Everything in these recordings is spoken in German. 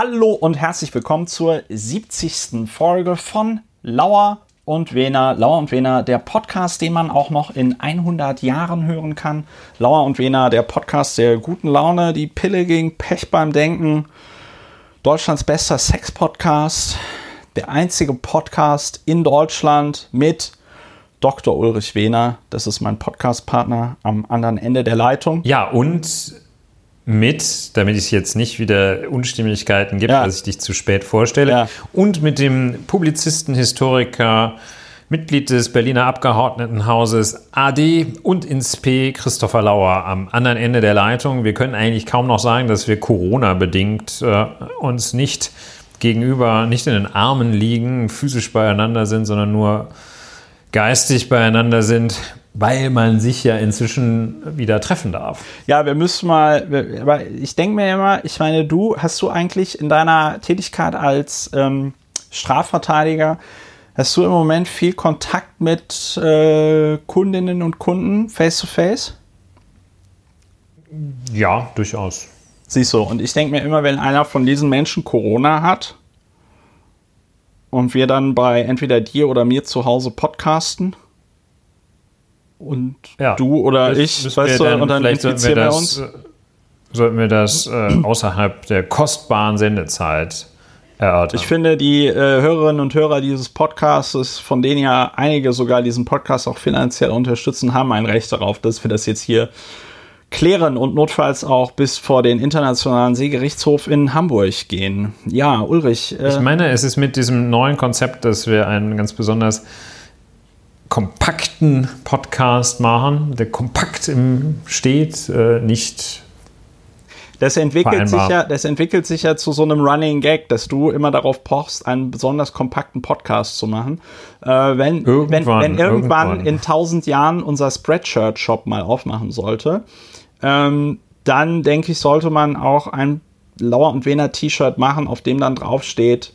Hallo und herzlich willkommen zur 70. Folge von Lauer und Wena. Lauer und Wena, der Podcast, den man auch noch in 100 Jahren hören kann. Lauer und Wena, der Podcast der guten Laune, die Pille gegen Pech beim Denken. Deutschlands bester Sex-Podcast. Der einzige Podcast in Deutschland mit Dr. Ulrich Wehner. Das ist mein Podcast-Partner am anderen Ende der Leitung. Ja, und mit, damit es jetzt nicht wieder Unstimmigkeiten gibt, ja. dass ich dich zu spät vorstelle, ja. und mit dem Publizisten, Historiker, Mitglied des Berliner Abgeordnetenhauses AD und ins P Christopher Lauer am anderen Ende der Leitung. Wir können eigentlich kaum noch sagen, dass wir Corona-bedingt äh, uns nicht gegenüber, nicht in den Armen liegen, physisch beieinander sind, sondern nur geistig beieinander sind, weil man sich ja inzwischen wieder treffen darf. Ja, wir müssen mal, aber ich denke mir immer, ich meine, du, hast du eigentlich in deiner Tätigkeit als ähm, Strafverteidiger, hast du im Moment viel Kontakt mit äh, Kundinnen und Kunden face to face? Ja, durchaus. Siehst du, und ich denke mir immer, wenn einer von diesen Menschen Corona hat und wir dann bei entweder dir oder mir zu Hause podcasten, und ja, du oder ich, weißt du, dann, und dann infizieren wir, das, wir uns. Sollten wir das äh, außerhalb der kostbaren Sendezeit erörtern. Ich finde, die äh, Hörerinnen und Hörer dieses Podcasts, von denen ja einige sogar diesen Podcast auch finanziell unterstützen, haben ein Recht darauf, dass wir das jetzt hier klären und notfalls auch bis vor den Internationalen Seegerichtshof in Hamburg gehen. Ja, Ulrich. Äh, ich meine, es ist mit diesem neuen Konzept, dass wir einen ganz besonders kompakten Podcast machen, der kompakt im steht, äh, nicht. Das entwickelt, sich ja, das entwickelt sich ja zu so einem Running Gag, dass du immer darauf pochst, einen besonders kompakten Podcast zu machen. Äh, wenn, irgendwann, wenn, wenn irgendwann, irgendwann, in tausend Jahren unser Spreadshirt-Shop mal aufmachen sollte, ähm, dann denke ich, sollte man auch ein Lauer und Wener T-Shirt machen, auf dem dann drauf steht,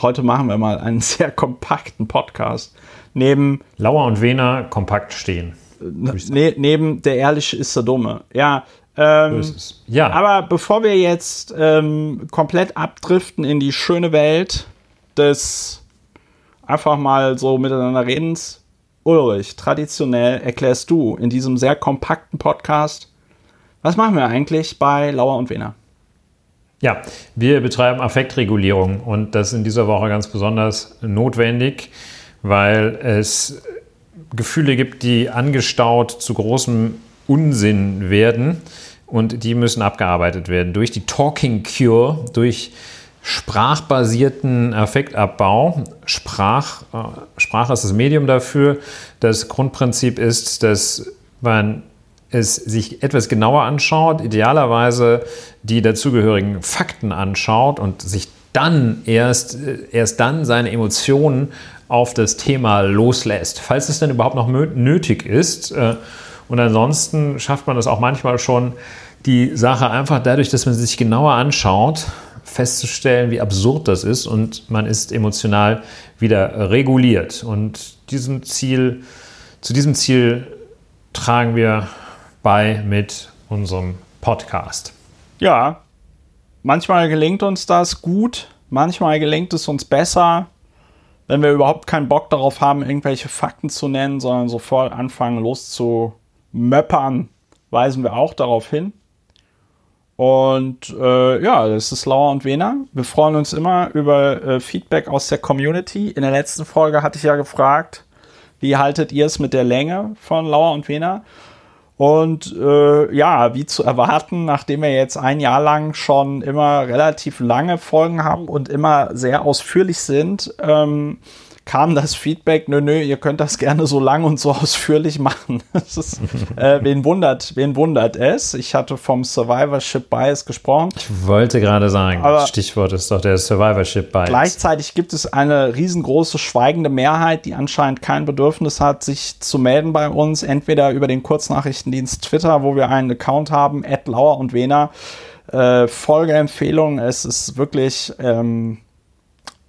heute machen wir mal einen sehr kompakten Podcast neben. Lauer und Wehner kompakt stehen. Ne, neben der Ehrliche ist der Dumme. Ja. Ähm, ja. Aber bevor wir jetzt ähm, komplett abdriften in die schöne Welt des einfach mal so miteinander redens, Ulrich, traditionell erklärst du in diesem sehr kompakten Podcast, was machen wir eigentlich bei Lauer und Wehner? Ja, wir betreiben Affektregulierung und das in dieser Woche ganz besonders notwendig weil es Gefühle gibt, die angestaut zu großem Unsinn werden und die müssen abgearbeitet werden durch die Talking Cure, durch sprachbasierten Affektabbau. Sprach, äh, Sprache ist das Medium dafür. Das Grundprinzip ist, dass man es sich etwas genauer anschaut, idealerweise die dazugehörigen Fakten anschaut und sich dann erst, äh, erst dann seine Emotionen auf das Thema loslässt, falls es denn überhaupt noch nötig ist. Äh, und ansonsten schafft man das auch manchmal schon, die Sache einfach dadurch, dass man sie sich genauer anschaut, festzustellen, wie absurd das ist und man ist emotional wieder reguliert. Und diesem Ziel, zu diesem Ziel tragen wir bei mit unserem Podcast. Ja, manchmal gelingt uns das gut, manchmal gelingt es uns besser wenn wir überhaupt keinen Bock darauf haben, irgendwelche Fakten zu nennen, sondern sofort anfangen loszumöppern, weisen wir auch darauf hin. Und äh, ja, das ist Lauer und Wena. Wir freuen uns immer über äh, Feedback aus der Community. In der letzten Folge hatte ich ja gefragt, wie haltet ihr es mit der Länge von Lauer und Wena? Und äh, ja, wie zu erwarten, nachdem wir jetzt ein Jahr lang schon immer relativ lange Folgen haben und immer sehr ausführlich sind, ähm, kam das Feedback, nö, nö, ihr könnt das gerne so lang und so ausführlich machen. Ist, äh, wen, wundert, wen wundert es? Ich hatte vom Survivorship Bias gesprochen. Ich wollte gerade sagen, das Stichwort ist doch der Survivorship Bias. Gleichzeitig gibt es eine riesengroße schweigende Mehrheit, die anscheinend kein Bedürfnis hat, sich zu melden bei uns, entweder über den Kurznachrichtendienst Twitter, wo wir einen Account haben, Lauer und Wena. Äh, Folgeempfehlung, es ist wirklich ähm,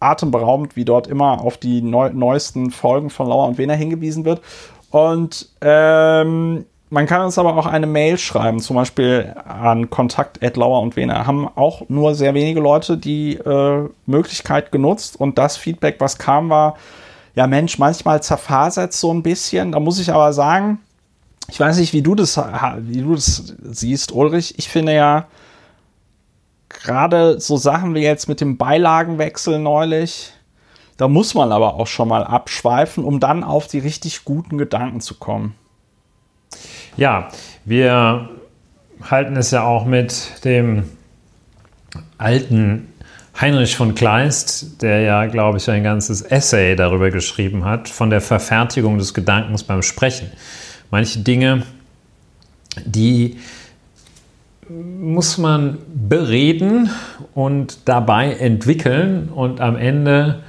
atemberaubend, wie dort immer auf die neu neuesten Folgen von Lauer und Wener hingewiesen wird. Und ähm, man kann uns aber auch eine Mail schreiben, zum Beispiel an kontakt.lauer und Wene. Haben auch nur sehr wenige Leute die äh, Möglichkeit genutzt und das Feedback, was kam, war, ja Mensch, manchmal zerfasert so ein bisschen. Da muss ich aber sagen, ich weiß nicht, wie du das, wie du das siehst, Ulrich. Ich finde ja, gerade so Sachen wie jetzt mit dem Beilagenwechsel neulich, da muss man aber auch schon mal abschweifen, um dann auf die richtig guten Gedanken zu kommen. Ja, wir halten es ja auch mit dem alten Heinrich von Kleist, der ja, glaube ich, ein ganzes Essay darüber geschrieben hat, von der Verfertigung des Gedankens beim Sprechen. Manche Dinge, die muss man bereden und dabei entwickeln und am Ende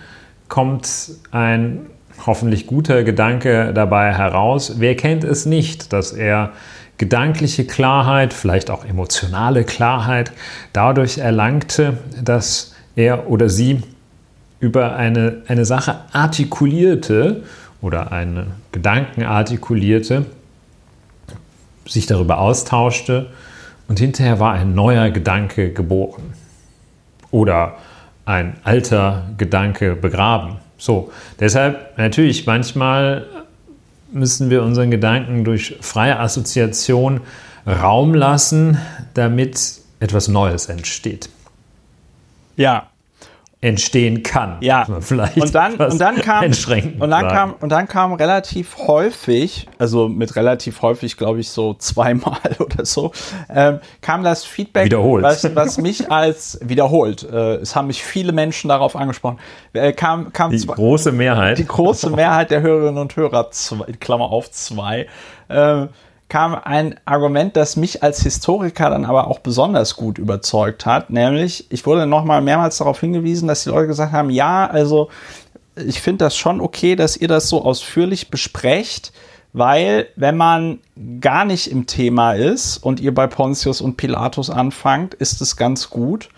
kommt ein hoffentlich guter Gedanke dabei heraus. Wer kennt es nicht, dass er gedankliche Klarheit, vielleicht auch emotionale Klarheit dadurch erlangte, dass er oder sie über eine, eine Sache artikulierte oder einen Gedanken artikulierte, sich darüber austauschte und hinterher war ein neuer Gedanke geboren. Oder ein alter Gedanke begraben. So, deshalb natürlich manchmal müssen wir unseren Gedanken durch freie Assoziation Raum lassen, damit etwas Neues entsteht. Ja, entstehen kann. Ja. Vielleicht und dann, und dann kam und dann kam und dann kam relativ häufig, also mit relativ häufig, glaube ich, so zweimal oder so, ähm, kam das Feedback, wiederholt. Was, was mich als wiederholt. Äh, es haben mich viele Menschen darauf angesprochen. Äh, kam, kam die zwei, große Mehrheit. Die große Mehrheit der Hörerinnen und Hörer, zwei, Klammer auf zwei. Äh, kam ein Argument, das mich als Historiker dann aber auch besonders gut überzeugt hat. Nämlich, ich wurde nochmal mehrmals darauf hingewiesen, dass die Leute gesagt haben, ja, also ich finde das schon okay, dass ihr das so ausführlich besprecht, weil wenn man gar nicht im Thema ist und ihr bei Pontius und Pilatus anfangt, ist es ganz gut.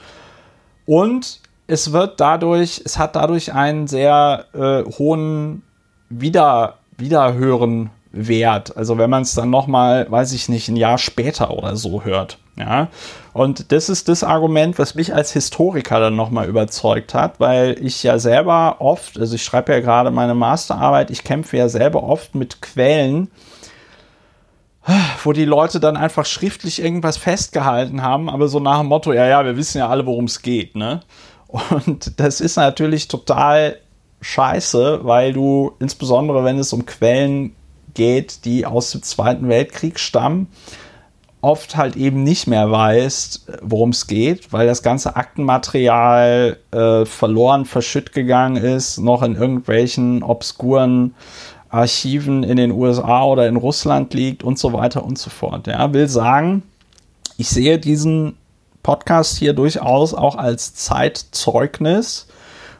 Und es wird dadurch, es hat dadurch einen sehr äh, hohen Wieder, Wiederhören wert. Also wenn man es dann noch mal, weiß ich nicht, ein Jahr später oder so hört. Ja, und das ist das Argument, was mich als Historiker dann noch mal überzeugt hat, weil ich ja selber oft, also ich schreibe ja gerade meine Masterarbeit, ich kämpfe ja selber oft mit Quellen, wo die Leute dann einfach schriftlich irgendwas festgehalten haben, aber so nach dem Motto, ja, ja, wir wissen ja alle, worum es geht, ne? Und das ist natürlich total scheiße, weil du insbesondere, wenn es um Quellen geht, die aus dem Zweiten Weltkrieg stammen, oft halt eben nicht mehr weißt, worum es geht, weil das ganze Aktenmaterial äh, verloren, verschütt gegangen ist, noch in irgendwelchen obskuren Archiven in den USA oder in Russland liegt und so weiter und so fort. Ja, will sagen, ich sehe diesen Podcast hier durchaus auch als Zeitzeugnis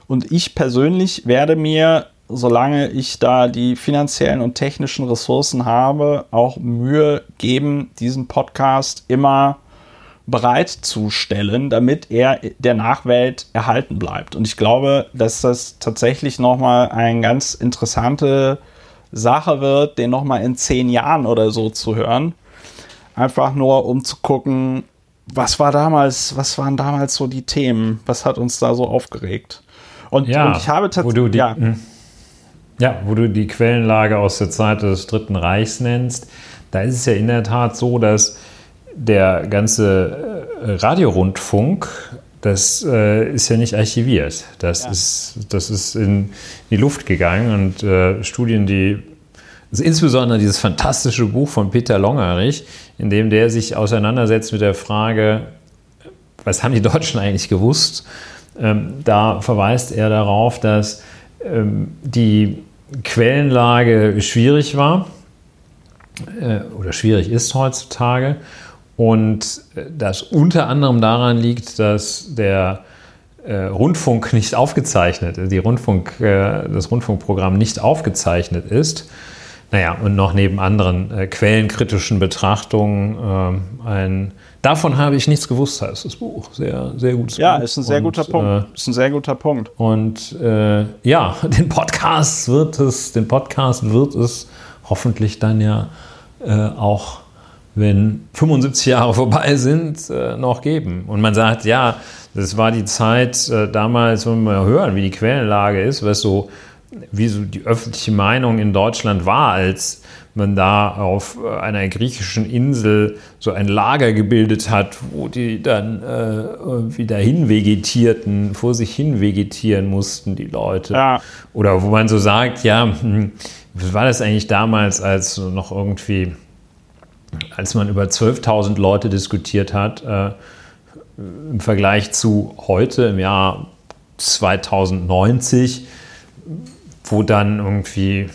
und ich persönlich werde mir solange ich da die finanziellen und technischen Ressourcen habe, auch Mühe geben, diesen Podcast immer bereitzustellen, damit er der Nachwelt erhalten bleibt. Und ich glaube, dass das tatsächlich nochmal eine ganz interessante Sache wird, den nochmal in zehn Jahren oder so zu hören. Einfach nur, um zu gucken, was war damals, was waren damals so die Themen? Was hat uns da so aufgeregt? Und, ja, und ich habe tatsächlich. Ja. Ja, wo du die Quellenlage aus der Zeit des Dritten Reichs nennst, da ist es ja in der Tat so, dass der ganze äh, Radiorundfunk, das äh, ist ja nicht archiviert. Das, ja. ist, das ist in die Luft gegangen und äh, Studien, die also insbesondere dieses fantastische Buch von Peter Longerich, in dem der sich auseinandersetzt mit der Frage, was haben die Deutschen eigentlich gewusst? Ähm, da verweist er darauf, dass ähm, die Quellenlage schwierig war äh, oder schwierig ist heutzutage und äh, das unter anderem daran liegt, dass der äh, Rundfunk nicht aufgezeichnet, die Rundfunk, äh, das Rundfunkprogramm nicht aufgezeichnet ist. Naja, und noch neben anderen äh, quellenkritischen Betrachtungen äh, ein Davon habe ich nichts gewusst, heißt das Buch. Sehr, sehr gutes ja, Buch. Ja, ist ein sehr und, guter Punkt. Äh, ist ein sehr guter Punkt. Und äh, ja, den Podcast wird es, den Podcast wird es hoffentlich dann ja äh, auch wenn 75 Jahre vorbei sind, äh, noch geben. Und man sagt, ja, das war die Zeit äh, damals, wenn wir hören, wie die Quellenlage ist, was so, wie so die öffentliche Meinung in Deutschland war, als man da auf äh, einer griechischen Insel so ein Lager gebildet hat, wo die dann äh, wieder hinvegetierten, vor sich hin vegetieren mussten, die Leute. Ja. Oder wo man so sagt, ja, hm, was war das eigentlich damals, als noch irgendwie, als man über 12.000 Leute diskutiert hat, äh, im Vergleich zu heute im Jahr 2090, wo dann irgendwie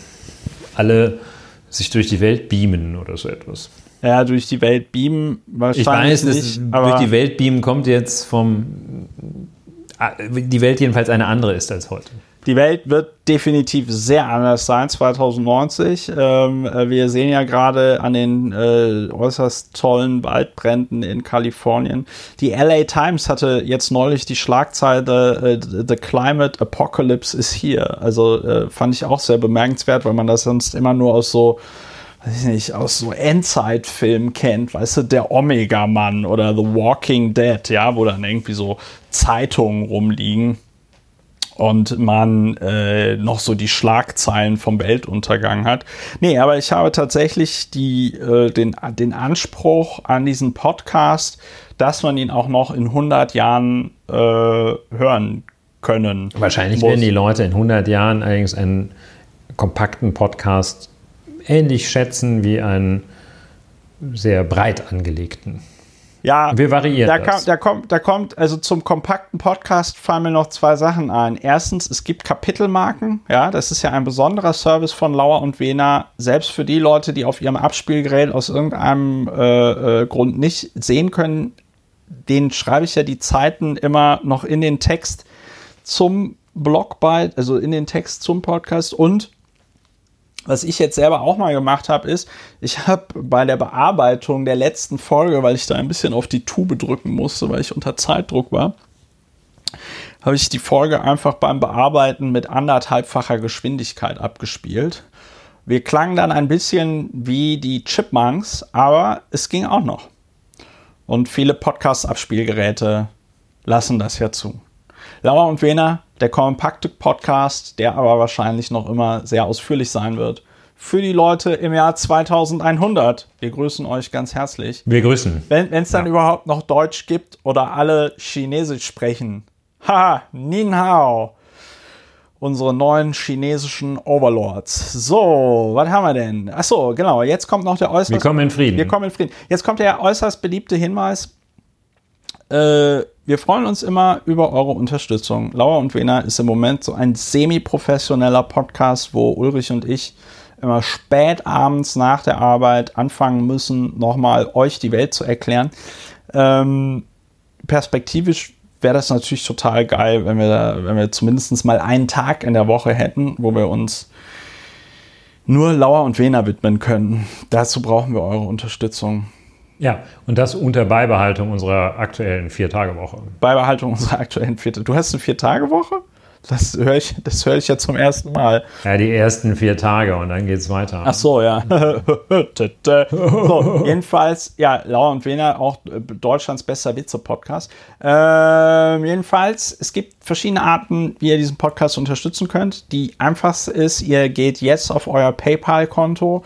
alle sich durch die Welt beamen oder so etwas. Ja, durch die Welt beamen wahrscheinlich. Ich weiß, nicht, durch die Welt beamen kommt jetzt vom. Die Welt jedenfalls eine andere ist als heute. Die Welt wird definitiv sehr anders sein 2090. Ähm, äh, wir sehen ja gerade an den äh, äußerst tollen Waldbränden in Kalifornien. Die LA Times hatte jetzt neulich die Schlagzeile äh, The Climate Apocalypse is here. Also äh, fand ich auch sehr bemerkenswert, weil man das sonst immer nur aus so weiß ich nicht, aus so Endzeitfilmen kennt, weißt du, der Omega-Mann oder The Walking Dead, ja, wo dann irgendwie so Zeitungen rumliegen und man äh, noch so die Schlagzeilen vom Weltuntergang hat. Nee, aber ich habe tatsächlich die, äh, den, den Anspruch an diesen Podcast, dass man ihn auch noch in 100 Jahren äh, hören können. Wahrscheinlich werden die Leute in 100 Jahren allerdings einen kompakten Podcast ähnlich schätzen wie einen sehr breit angelegten. Ja, wir variieren da, das. Kam, da, kommt, da kommt, also zum kompakten Podcast fallen mir noch zwei Sachen ein. Erstens, es gibt Kapitelmarken. Ja, das ist ja ein besonderer Service von Lauer und Wena. Selbst für die Leute, die auf ihrem Abspielgerät aus irgendeinem äh, äh, Grund nicht sehen können, denen schreibe ich ja die Zeiten immer noch in den Text zum Blog bei, also in den Text zum Podcast und was ich jetzt selber auch mal gemacht habe, ist, ich habe bei der Bearbeitung der letzten Folge, weil ich da ein bisschen auf die Tube drücken musste, weil ich unter Zeitdruck war, habe ich die Folge einfach beim Bearbeiten mit anderthalbfacher Geschwindigkeit abgespielt. Wir klangen dann ein bisschen wie die Chipmunks, aber es ging auch noch. Und viele Podcast-Abspielgeräte lassen das ja zu. Laura und Wena, der kompakte Podcast, der aber wahrscheinlich noch immer sehr ausführlich sein wird. Für die Leute im Jahr 2100. Wir grüßen euch ganz herzlich. Wir grüßen. Wenn es dann ja. überhaupt noch Deutsch gibt oder alle Chinesisch sprechen. Haha, Nin Hao. Unsere neuen chinesischen Overlords. So, was haben wir denn? Achso, genau. Jetzt kommt noch der äußerst. Wir kommen in Frieden. Wir kommen in Frieden. Jetzt kommt der äußerst beliebte Hinweis. Äh, wir freuen uns immer über eure Unterstützung. Lauer und Wena ist im Moment so ein semi-professioneller Podcast, wo Ulrich und ich immer spät abends nach der Arbeit anfangen müssen, nochmal euch die Welt zu erklären. Ähm, perspektivisch wäre das natürlich total geil, wenn wir, da, wenn wir zumindest mal einen Tag in der Woche hätten, wo wir uns nur Lauer und Wena widmen können. Dazu brauchen wir eure Unterstützung. Ja, und das unter Beibehaltung unserer aktuellen Vier-Tage-Woche. Beibehaltung unserer aktuellen Vier Du hast eine Vier-Tage-Woche? Das höre ich, das höre ich ja zum ersten Mal. Ja, die ersten vier Tage und dann geht es weiter. Ach so, ja. so, jedenfalls, ja, Laura und Wena, auch Deutschlands bester Witze-Podcast. Ähm, jedenfalls, es gibt verschiedene Arten, wie ihr diesen Podcast unterstützen könnt. Die einfachste ist, ihr geht jetzt auf euer PayPal-Konto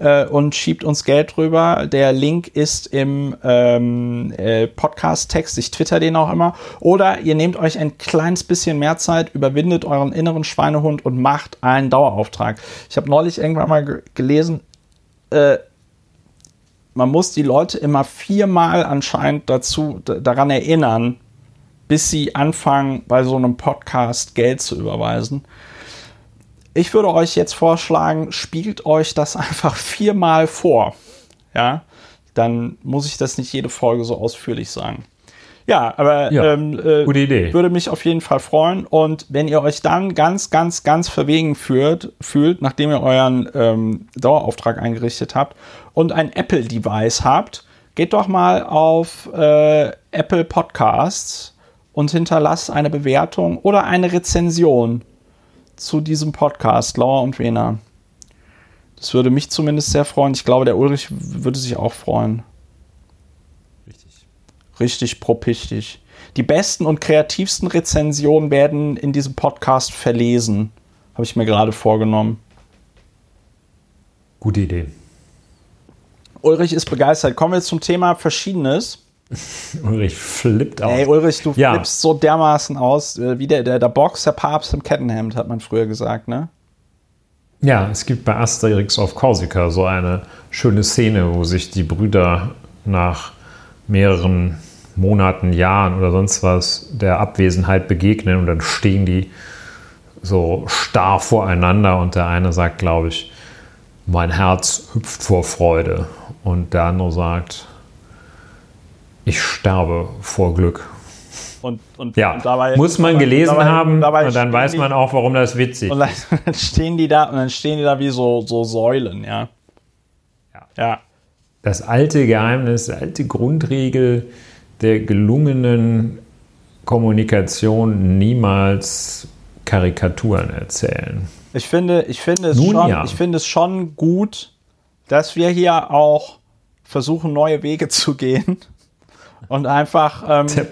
äh, und schiebt uns Geld rüber. Der Link ist im ähm, äh, Podcast-Text. Ich twitter den auch immer. Oder ihr nehmt euch ein kleines bisschen mehr Zeit, überwindet euren inneren Schweinehund und macht einen Dauerauftrag. Ich habe neulich irgendwann mal gelesen, äh, man muss die Leute immer viermal anscheinend dazu daran erinnern, bis sie anfangen, bei so einem Podcast Geld zu überweisen ich würde euch jetzt vorschlagen, spielt euch das einfach viermal vor. Ja, dann muss ich das nicht jede Folge so ausführlich sagen. Ja, aber ja, ähm, äh, gute Idee. würde mich auf jeden Fall freuen. Und wenn ihr euch dann ganz, ganz, ganz verwegen fühlt, fühlt nachdem ihr euren ähm, Dauerauftrag eingerichtet habt und ein Apple-Device habt, geht doch mal auf äh, Apple Podcasts und hinterlasst eine Bewertung oder eine Rezension zu diesem Podcast, Lauer und Wena. Das würde mich zumindest sehr freuen. Ich glaube, der Ulrich würde sich auch freuen. Richtig. Richtig propichtig. Die besten und kreativsten Rezensionen werden in diesem Podcast verlesen. Habe ich mir gerade vorgenommen. Gute Idee. Ulrich ist begeistert. Kommen wir zum Thema Verschiedenes. Ulrich flippt aus. Ey, Ulrich, du Ja. flippst so dermaßen aus, äh, wie der, der, der Boxer Papst im Kettenhemd, hat man früher gesagt, ne? Ja, es gibt bei Asterix auf Korsika so eine schöne Szene, wo sich die Brüder nach mehreren Monaten, Jahren oder sonst was der Abwesenheit begegnen und dann stehen die so starr voreinander und der eine sagt, glaube ich, mein Herz hüpft vor Freude und der andere sagt, ich sterbe vor Glück. Und, und, Ja, und dabei- muss man gelesen dabei- haben dabei und dann weiß die- man auch, warum das witzig Und dann dann stehen die da und dann stehen die da wie so, so Säulen, ja. Ja. Ja. das alte Geheimnis, die alte Grundregel der gelungenen Kommunikation niemals Karikaturen erzählen. Ich finde, ich finde es Nun schon, ja. ich finde es schon gut, dass wir hier auch versuchen, neue Wege zu gehen. Und einfach, ähm, Der,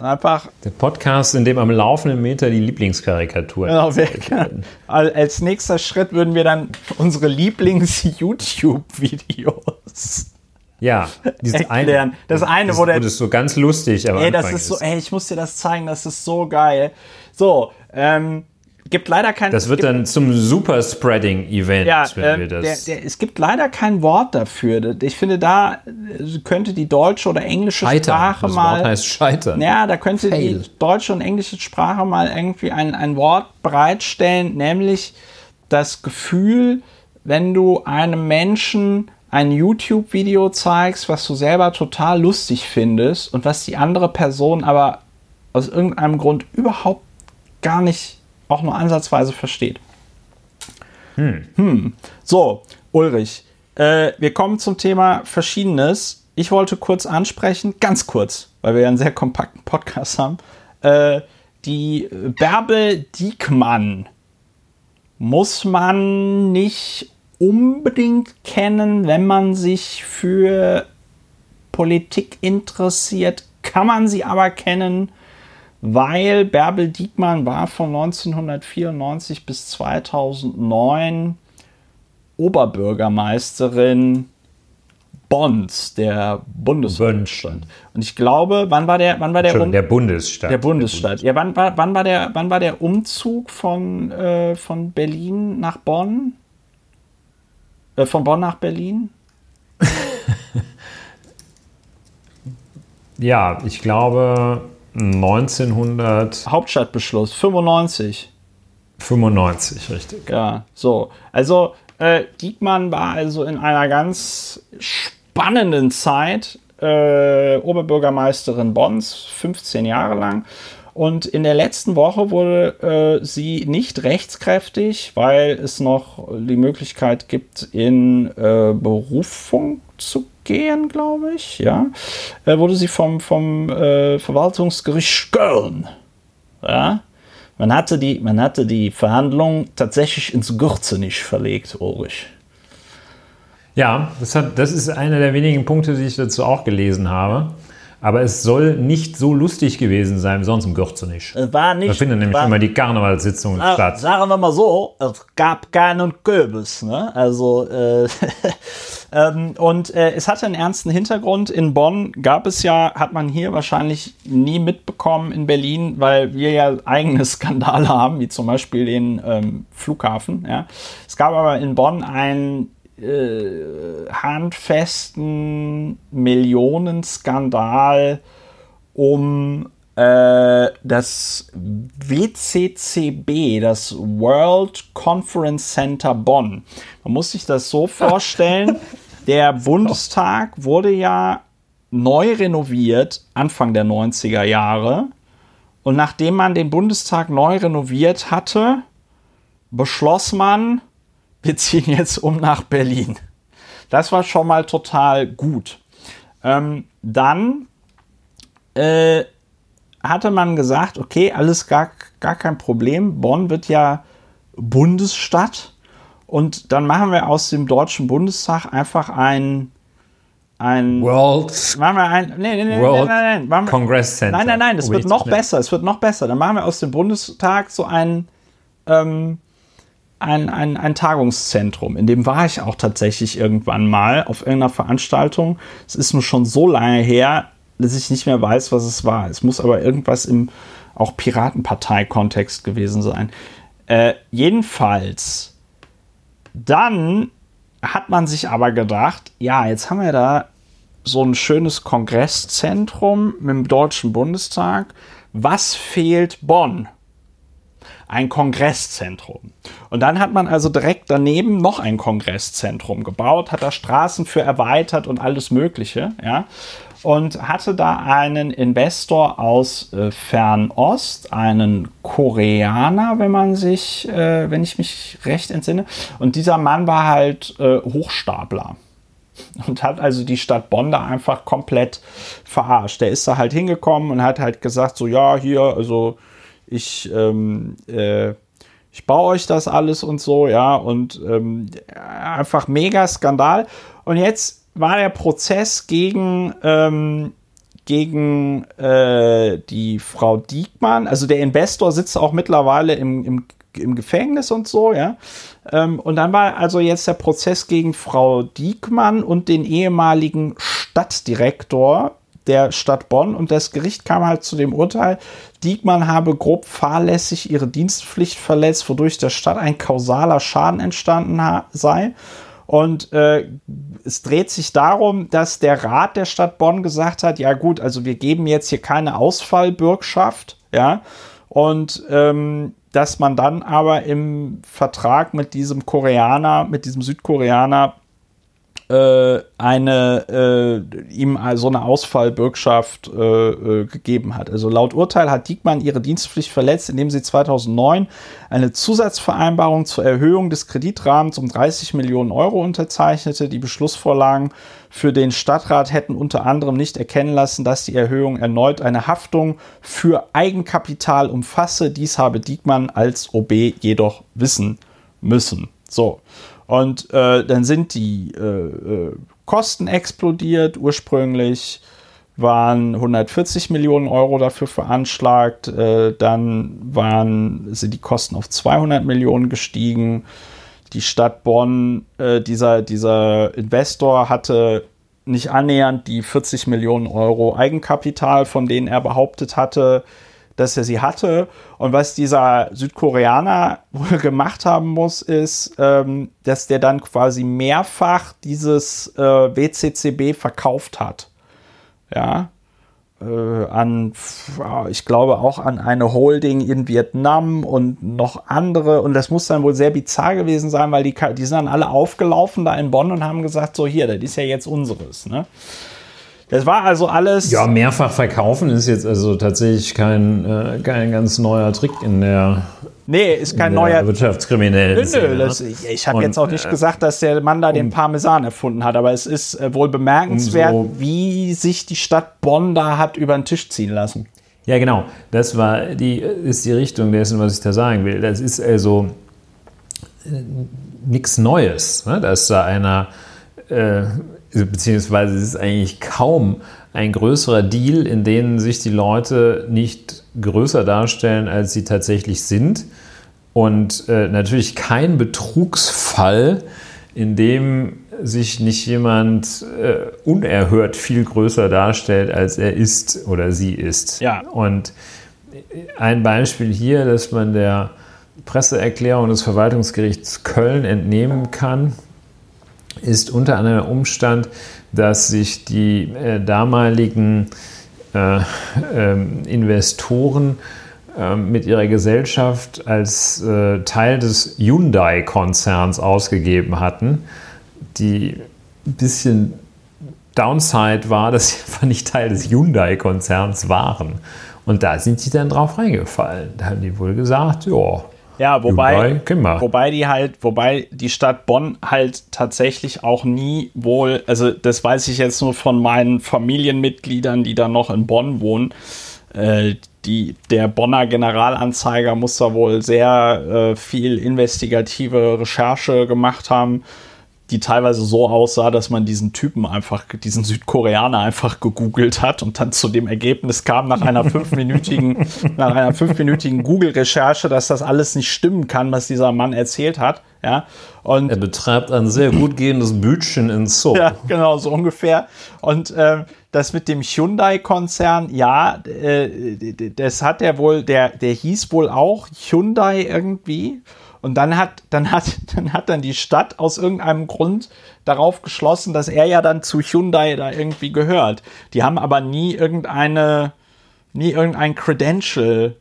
einfach der Podcast, in dem am laufenden Meter die Lieblingskarikaturen Genau, werden. als nächster Schritt würden wir dann unsere Lieblings-YouTube-Videos. Ja, dieses Erklären. Das eine, das, wo der- das ist so ganz lustig, aber Ey, das ist so, ey, ich muss dir das zeigen, das ist so geil. So, ähm, gibt leider kein. das wird gibt, dann zum Super-Spreading-Event, ja, wenn ähm, wir der, das. der, es gibt leider kein Wort dafür. Ich finde, da äh, könnte die deutsche oder englische Scheitern. Sprache Das mal. Wort heißt Scheitern. Ja, da könnte Fail. die deutsche und englische Sprache mal irgendwie ein, ein Wort bereitstellen, nämlich das Gefühl, wenn du einem Menschen ein YouTube-Video zeigst, was du selber total lustig findest und was die andere Person aber aus irgendeinem Grund überhaupt gar nicht auch nur ansatzweise versteht. Hm. So, Ulrich, äh, wir kommen zum Thema Verschiedenes. Ich wollte kurz ansprechen, ganz kurz, weil wir ja einen sehr kompakten Podcast haben, äh, die Bärbel Diekmann muss man nicht unbedingt kennen, wenn man sich für Politik interessiert, kann man sie aber kennen, weil Bärbel Diekmann war von 1994 bis 2009 Oberbürgermeisterin Bonns, der Bundesstaat. Und ich glaube, wann war der, wann war der, um der Bundesstaat. der Bundesstaat? Ja, wann war, wann war der, wann war der Umzug von, äh, von Berlin nach Bonn? Äh, von Bonn nach Berlin? Ja, ich glaube 1995, Hauptstadtbeschluss 95. richtig. Ja, so. Also, äh, Diekmann war also in einer ganz spannenden Zeit äh, Oberbürgermeisterin Bonns, 15 Jahre lang. Und in der letzten Woche wurde äh, sie nicht rechtskräftig, weil es noch die Möglichkeit gibt, in äh, Berufung zu gehen, glaube ich. Ja, wurde sie vom, vom äh, Verwaltungsgericht Köln ja? Man hatte, die, man hatte die Verhandlung tatsächlich ins Gürzenich verlegt, Ulrich. Ja, das, hat, das ist einer der wenigen Punkte, die ich dazu auch gelesen habe. Aber es soll nicht so lustig gewesen sein sonst im Gürzenich. Es war nicht. Da finden nämlich war, immer die Karnevalssitzungen Ah, statt. Sagen wir mal so, es gab keinen Köbis. Ne? Also, äh, ähm, und äh, es hatte einen ernsten Hintergrund. In Bonn gab es ja, hat man hier wahrscheinlich nie mitbekommen in Berlin, weil wir ja eigene Skandale haben, wie zum Beispiel den ähm, Flughafen. Ja? Es gab aber in Bonn einen äh, handfesten Millionenskandal um äh, das WCCB, das World Conference Center Bonn. Man muss sich das so vorstellen, der Bundestag wurde ja neu renoviert Anfang der 90er Jahre. Und nachdem man den Bundestag neu renoviert hatte, beschloss man, wir ziehen jetzt um nach Berlin. Das war schon mal total gut. Ähm, dann äh, hatte man gesagt, okay, alles gar, gar kein Problem. Bonn wird ja Bundesstadt Und dann machen wir aus dem Deutschen Bundestag einfach ein ein World machen wir ein nee, nee, nee, World nein, nein, nein, Congress Center. Nein, nein, nein, das wird noch besser. Es wird noch besser. Dann machen wir aus dem Bundestag so ein, ähm, ein, ein, ein Tagungszentrum. In dem war ich auch tatsächlich irgendwann mal auf irgendeiner Veranstaltung. Es ist nur schon so lange her, dass ich nicht mehr weiß, was es war. Es muss aber irgendwas im auch Piratenpartei-Kontext gewesen sein. Äh, jedenfalls, dann hat man sich aber gedacht, ja, jetzt haben wir da so ein schönes Kongresszentrum mit dem Deutschen Bundestag. Was fehlt Bonn? Ein Kongresszentrum. Und dann hat man also direkt daneben noch ein Kongresszentrum gebaut, hat da Straßen für erweitert und alles Mögliche, ja. Und hatte da einen Investor aus äh, Fernost, einen Koreaner, wenn man sich, äh, wenn ich mich recht entsinne. Und dieser Mann war halt äh, Hochstapler und hat also die Stadt Bonn da einfach komplett verarscht. Der ist da halt hingekommen und hat halt gesagt, so ja, hier, also ich, ähm, äh, ich baue euch das alles und so, ja, und ähm, einfach mega Skandal. Und jetzt war der Prozess gegen, ähm, gegen äh, die Frau Diekmann, also der Investor sitzt auch mittlerweile im, im, im Gefängnis und so, ja. Ähm, und dann war also jetzt der Prozess gegen Frau Diekmann und den ehemaligen Stadtdirektor der Stadt Bonn und das Gericht kam halt zu dem Urteil, Diekmann habe grob fahrlässig ihre Dienstpflicht verletzt, wodurch der Stadt ein kausaler Schaden entstanden sei. Und äh, es dreht sich darum, dass der Rat der Stadt Bonn gesagt hat, ja gut, also wir geben jetzt hier keine Ausfallbürgschaft, ja, und ähm, dass man dann aber im Vertrag mit diesem Koreaner, mit diesem Südkoreaner eine äh, ihm so eine Ausfallbürgschaft äh, äh, gegeben hat. Also laut Urteil hat Diekmann ihre Dienstpflicht verletzt, indem sie 2009 eine Zusatzvereinbarung zur Erhöhung des Kreditrahmens um 30 Millionen Euro unterzeichnete. Die Beschlussvorlagen für den Stadtrat hätten unter anderem nicht erkennen lassen, dass die Erhöhung erneut eine Haftung für Eigenkapital umfasse. Dies habe Diekmann als OB jedoch wissen müssen. So. Und äh, dann sind die äh, äh, Kosten explodiert. Ursprünglich waren 140 Millionen Euro dafür veranschlagt. Äh, dann waren, sind die Kosten auf 200 Millionen gestiegen. Die Stadt Bonn, äh, dieser, dieser Investor hatte nicht annähernd die 40 Millionen Euro Eigenkapital, von denen er behauptet hatte, dass er sie hatte. Und was dieser Südkoreaner wohl gemacht haben muss, ist, ähm, dass der dann quasi mehrfach dieses äh, WCCB verkauft hat. Ja. Äh, an, ich glaube auch an eine Holding in Vietnam und noch andere. Und das muss dann wohl sehr bizarr gewesen sein, weil die, die sind dann alle aufgelaufen da in Bonn und haben gesagt, so hier, das ist ja jetzt unseres. Ne? Das war also alles. Ja, mehrfach verkaufen ist jetzt also tatsächlich kein, äh, kein ganz neuer Trick in der, nee, ist kein neuer. Nö, ne? ich ich habe jetzt auch nicht äh, gesagt, dass der Mann da den Parmesan erfunden hat, aber es ist äh, wohl bemerkenswert, Umso- wie sich die Stadt Bonn da hat über den Tisch ziehen lassen. Ja, genau. Das war die, ist die Richtung dessen, was ich da sagen will. Das ist also nichts Neues, ne? dass da einer, äh, beziehungsweise es ist eigentlich kaum ein größerer Deal, in dem sich die Leute nicht größer darstellen, als sie tatsächlich sind. Und äh, natürlich kein Betrugsfall, in dem sich nicht jemand äh, unerhört viel größer darstellt, als er ist oder sie ist. Ja. Und ein Beispiel hier, dass man der Presseerklärung des Verwaltungsgerichts Köln entnehmen kann, ist unter anderem der Umstand, dass sich die äh, damaligen äh, ähm, Investoren ähm, mit ihrer Gesellschaft als äh, Teil des Hyundai-Konzerns ausgegeben hatten, die ein bisschen Downside war, dass sie einfach nicht Teil des Hyundai-Konzerns waren. Und da sind sie dann drauf reingefallen. Da haben die wohl gesagt, ja, Ja, wobei, wir. wobei die halt, wobei die Stadt Bonn halt tatsächlich auch nie wohl, also das weiß ich jetzt nur von meinen Familienmitgliedern, die da noch in Bonn wohnen, äh, die, der Bonner Generalanzeiger muss da wohl sehr äh, viel investigative Recherche gemacht haben die teilweise so aussah, dass man diesen Typen einfach, diesen Südkoreaner einfach gegoogelt hat und dann zu dem Ergebnis kam nach einer fünfminütigen, nach einer fünfminütigen Google-Recherche, dass das alles nicht stimmen kann, was dieser Mann erzählt hat. Ja, und er betreibt ein sehr gut gehendes Bütchen in Zoo. Ja, genau, so ungefähr. Und äh, das mit dem Hyundai-Konzern, ja, äh, das hat er wohl, der, der hieß wohl auch Hyundai irgendwie. Und dann hat, dann hat, dann hat dann die Stadt aus irgendeinem Grund darauf geschlossen, dass er ja dann zu Hyundai da irgendwie gehört. Die haben aber nie irgendeine, nie irgendein Credential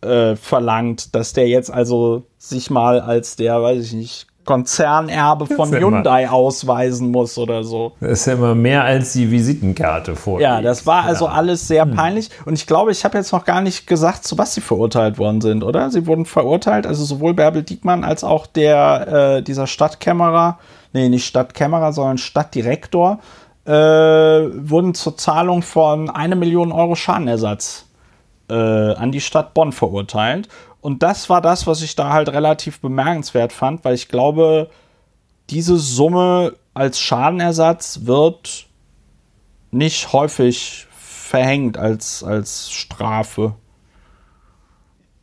äh, verlangt, dass der jetzt also sich mal als der, weiß ich nicht, Konzernerbe von Hyundai immer, ausweisen muss oder so. Das ist ja immer mehr als die Visitenkarte vor. Ja, das war also alles sehr hm. peinlich. Und ich glaube, ich habe jetzt noch gar nicht gesagt, zu was sie verurteilt worden sind, oder? Sie wurden verurteilt, also sowohl Bärbel Diekmann als auch der, äh, dieser Stadtkämmerer, nee, nicht Stadtkämmerer, sondern Stadtdirektor, äh, wurden zur Zahlung von eine Million Euro Schadenersatz äh, an die Stadt Bonn verurteilt. Und das war das, was ich da halt relativ bemerkenswert fand, weil ich glaube, diese Summe als Schadenersatz wird nicht häufig verhängt als, als Strafe.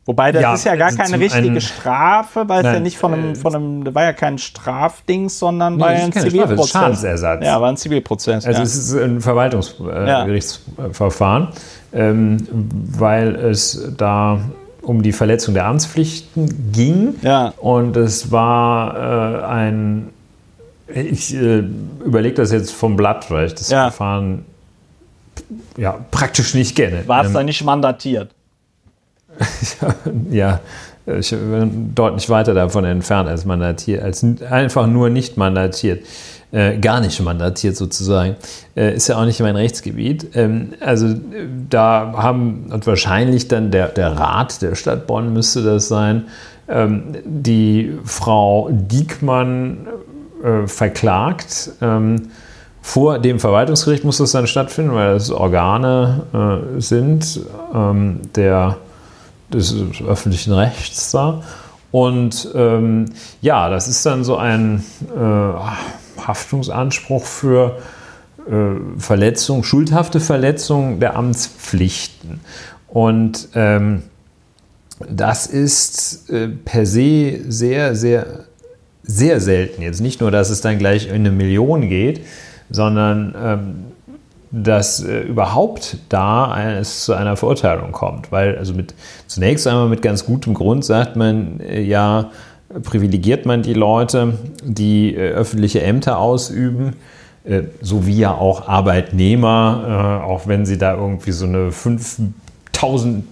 Wobei das ja, ist ja gar keine richtige Strafe, weil es ja nicht von einem, äh, von einem, da war ja kein Strafdings, sondern nee, war ein Zivilprozess. Strafe, Schadensersatz. Ja, war ein Zivilprozess. Also ja. es ist ein Verwaltungsgerichtsverfahren, äh, ja. ähm, weil es da um die Verletzung der Amtspflichten ging. Ja. Und es war äh, ein, ich äh, überlege das jetzt vom Blatt, weil ich das ja. Verfahren ja, praktisch nicht kenne. War es ähm, da nicht mandatiert? ja, ich bin deutlich weiter davon entfernt als mandatiert, als einfach nur nicht mandatiert äh, gar nicht mandatiert sozusagen. Äh, ist ja auch nicht mein Rechtsgebiet. Ähm, also da haben, und wahrscheinlich dann der, der Rat der Stadt Bonn müsste das sein, ähm, die Frau Diekmann äh, verklagt. Ähm, vor dem Verwaltungsgericht muss das dann stattfinden, weil das Organe äh, sind ähm, der, des öffentlichen Rechts da. Und ähm, ja, das ist dann so ein äh, Haftungsanspruch für äh, Verletzung, schuldhafte Verletzung der Amtspflichten. Und ähm, das ist äh, per se sehr, sehr, sehr selten. Jetzt nicht nur, dass es dann gleich in eine Million geht, sondern ähm, dass äh, überhaupt da es zu einer Verurteilung kommt. Weil also mit, zunächst einmal mit ganz gutem Grund sagt man äh, ja, privilegiert man die Leute, die äh, öffentliche Ämter ausüben, äh, sowie ja auch Arbeitnehmer, äh, auch wenn sie da irgendwie so eine 5000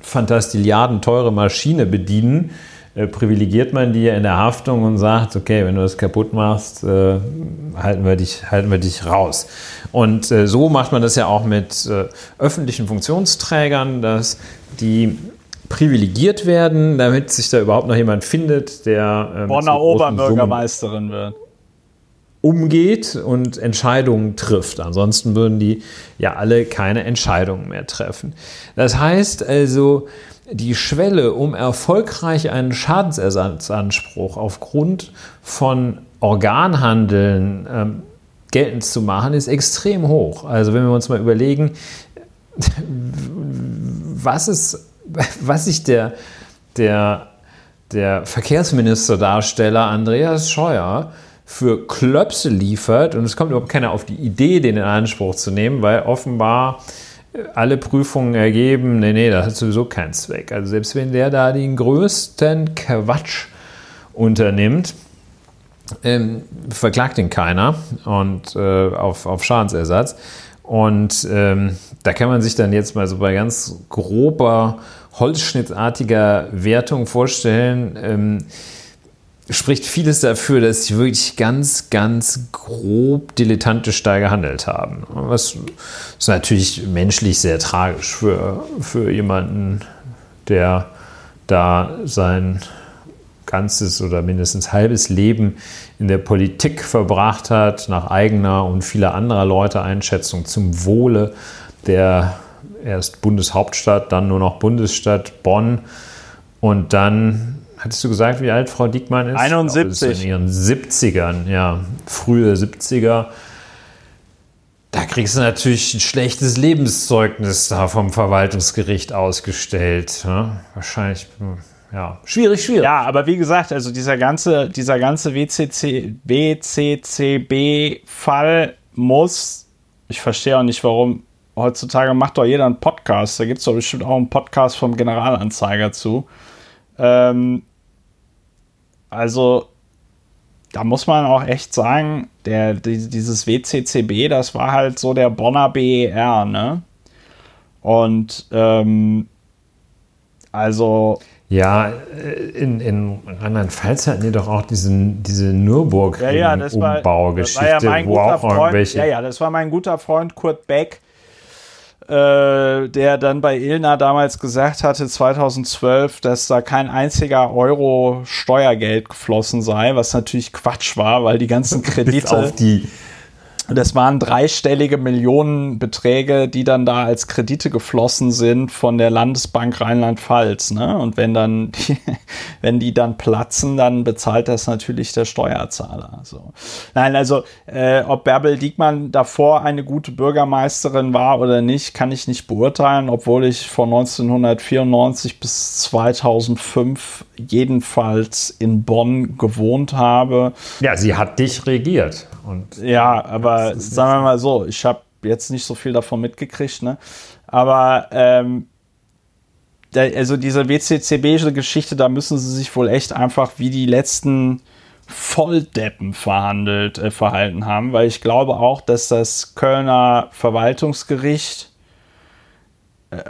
Fantastilliarden teure Maschine bedienen, privilegiert man die ja in der Haftung und sagt, okay, wenn du das kaputt machst, halten, wir dich, halten wir dich raus. Und so macht man das ja auch mit öffentlichen Funktionsträgern, dass die privilegiert werden, damit sich da überhaupt noch jemand findet, der ähm, Bonner Oberbürgermeisterin wird. Umgeht und Entscheidungen trifft. Ansonsten würden die ja alle keine Entscheidungen mehr treffen. Das heißt also, die Schwelle, um erfolgreich einen Schadensersatzanspruch aufgrund von Organhandeln ähm, geltend zu machen, ist extrem hoch. Also wenn wir uns mal überlegen, was ist was sich der, der, der Verkehrsministerdarsteller Andreas Scheuer für Klöpse liefert und es kommt überhaupt keiner auf die Idee, den in Anspruch zu nehmen, weil offenbar äh, alle Prüfungen ergeben, nee, nee, das hat sowieso keinen Zweck. Also selbst wenn der da den größten Quatsch unternimmt, ähm, verklagt ihn keiner und äh, auf, auf Schadensersatz. Und ähm, da kann man sich dann jetzt mal so bei ganz grober, holzschnittartiger Wertung vorstellen, ähm, spricht vieles dafür, dass sie wirklich ganz, ganz grob dilettantisch da gehandelt haben. Was ist natürlich menschlich sehr tragisch für, für jemanden, der da sein ganzes oder mindestens halbes Leben in der Politik verbracht hat, nach eigener und vieler anderer Leute Einschätzung zum Wohle der erst Bundeshauptstadt, dann nur noch Bundesstadt Bonn und dann Hattest du gesagt, wie alt Frau Diekmann ist? 71. Ist in ihren 70ern, ja, frühe 70er. Da kriegst du natürlich ein schlechtes Lebenszeugnis da vom Verwaltungsgericht ausgestellt. Ne? Wahrscheinlich, ja, schwierig, schwierig. Ja, aber wie gesagt, also dieser ganze, dieser ganze WCC, WCCB-Fall muss, ich verstehe auch nicht, warum heutzutage macht doch jeder einen Podcast. Da gibt es doch bestimmt auch einen Podcast vom Generalanzeiger zu. Ähm, also, da muss man auch echt sagen, der, dieses WCCB, das war halt so der Bonner BER, ne? Und, ähm, also. Ja, in, in Rheinland-Pfalz hatten die doch auch diesen, diese Nürburgring-Umbaugeschichte, ja, ja, wo auch Freund, irgendwelche. Ja, ja, das war mein guter Freund Kurt Beck, äh, der dann bei Ilna damals gesagt hatte, 2012, dass da kein einziger Euro Steuergeld geflossen sei, was natürlich Quatsch war, weil die ganzen Kredite. Bis auf die das waren dreistellige Millionenbeträge, die dann da als Kredite geflossen sind von der Landesbank Rheinland-Pfalz. Ne? Und wenn dann, die, wenn die dann platzen, dann bezahlt das natürlich der Steuerzahler. So. Nein, also äh, ob Bärbel Diekmann davor eine gute Bürgermeisterin war oder nicht, kann ich nicht beurteilen, obwohl ich von 1994 bis 2005 jedenfalls in Bonn gewohnt habe. Ja, sie hat dich regiert. Und ja, aber sagen wir mal so, ich habe jetzt nicht so viel davon mitgekriegt, ne? Aber ähm, der, also diese WCCB-Geschichte, da müssen sie sich wohl echt einfach wie die letzten Volldeppen verhandelt, äh, verhalten haben, weil ich glaube auch, dass das Kölner Verwaltungsgericht,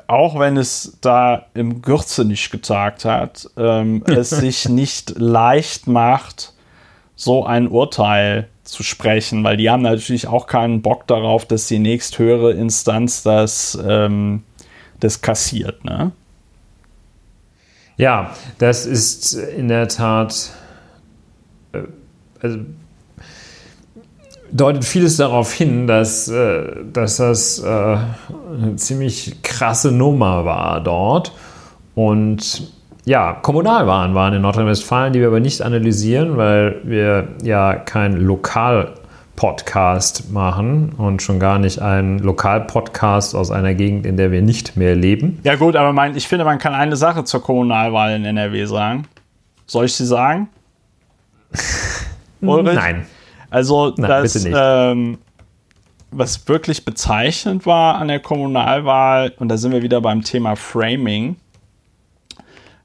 auch wenn es da im Gürze nicht getagt hat, ähm, es sich nicht leicht macht, so ein Urteil zu sprechen, weil die haben natürlich auch keinen Bock darauf, dass die nächsthöhere Instanz das, ähm, das kassiert. Ne? Ja, das ist in der Tat, äh, also deutet vieles darauf hin, dass, äh, dass das äh, eine ziemlich krasse Nummer war dort. Und ja, Kommunalwahlen waren in Nordrhein-Westfalen, die wir aber nicht analysieren, weil wir ja kein Lokal-Podcast machen und schon gar nicht einen Lokal-Podcast aus einer Gegend, in der wir nicht mehr leben. Ja gut, aber mein, ich finde, man kann eine Sache zur Kommunalwahl in NRW sagen. Soll ich sie sagen? Nein. Also Nein, das, ähm, was wirklich bezeichnend war an der Kommunalwahl, und da sind wir wieder beim Thema Framing,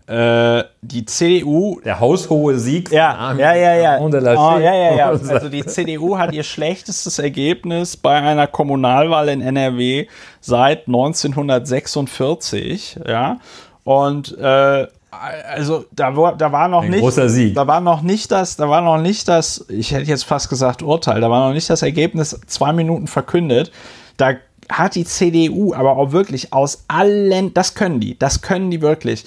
äh, die CDU. Der haushohe Sieg. Ja, ja, ja, ja. Oh, ja, ja, ja. Also die CDU hat ihr schlechtestes Ergebnis bei einer Kommunalwahl in NRW seit 1946. Ja. Und äh, also da war, da war noch Ein nicht großer Sieg. da war noch nicht das da war noch nicht das ich hätte jetzt fast gesagt Urteil da war noch nicht das Ergebnis zwei Minuten verkündet da hat die CDU aber auch wirklich aus allen das können die das können die wirklich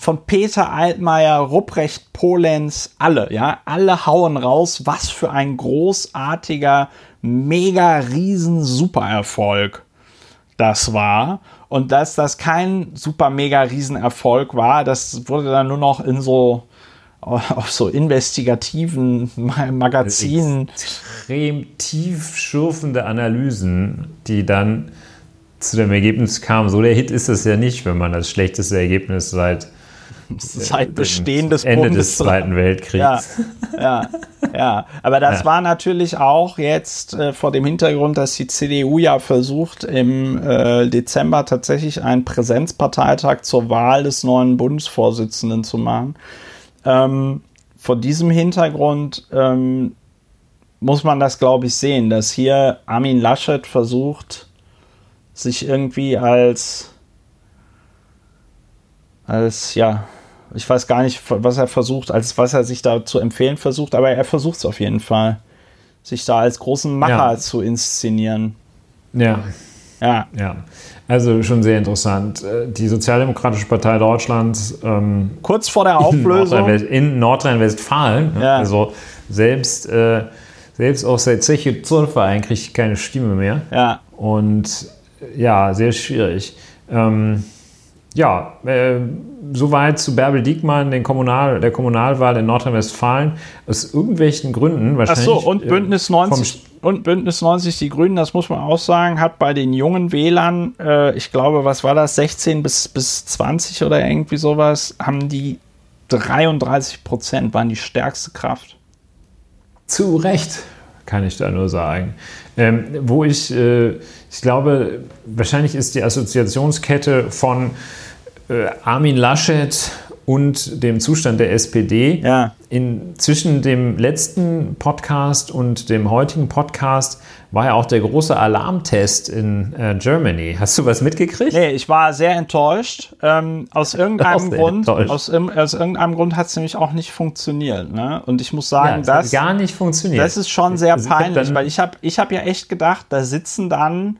von Peter Altmaier, Rupprecht Polenz, alle, ja, alle hauen raus, was für ein großartiger, mega riesen Supererfolg das war. Und dass das kein super mega Riesenerfolg war, das wurde dann nur noch in so auf so investigativen Magazinen. Extrem tiefschürfende Analysen, die dann zu dem Ergebnis kamen, so der Hit ist es ja nicht, wenn man das schlechteste Ergebnis seit seit Bestehen des Ende Bundes des Zweiten Weltkriegs. Ja, ja, ja. Aber das ja. war natürlich auch jetzt äh, vor dem Hintergrund, dass die CDU ja versucht, im äh, Dezember tatsächlich einen Präsenzparteitag zur Wahl des neuen Bundesvorsitzenden zu machen. Ähm, vor diesem Hintergrund ähm, muss man das, glaube ich, sehen, dass hier Armin Laschet versucht, sich irgendwie als als ja ich weiß gar nicht, was er versucht, als was er sich da zu empfehlen versucht, aber er versucht es auf jeden Fall, sich da als großen Macher ja. zu inszenieren. Ja. Ja. Ja. Also schon sehr interessant. Äh, die Sozialdemokratische Partei Deutschlands. Ähm, Kurz vor der Auflösung. In Nordrhein-Westfalen. Ne? Ja. Also selbst, äh, selbst aus der Zeche Zollverein kriegt keine Stimme mehr. Ja. Und ja, sehr schwierig. Ähm, ja, äh, soweit zu Bärbel Diekmann, den Kommunal, der Kommunalwahl in Nordrhein-Westfalen. Aus irgendwelchen Gründen wahrscheinlich. Ach so, und Bündnis 90, äh, und Bündnis 90 Die Grünen, das muss man auch sagen, hat bei den jungen Wählern, äh, ich glaube, was war das, 16 bis, bis 20 oder irgendwie sowas, haben die 33 Prozent, waren die stärkste Kraft. Zu Recht, kann ich da nur sagen. Ähm, wo ich, äh, ich glaube, wahrscheinlich ist die Assoziationskette von äh, Armin Laschet und dem Zustand der SPD. Ja. In, zwischen dem letzten Podcast und dem heutigen Podcast war ja auch der große Alarmtest in äh, Germany. Hast du was mitgekriegt? Nee, ich war sehr enttäuscht. Ähm, aus irgendeinem Grund, aus, aus, irgendeinem Grund hat es nämlich auch nicht funktioniert. Ne? Und ich muss sagen, ja, das gar nicht funktioniert. Das ist schon sehr peinlich, weil ich habe ich hab ja echt gedacht, da sitzen dann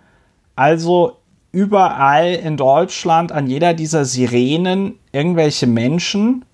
also überall in Deutschland an jeder dieser Sirenen irgendwelche Menschen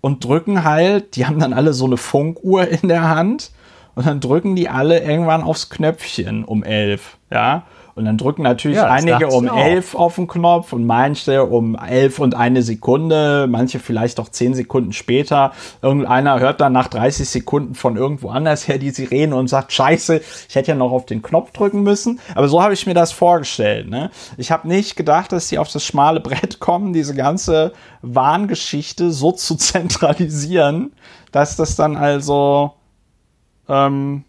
und drücken halt, die haben dann alle so eine Funkuhr in der Hand und dann drücken die alle irgendwann aufs Knöpfchen um elf, ja. Und dann drücken natürlich ja, einige um elf auf den Knopf und manche um elf und eine Sekunde, manche vielleicht auch zehn Sekunden später. Irgendeiner hört dann nach 30 Sekunden von irgendwo anders her die Sirene und sagt, scheiße, ich hätte ja noch auf den Knopf drücken müssen. Aber so habe ich mir das vorgestellt. Ne? Ich habe nicht gedacht, dass sie auf das schmale Brett kommen, diese ganze Warngeschichte so zu zentralisieren, dass das dann also... Ähm,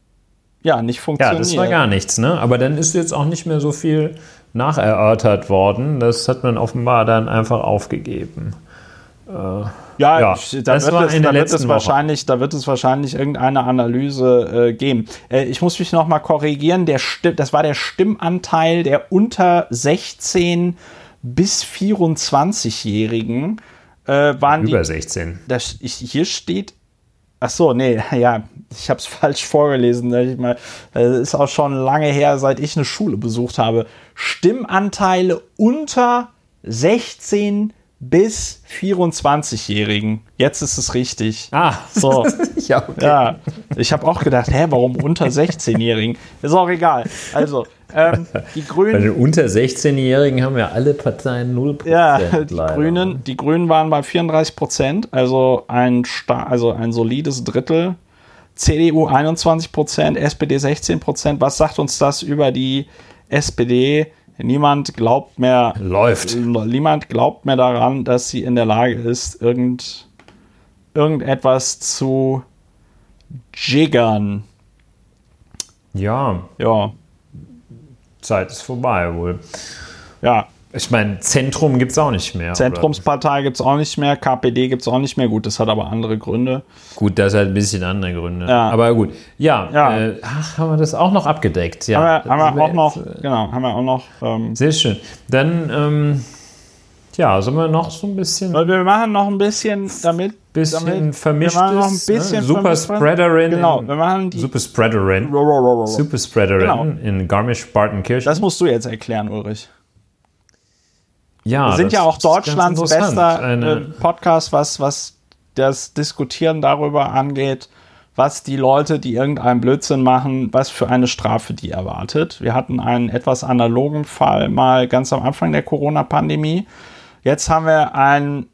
ja, nicht funktioniert. Ja, das war gar nichts, ne? Aber dann ist jetzt auch nicht mehr so viel nacherörtert worden. Das hat man offenbar dann einfach aufgegeben. Äh, ja, ja da, wird es, da, wird es wahrscheinlich, da wird es wahrscheinlich irgendeine Analyse äh, geben. Äh, ich muss mich noch mal korrigieren. Der Stimm, das war der Stimmanteil der unter 16 bis 24-Jährigen. Äh, waren Über die, 16. Das, ich, hier steht Ach so, nee, ja, ich habe es falsch vorgelesen. Ich mal, das ist auch schon lange her, seit ich eine Schule besucht habe. Stimmanteile unter 16 bis 24-Jährigen. Jetzt ist es richtig. Ah, so. ja, okay. ja, ich habe auch gedacht, hä, warum unter 16-Jährigen? Ist auch egal. Also, ähm, die Grünen. Bei den unter 16-Jährigen haben ja alle Parteien 0%. Ja, die Grünen, die Grünen waren bei 34 Prozent, also ein, also ein solides Drittel. CDU 21 Prozent, SPD 16 Prozent. Was sagt uns das über die SPD? Niemand glaubt mehr. Läuft. Niemand glaubt mehr daran, dass sie in der Lage ist, irgend, irgendetwas zu jiggern. Ja. Ja. Zeit ist vorbei wohl. Ja. Ich meine, Zentrum gibt es auch nicht mehr. Zentrumspartei gibt es auch nicht mehr, KPD gibt es auch nicht mehr. Gut, das hat aber andere Gründe. Gut, das hat ein bisschen andere Gründe. Ja. Aber gut, ja, ja. Äh, ach, haben wir das auch noch abgedeckt. Ja. Haben wir, haben wir auch noch, äh, genau, haben wir auch noch. Ähm, Sehr schön. Dann, ähm, ja, sollen wir noch so ein bisschen. Wir machen noch ein bisschen damit. Bisschen damit, vermischt. Wir machen noch ein bisschen ne? Super Spreaderin. Genau, wir machen die. Super Spreaderin. Super Spreaderin genau. in Garmisch-Partenkirchen. Das musst du jetzt erklären, Ulrich. Ja, wir sind ja auch Deutschlands bester äh, Podcast, was, was das Diskutieren darüber angeht, was die Leute, die irgendeinen Blödsinn machen, was für eine Strafe die erwartet. Wir hatten einen etwas analogen Fall mal ganz am Anfang der Corona-Pandemie. Jetzt haben wir einen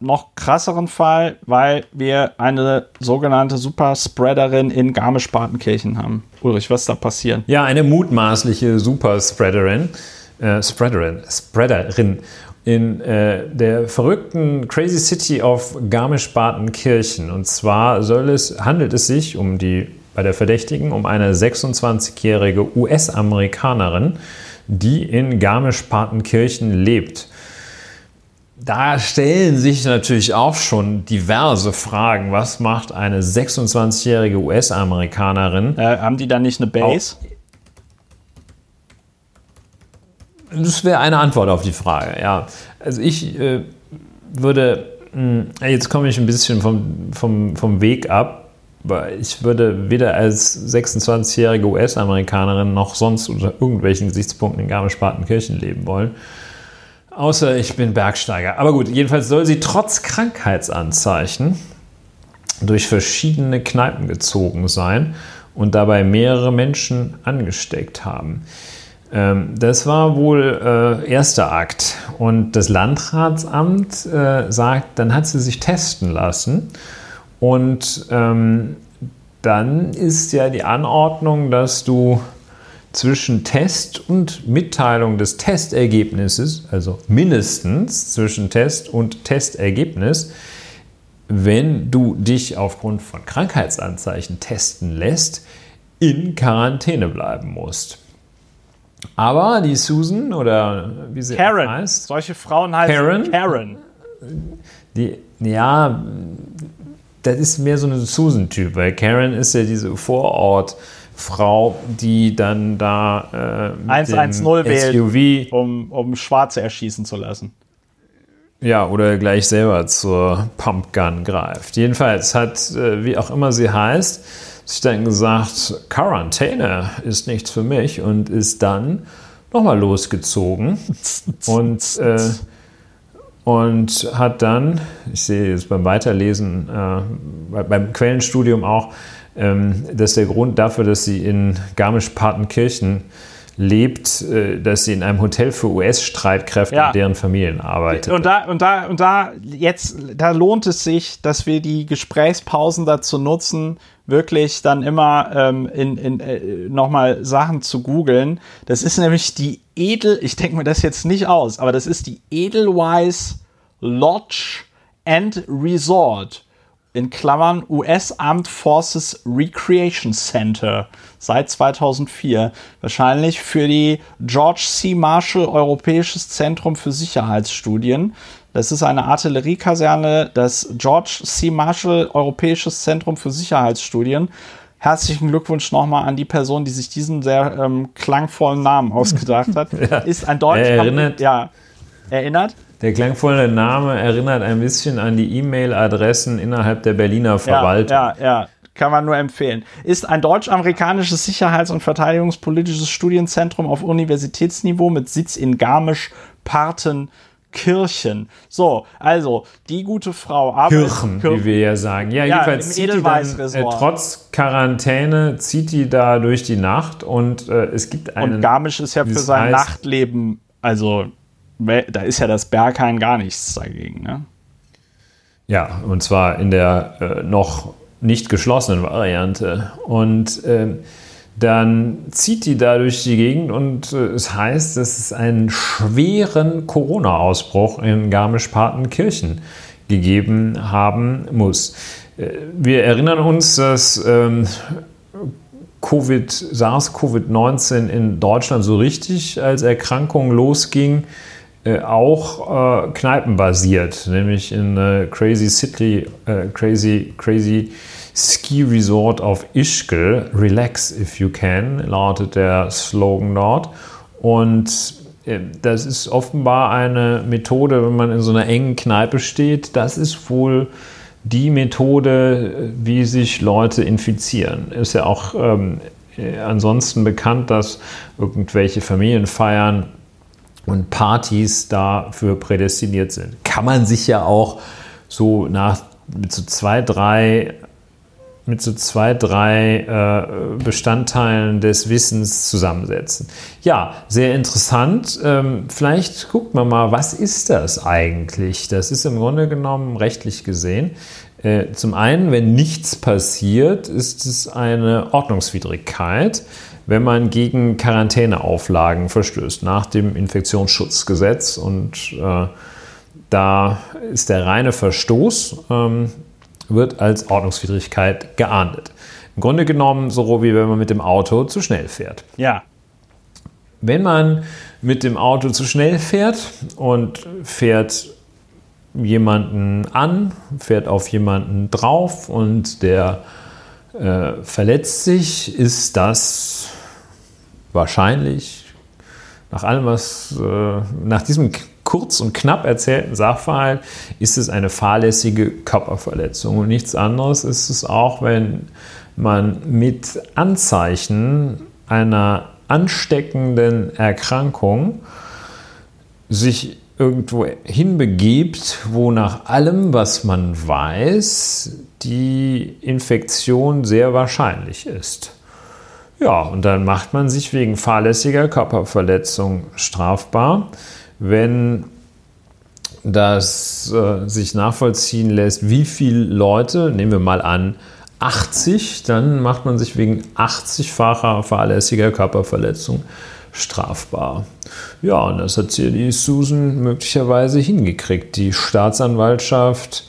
noch krasseren Fall, weil wir eine sogenannte Superspreaderin in Garmisch-Partenkirchen haben. Ulrich, was ist da passiert? Ja, eine mutmaßliche Superspreaderin äh, Spreaderin, Spreaderin in äh, der verrückten Crazy City of Garmisch-Partenkirchen. Und zwar soll es, handelt es sich um die, bei der Verdächtigen um eine 26-jährige US-Amerikanerin, die in Garmisch-Partenkirchen lebt. Da stellen sich natürlich auch schon diverse Fragen. Was macht eine 26-jährige US-Amerikanerin? Äh, haben die da nicht eine Base? Auch, Das wäre eine Antwort auf die Frage, ja. Also ich äh, würde, mh, hm, jetzt komme ich ein bisschen vom, vom, vom Weg ab, weil ich würde weder als 26-jährige US-Amerikanerin noch sonst unter irgendwelchen Gesichtspunkten in Garmisch-Partenkirchen leben wollen. Außer ich bin Bergsteiger. Aber gut, jedenfalls soll sie trotz Krankheitsanzeichen durch verschiedene Kneipen gezogen sein und dabei mehrere Menschen angesteckt haben. Ähm, das war wohl äh, erster Akt. Und das Landratsamt äh, sagt, dann hat sie sich testen lassen. Und ähm, dann ist ja die Anordnung, dass du zwischen Test und Mitteilung des Testergebnisses, also mindestens zwischen Test und Testergebnis, wenn du dich aufgrund von Krankheitsanzeichen testen lässt, in Quarantäne bleiben musst. Aber die Susan oder wie sie Karen. heißt, Solche Frauen heißen Karen? Karen. die, ja, das ist mehr so ein Susan-Typ, weil Karen ist ja diese Vorort-Frau, die dann da äh, mit 110 dem wählt. Um, um Schwarze erschießen zu lassen. Ja, oder gleich selber zur Pumpgun greift. Jedenfalls hat, äh, wie auch immer sie heißt, sich dann gesagt, Quarantäne ist nichts für mich und ist dann nochmal losgezogen. Und, äh, und hat dann, ich sehe jetzt beim Weiterlesen, äh, beim Quellenstudium auch, ähm, dass der Grund dafür, dass sie in Garmisch-Partenkirchen lebt, äh, dass sie in einem Hotel für US-Streitkräfte Ja. und deren Familien arbeitet. Und da, und da, und da, jetzt, da lohnt es sich, dass wir die Gesprächspausen dazu nutzen, wirklich dann immer ähm, in, in, äh, nochmal Sachen zu googeln. Das ist nämlich die Edel, ich denke mir das jetzt nicht aus, aber das ist die Edelweiss Lodge and Resort. In Klammern US Armed Forces Recreation Center seit 2004. Wahrscheinlich für die George C. Marshall Europäisches Zentrum für Sicherheitsstudien. Das ist eine Artilleriekaserne, das George C. Marshall Europäisches Zentrum für Sicherheitsstudien. Herzlichen Glückwunsch nochmal an die Person, die sich diesen sehr ähm, klangvollen Namen ausgedacht hat. Ist ein Deutsch. Er erinnert- Ja, erinnert? Der klangvolle Name erinnert ein bisschen an die E-Mail-Adressen innerhalb der Berliner Verwaltung. Ja, ja, ja. Kann man nur empfehlen. Ist ein deutsch-amerikanisches Sicherheits- und verteidigungspolitisches Studienzentrum auf Universitätsniveau mit Sitz in Garmisch-Partenkirchen. So, also, die gute Frau arbeitet. Kirchen, Kir- wie wir ja sagen. Ja, jedenfalls im zieht die dann, äh, trotz Quarantäne zieht die da durch die Nacht und äh, es gibt einen... Und Garmisch ist ja für sein heißt- Nachtleben, also, da ist ja das Berghain gar nichts dagegen, ne? Ja, und zwar in der äh, noch nicht geschlossenen Variante. Und ähm, dann zieht die da durch die Gegend und äh, es heißt, dass es einen schweren Corona-Ausbruch in Garmisch-Partenkirchen gegeben haben muss. Äh, wir erinnern uns, dass ähm, Covid, SARS-CoV-19 in Deutschland so richtig als Erkrankung losging, äh, auch äh, kneipenbasiert, nämlich in äh, Crazy City, äh, Crazy, Crazy Ski Resort auf Ischgl. Relax if you can, lautet der Slogan dort. Und äh, das ist offenbar eine Methode, wenn man in so einer engen Kneipe steht. Das ist wohl die Methode, wie sich Leute infizieren. Ist ja auch ähm, äh, ansonsten bekannt, dass irgendwelche Familienfeiern und Partys dafür prädestiniert sind. Kann man sich ja auch so nach mit so zwei, drei mit so zwei, drei äh, Bestandteilen des Wissens zusammensetzen. Ja, sehr interessant. Ähm, vielleicht guckt man mal, was ist das eigentlich? Das ist im Grunde genommen rechtlich gesehen. Äh, zum einen, wenn nichts passiert, ist es eine Ordnungswidrigkeit, wenn man gegen Quarantäneauflagen verstößt nach dem Infektionsschutzgesetz. Und äh, da ist der reine Verstoß ähm, wird als Ordnungswidrigkeit geahndet. Im Grunde genommen so wie wenn man mit dem Auto zu schnell fährt. Ja. Wenn man mit dem Auto zu schnell fährt und fährt jemanden an, fährt auf jemanden drauf und der äh, verletzt sich, ist das wahrscheinlich nach allem, was äh, nach diesem kurz und knapp erzählten Sachverhalt, ist es eine fahrlässige Körperverletzung. Und nichts anderes ist es auch, wenn man mit Anzeichen einer ansteckenden Erkrankung sich irgendwo hinbegibt, wo nach allem, was man weiß, die Infektion sehr wahrscheinlich ist. Ja, und dann macht man sich wegen fahrlässiger Körperverletzung strafbar, wenn das äh, sich nachvollziehen lässt, wie viele Leute, nehmen wir mal an, 80, dann macht man sich wegen 80-facher fahrlässiger Körperverletzung strafbar. Ja, und das hat hier die Susan möglicherweise hingekriegt. Die Staatsanwaltschaft,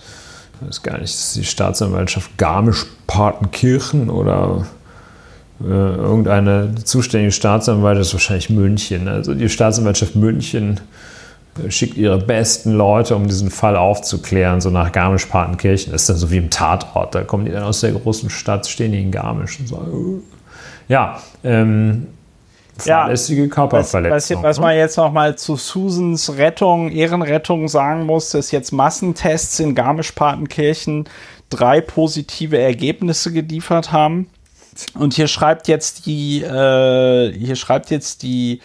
ich weiß gar nicht, ist die Staatsanwaltschaft Garmisch-Partenkirchen oder äh, irgendeine zuständige Staatsanwaltschaft, ist wahrscheinlich München. Also die Staatsanwaltschaft München schickt ihre besten Leute, um diesen Fall aufzuklären, so nach Garmisch-Partenkirchen. Das ist dann so wie im Tatort. Da kommen die dann aus der großen Stadt, stehen die in Garmisch und sagen, ja, ähm, fahrlässige ja, Körperverletzung. Was, was, man jetzt noch mal zu Susans Rettung, Ehrenrettung sagen muss, ist jetzt Massentests in Garmisch-Partenkirchen drei positive Ergebnisse geliefert haben. Und hier schreibt jetzt die, äh, hier schreibt jetzt die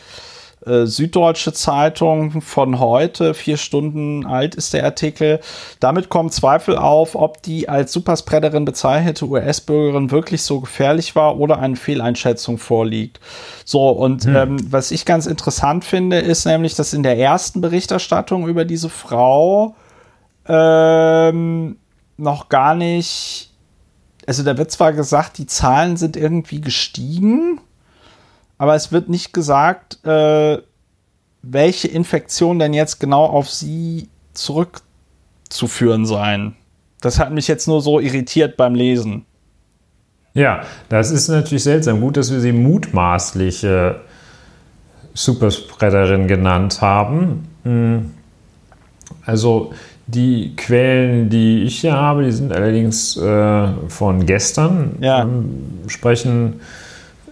äh, Süddeutsche Zeitung von heute, vier Stunden alt ist der Artikel. Damit kommen Zweifel auf, ob die als Superspreaderin bezeichnete US-Bürgerin wirklich so gefährlich war oder eine Fehleinschätzung vorliegt. So, und hm. ähm, was ich ganz interessant finde, ist nämlich, dass in der ersten Berichterstattung über diese Frau ähm, noch gar nicht, also da wird zwar gesagt, die Zahlen sind irgendwie gestiegen, aber es wird nicht gesagt, äh, welche Infektion denn jetzt genau auf sie zurückzuführen seien. Das hat mich jetzt nur so irritiert beim Lesen. Ja, das ist natürlich seltsam. Gut, dass wir sie mutmaßliche Superspreaderin genannt haben. Hm. Also die Quellen, die ich hier habe, die sind allerdings äh, von gestern, ja. ähm, sprechen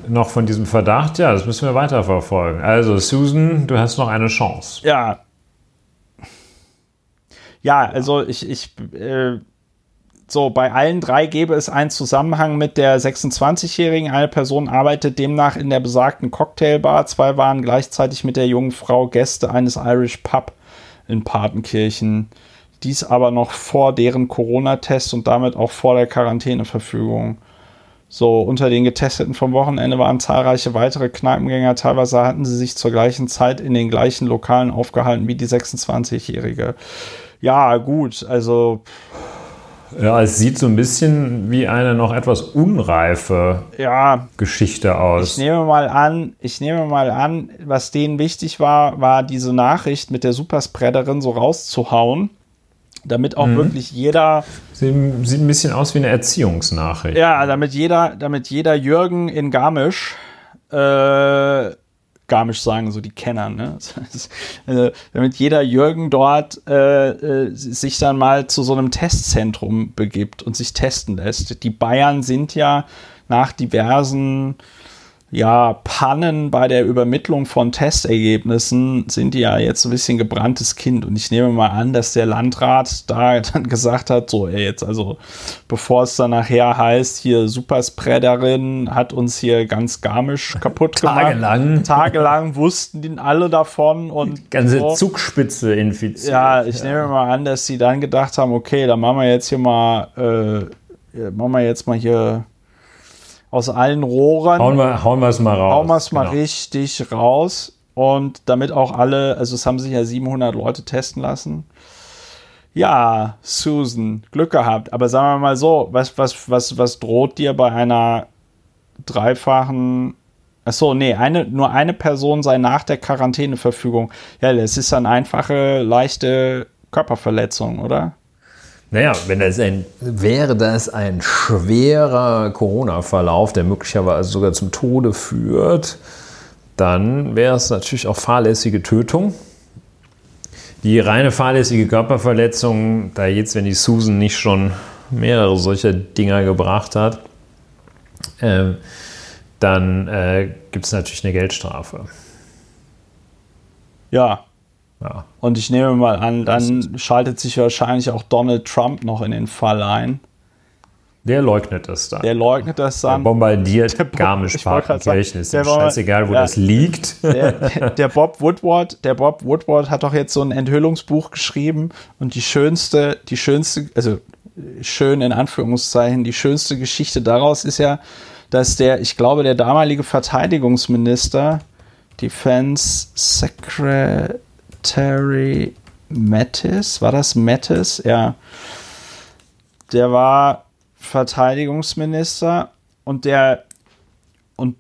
noch von diesem Verdacht, ja, das müssen wir weiterverfolgen. Also, Susan, du hast noch eine Chance. Ja. Ja, also ich, ich, äh, so, bei allen drei gäbe es einen Zusammenhang mit der 26-Jährigen. Eine Person arbeitet demnach in der besagten Cocktailbar. Zwei waren gleichzeitig mit der jungen Frau Gäste eines Irish Pub in Patenkirchen. Dies aber noch vor deren Corona-Test und damit auch vor der Quarantäneverfügung. So, unter den Getesteten vom Wochenende waren zahlreiche weitere Kneipengänger. Teilweise hatten sie sich zur gleichen Zeit in den gleichen Lokalen aufgehalten wie die 26-Jährige. Ja, gut, also. Ja, es sieht so ein bisschen wie eine noch etwas unreife ja, Geschichte aus. Ich nehme mal an, ich nehme mal an, was denen wichtig war, war diese Nachricht mit der Superspreaderin so rauszuhauen damit auch mhm. wirklich jeder. Sieht, sieht, ein bisschen aus wie eine Erziehungsnachricht. Ja, damit jeder, damit jeder Jürgen in Garmisch, äh, Garmisch sagen so die Kenner, ne? also, damit jeder Jürgen dort äh, äh, sich dann mal zu so einem Testzentrum begibt und sich testen lässt. Die Bayern sind ja nach diversen ja, Pannen bei der Übermittlung von Testergebnissen sind die ja jetzt ein bisschen gebranntes Kind. Und ich nehme mal an, dass der Landrat da dann gesagt hat, so, ey, jetzt also, bevor es dann nachher heißt, hier Superspreaderin hat uns hier ganz garmisch kaputt Tagelang. gemacht. Tagelang wussten die alle davon und die ganze so. Zugspitze infiziert. Ja, ich ja. nehme mal an, dass sie dann gedacht haben, okay, dann machen wir jetzt hier mal, äh, machen wir jetzt mal hier aus allen Rohren. Hauen wir, hauen wir es mal raus. Hauen wir es mal genau. richtig raus. Und damit auch alle, also es haben sich ja 700 Leute testen lassen. Ja, Susan, Glück gehabt. Aber sagen wir mal so, was, was, was, was droht dir bei einer dreifachen Achso, nee, eine, nur eine Person sei nach der Quarantäneverfügung. Ja, das ist eine einfache, leichte Körperverletzung, oder? Naja, wenn das ein, wäre das ein schwerer Corona-Verlauf, der möglicherweise sogar zum Tode führt, dann wäre es natürlich auch fahrlässige Tötung. Die reine fahrlässige Körperverletzung, da jetzt, wenn die Susan nicht schon mehrere solcher Dinger gebracht hat, äh, dann äh, gibt es natürlich eine Geldstrafe. Ja, ja. Und ich nehme mal an, dann schaltet sich wahrscheinlich auch Donald Trump noch in den Fall ein. Der leugnet das dann. Der leugnet das dann. Der bombardiert Garmisch-Partenkirchen. Ist der scheißegal, wo ja, das liegt. Der, der, Bob Woodward, der Bob Woodward hat doch jetzt so ein Enthüllungsbuch geschrieben und die schönste, die schönste, also schön in Anführungszeichen, die schönste Geschichte daraus ist ja, dass der, ich glaube, der damalige Verteidigungsminister, Defense Secretary Mattis, war das Mattis? Ja. Der war Verteidigungsminister und der und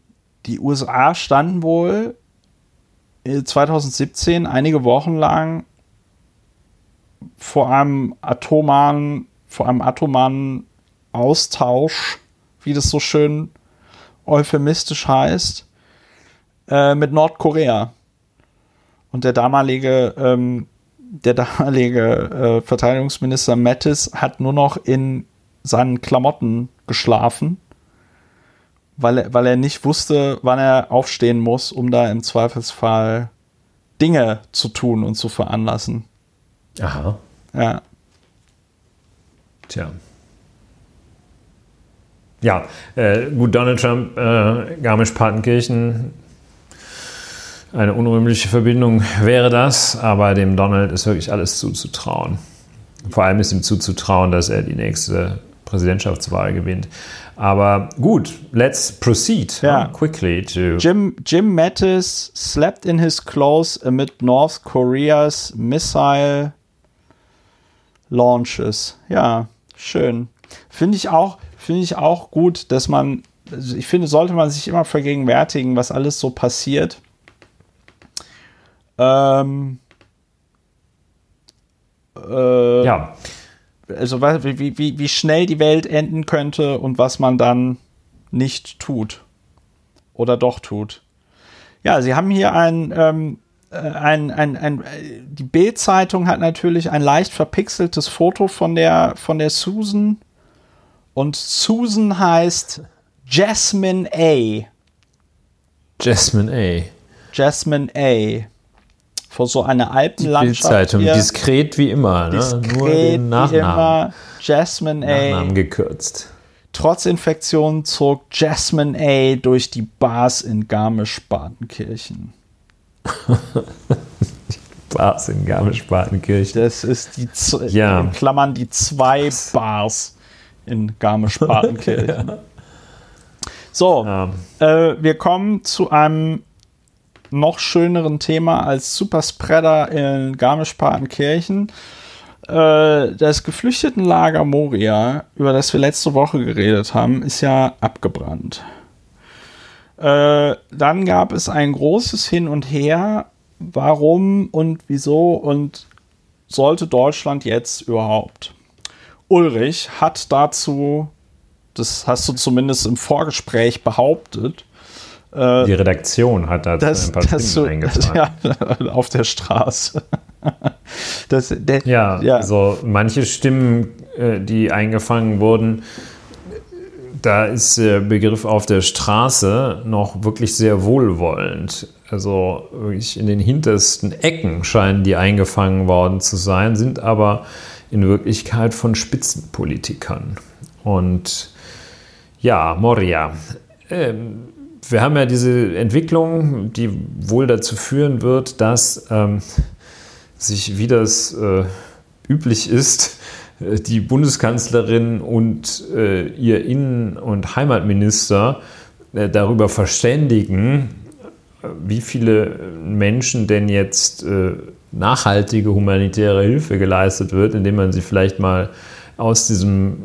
die USA standen wohl 2017 einige Wochen lang vor einem atomaren, vor einem atomaren Austausch, wie das so schön euphemistisch heißt, äh, mit Nordkorea. Und der damalige, ähm, der damalige äh, Verteidigungsminister Mattis hat nur noch in seinen Klamotten geschlafen, weil er, weil er nicht wusste, wann er aufstehen muss, um da im Zweifelsfall Dinge zu tun und zu veranlassen. Aha. Ja. Tja. Ja, äh, gut, Donald Trump, äh, Garmisch-Partenkirchen, eine unrühmliche Verbindung wäre das, aber dem Donald ist wirklich alles zuzutrauen. Vor allem ist ihm zuzutrauen, dass er die nächste Präsidentschaftswahl gewinnt. Aber gut, let's proceed Ja. quickly to. Jim, Jim Mattis slept in his clothes amid North Korea's missile launches. Ja, schön. Finde ich auch, finde ich auch gut, dass man, also ich finde, sollte man sich immer vergegenwärtigen, was alles so passiert. Ähm, äh, Ja, also wie, wie, wie schnell die Welt enden könnte und was man dann nicht tut. Oder doch tut. Ja, sie haben hier ein, ähm, äh, ein, ein, ein die Bild-Zeitung hat natürlich ein leicht verpixeltes Foto von der, von der Susan. Und Susan heißt Jasmine A. Jasmine A. Jasmine A. Vor so einer Alpenlandschaft. Bildzeitung, hier. diskret wie immer, ne? Diskret nur wie den Nachnamen, immer. Jasmine A. Nachnamen gekürzt. Trotz Infektion zog Jasmine A. durch die Bars in Garmisch-Partenkirchen. Bars in Garmisch-Partenkirchen. Das ist die, Z Ja. in Klammern die zwei Bars in Garmisch-Partenkirchen. So, Ja. äh, wir kommen zu einem noch schöneren Thema als Superspreader in Garmisch-Partenkirchen. Äh, das Geflüchtetenlager Moria, über das wir letzte Woche geredet haben, ist ja abgebrannt. Äh, dann gab es ein großes Hin und Her, warum und wieso und sollte Deutschland jetzt überhaupt. Ulrich hat dazu, das hast du zumindest im Vorgespräch behauptet, Die Redaktion hat dazu dass, ein paar Stimmen du, eingetragen. ja, auf der Straße. das, der, Ja, ja. also manche Stimmen, äh, die eingefangen wurden, da ist der Begriff auf der Straße noch wirklich sehr wohlwollend. Also wirklich in den hintersten Ecken scheinen die eingefangen worden zu sein, sind aber in Wirklichkeit von Spitzenpolitikern. Und ja, Moria. Ähm, wir haben ja diese Entwicklung, die wohl dazu führen wird, dass ähm, sich, wie das äh, üblich ist, äh, die Bundeskanzlerin und äh, ihr Innen- und Heimatminister äh, darüber verständigen, äh, wie viele Menschen denn jetzt äh, nachhaltige humanitäre Hilfe geleistet wird, indem man sie vielleicht mal aus diesem,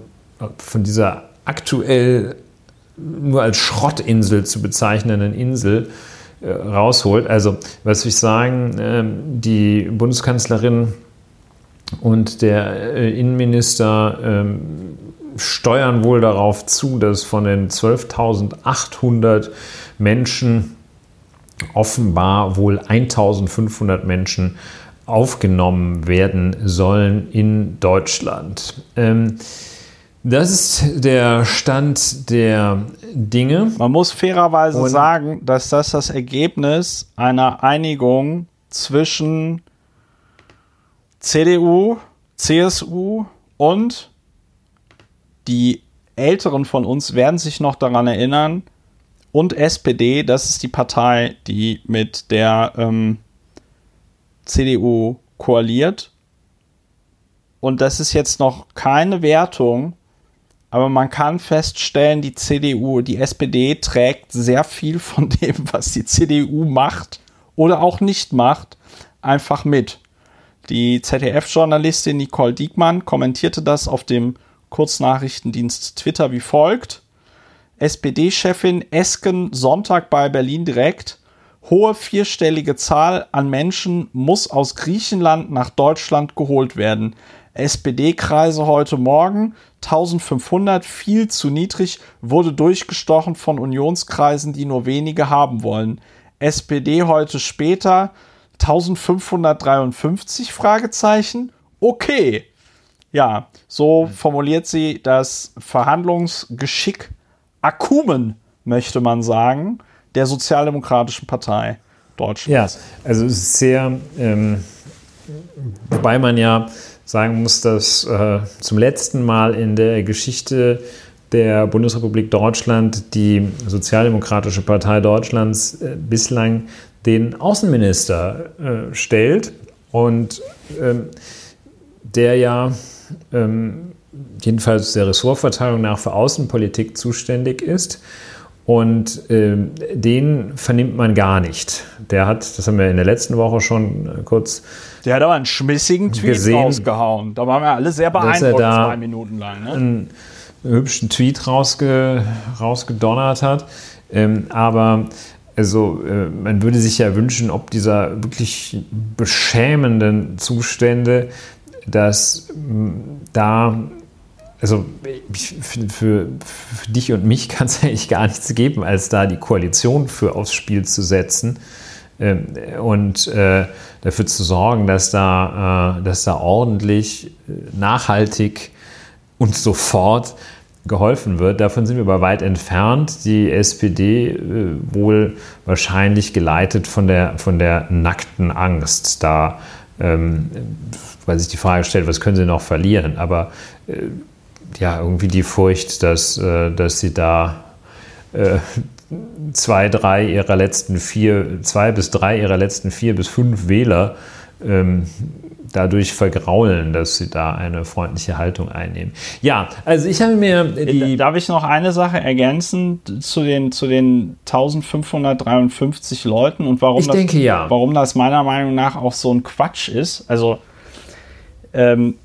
von dieser aktuell nur als Schrottinsel zu bezeichnenden Insel äh, rausholt. Also, was ich sagen, ähm, die Bundeskanzlerin und der äh, Innenminister ähm, steuern wohl darauf zu, dass von den 12.800 Menschen offenbar wohl 1.500 Menschen aufgenommen werden sollen in Deutschland. Ähm, das ist der Stand der Dinge. Man muss fairerweise Und- sagen, dass das das Ergebnis einer Einigung zwischen CDU, CSU und die Älteren von uns werden sich noch daran erinnern und SPD, das ist die Partei, die mit der ähm, CDU koaliert. und das ist jetzt noch keine Wertung, aber man kann feststellen, die CDU, die SPD trägt sehr viel von dem, was die CDU macht oder auch nicht macht, einfach mit. Die ZDF-Journalistin Nicole Diekmann kommentierte das auf dem Kurznachrichtendienst Twitter wie folgt. SPD-Chefin Esken Sonntag bei Berlin direkt. Hohe vierstellige Zahl an Menschen muss aus Griechenland nach Deutschland geholt werden. SPD-Kreise heute Morgen 1500, viel zu niedrig, wurde durchgestochen von Unionskreisen, die nur wenige haben wollen. SPD heute später 1553 Fragezeichen. Okay. Ja, so formuliert sie das Verhandlungsgeschick Akumen, möchte man sagen, der Sozialdemokratischen Partei Deutschlands. Ja, also es ist sehr, ähm, wobei man ja sagen muss, dass äh, zum letzten Mal in der Geschichte der Bundesrepublik Deutschland die Sozialdemokratische Partei Deutschlands äh, bislang den Außenminister äh, stellt und ähm, der ja ähm, jedenfalls der Ressortverteilung nach für Außenpolitik zuständig ist. Und äh, den vernimmt man gar nicht. Der hat, das haben wir in der letzten Woche schon äh, kurz. Der hat aber einen schmissigen Tweet gesehen, rausgehauen. Da waren wir alle sehr beeindruckt, zwei Minuten lang. Ne? Einen hübschen Tweet rausge, rausgedonnert hat. Ähm, aber also äh, man würde sich ja wünschen, ob dieser wirklich beschämenden Zustände, dass da also für, für, für, dich und mich kann es eigentlich gar nichts geben, als da die Koalition für aufs Spiel zu setzen und äh, dafür zu sorgen, dass da, äh, dass da ordentlich, äh, nachhaltig und sofort geholfen wird. Davon sind wir aber weit entfernt. Die SPD äh, wohl wahrscheinlich geleitet von der, von der nackten Angst. Da, ähm, weil sich die Frage stellt, was können sie noch verlieren? Aber äh, ja, irgendwie die Furcht, dass, äh, dass sie da äh, zwei, drei ihrer letzten vier, zwei bis drei ihrer letzten vier bis fünf Wähler ähm, dadurch vergraulen, dass sie da eine freundliche Haltung einnehmen. Ja, also ich habe mir die Darf ich noch eine Sache ergänzen zu den, zu den 1553 Leuten und warum, ich das, denke, ja. warum das meiner Meinung nach auch so ein Quatsch ist? Also, ähm,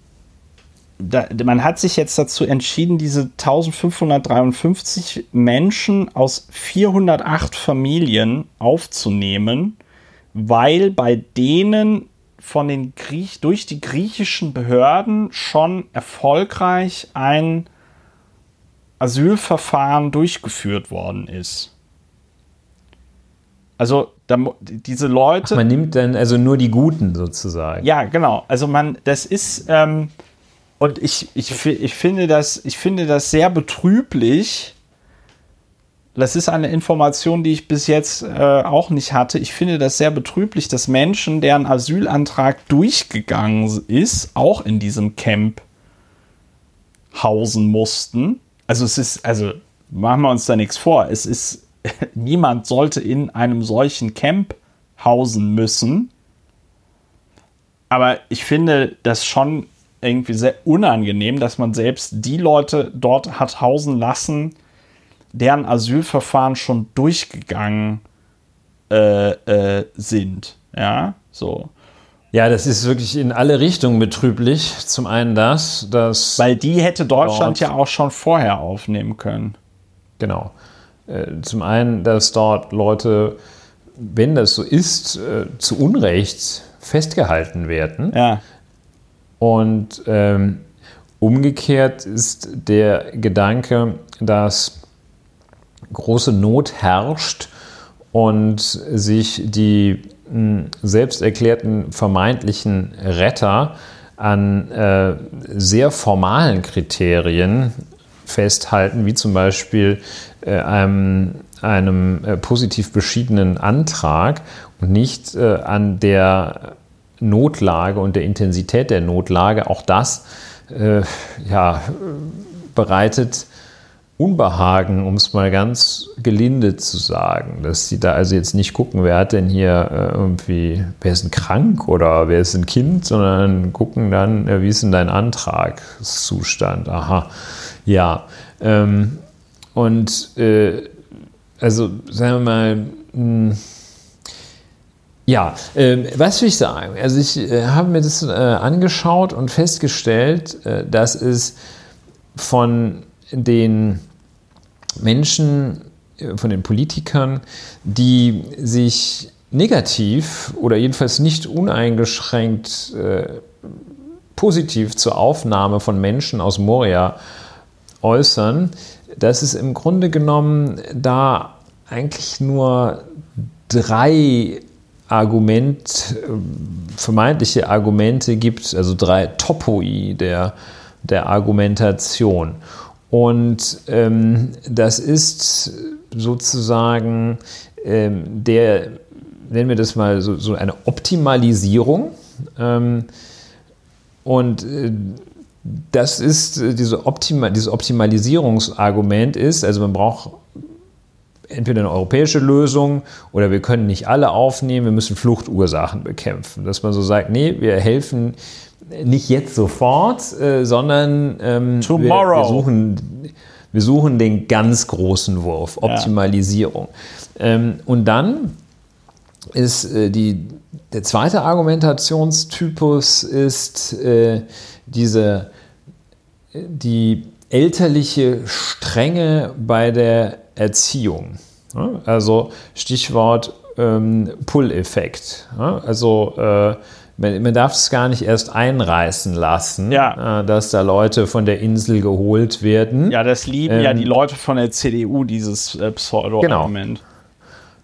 da, man hat sich jetzt dazu entschieden, diese 1553 Menschen aus 408 Familien aufzunehmen, weil bei denen von den Griech durch die griechischen Behörden schon erfolgreich ein Asylverfahren durchgeführt worden ist. Also da, diese Leute. Ach, man nimmt dann also nur die Guten sozusagen. Ja, genau. Also man, das ist ähm, und ich, ich, ich, finde das, ich finde das sehr betrüblich. Das ist eine Information, die ich bis jetzt äh, auch nicht hatte. Ich finde das sehr betrüblich, dass Menschen, deren Asylantrag durchgegangen ist, auch in diesem Camp hausen mussten. Also es ist, also machen wir uns da nichts vor. Es ist, niemand sollte in einem solchen Camp hausen müssen. Aber ich finde das schon irgendwie sehr unangenehm, dass man selbst die Leute dort hat hausen lassen, deren Asylverfahren schon durchgegangen äh, äh, sind. Ja, so. Ja, das ist wirklich in alle Richtungen betrüblich. Zum einen das, dass. Weil die hätte Deutschland ja auch schon vorher aufnehmen können. Genau. Äh, zum einen, dass dort Leute, wenn das so ist, äh, zu Unrecht festgehalten werden. Ja. Und ähm, umgekehrt ist der Gedanke, dass große Not herrscht und sich die mh, hm, selbst erklärten vermeintlichen Retter an äh, sehr formalen Kriterien festhalten, wie zum Beispiel äh, einem, einem äh, positiv beschiedenen Antrag und nicht äh, an der Notlage und der Intensität der Notlage, auch das äh, ja, bereitet Unbehagen, um es mal ganz gelinde zu sagen, dass sie da also jetzt nicht gucken, wer hat denn hier äh, irgendwie, wer ist denn krank oder wer ist ein Kind, sondern gucken dann, äh, wie ist denn dein Antragszustand? Aha, ja. Ähm, und äh, also sagen wir mal, mh, hm, ja, äh, was will ich sagen? Also ich äh, habe mir das äh, angeschaut und festgestellt, äh, dass es von den Menschen, äh, von den Politikern, die sich negativ oder jedenfalls nicht uneingeschränkt äh, positiv zur Aufnahme von Menschen aus Moria äußern, dass es im Grunde genommen da eigentlich nur drei Argument, äh, vermeintliche Argumente gibt, also drei Topoi der, der Argumentation. Und ähm, das ist sozusagen ähm, der, nennen wir das mal so, so eine Optimalisierung. Ähm, und äh, das ist äh, diese Optima, dieses Optimalisierungsargument ist, also man braucht entweder eine europäische Lösung oder wir können nicht alle aufnehmen, wir müssen Fluchtursachen bekämpfen. Dass man so sagt, nee, wir helfen nicht jetzt sofort, äh, sondern ähm, wir, wir, suchen, wir suchen den ganz großen Wurf, Optimalisierung. Ja. Ähm, und dann ist äh, die, der zweite Argumentationstypus ist äh, diese die elterliche Strenge bei der Erziehung. Also Stichwort ähm, Pull-Effekt. Also äh, man, man, darf es gar nicht erst einreißen lassen, ja. äh, dass da Leute von der Insel geholt werden. Ja, das lieben ähm, ja die Leute von der CDU, dieses äh, Pseudo-Argument. Genau.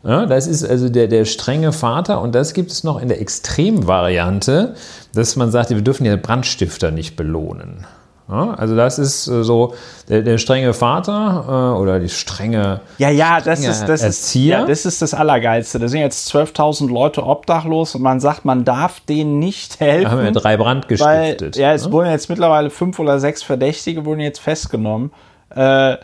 Ja, das ist also der, der strenge Vater und das gibt es noch in der Extremvariante, dass man sagt, wir dürfen ja Brandstifter nicht belohnen. Ja, also das ist äh, so der, der strenge Vater äh, oder die strenge Ja, ja, das ist das Erzieher. Ist, ja, das ist das Allergeilste. Da sind jetzt 12.000 Leute obdachlos und man sagt, man darf denen nicht helfen. Da haben wir drei Brand gestiftet. Weil, ja, es ne? wurden jetzt mittlerweile fünf oder sechs Verdächtige wurden jetzt festgenommen. Äh,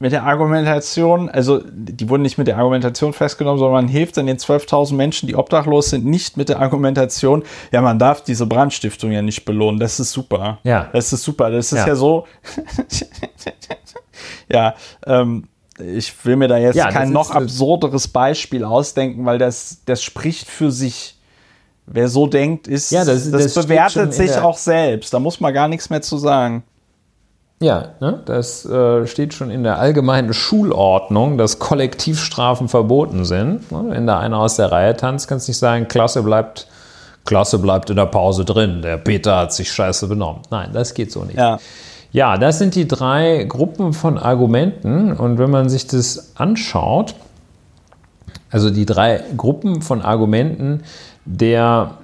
mit der Argumentation, also die wurden nicht mit der Argumentation festgenommen, sondern man hilft dann den 12.000 Menschen, die obdachlos sind, nicht mit der Argumentation, ja, man darf diese Brandstiftung ja nicht belohnen. Das ist super. Ja. Das ist super. Das ist ja, ja so. ja, ähm, ich will mir da jetzt ja, kein noch absurderes Beispiel ausdenken, weil das, das spricht für sich. Wer so denkt, ist, ja, das, das, das bewertet sich auch selbst. Da muss man gar nichts mehr zu sagen. Ja, ne, das äh, steht schon in der allgemeinen Schulordnung, dass Kollektivstrafen verboten sind. Ne? Wenn da einer aus der Reihe tanzt, kannst du nicht sagen, Klasse bleibt, Klasse bleibt in der Pause drin. Der Peter hat sich scheiße benommen. Nein, das geht so nicht. Ja. ja, das sind die drei Gruppen von Argumenten. Und wenn man sich das anschaut, also die drei Gruppen von Argumenten der,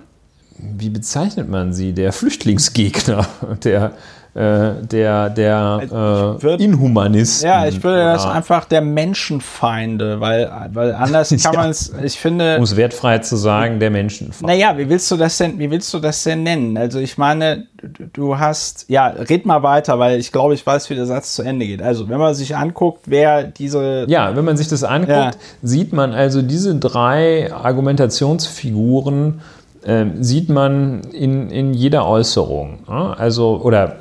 wie bezeichnet man sie, der Flüchtlingsgegner, der äh, der, der äh, Inhumanisten. Ja, ich würde das einfach der Menschenfeinde, weil, weil anders kann ja. man es, ich finde. Um es wertfrei zu sagen, der Menschenfeind. Naja, wie willst du das denn, wie willst du das denn nennen? Also ich meine, du hast, ja, red mal weiter, weil ich glaube, ich weiß, wie der Satz zu Ende geht. Also, wenn man sich anguckt, wer diese. Ja, wenn man sich das anguckt, ja. sieht man also diese drei Argumentationsfiguren äh, sieht man in, in jeder Äußerung. Ja? Also, oder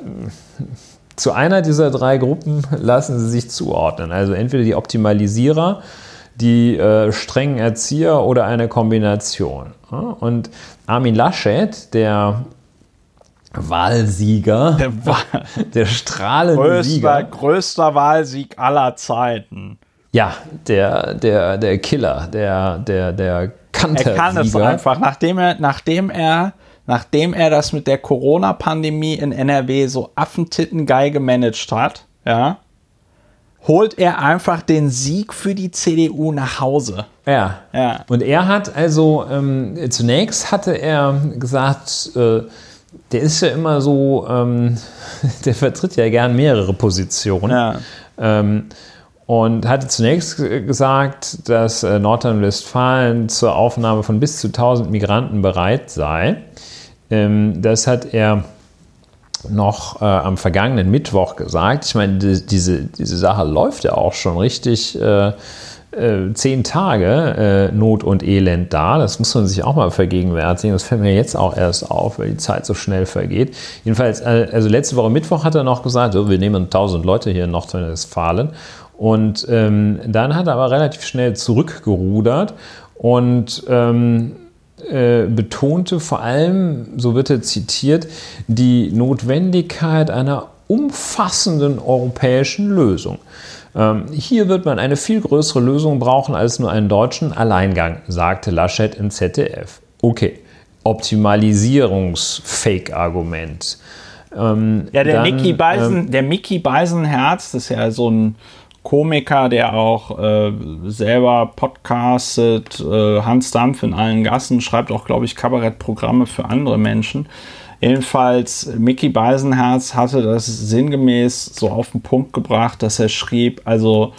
zu einer dieser drei Gruppen lassen sie sich zuordnen. Also entweder die Optimalisierer, die äh, strengen Erzieher oder eine Kombination. Ja? Und Armin Laschet, der Wahlsieger, der, Wahl der strahlende größter, Sieger. Größter Wahlsieg aller Zeiten. Ja, der, der, der Killer, der, der, der kannte er kann es einfach, nachdem er, nachdem er, nachdem er das mit der Corona-Pandemie in NRW so affentittengeil gemanagt hat, ja, holt er einfach den Sieg für die CDU nach Hause. Ja. ja. Und er hat also ähm, zunächst hatte er gesagt, äh, der ist ja immer so, ähm, der vertritt ja gern mehrere Positionen. Ja. Ähm, und hatte zunächst gesagt, dass äh, Nordrhein-Westfalen zur Aufnahme von bis zu 1000 Migranten bereit sei. Ähm, das hat er noch äh, am vergangenen Mittwoch gesagt. Ich meine, die, diese, diese Sache läuft ja auch schon richtig. Äh, zehn Tage Not und Elend da. Das muss man sich auch mal vergegenwärtigen. Das fällt mir jetzt auch erst auf, weil die Zeit so schnell vergeht. Jedenfalls, also letzte Woche Mittwoch hat er noch gesagt, so, wir nehmen 1000 Leute hier in Nordrhein-Westfalen. Und ähm, dann hat er aber relativ schnell zurückgerudert und ähm, äh, betonte vor allem, so wird er zitiert, die Notwendigkeit einer umfassenden europäischen Lösung. Ähm, hier wird man eine viel größere Lösung brauchen als nur einen deutschen Alleingang, sagte Laschet im ZDF. Okay, Optimalisierungs-Fake-Argument. Ähm, ja, der, dann, Mickey ähm, Beisenherz, das ist ja so ein Komiker, der auch äh, selber podcastet, äh, Hans Dampf in allen Gassen, schreibt auch, glaube ich, Kabarettprogramme für andere Menschen. Jedenfalls, Mickey Beisenherz hatte das sinngemäß so auf den Punkt gebracht, dass er schrieb, also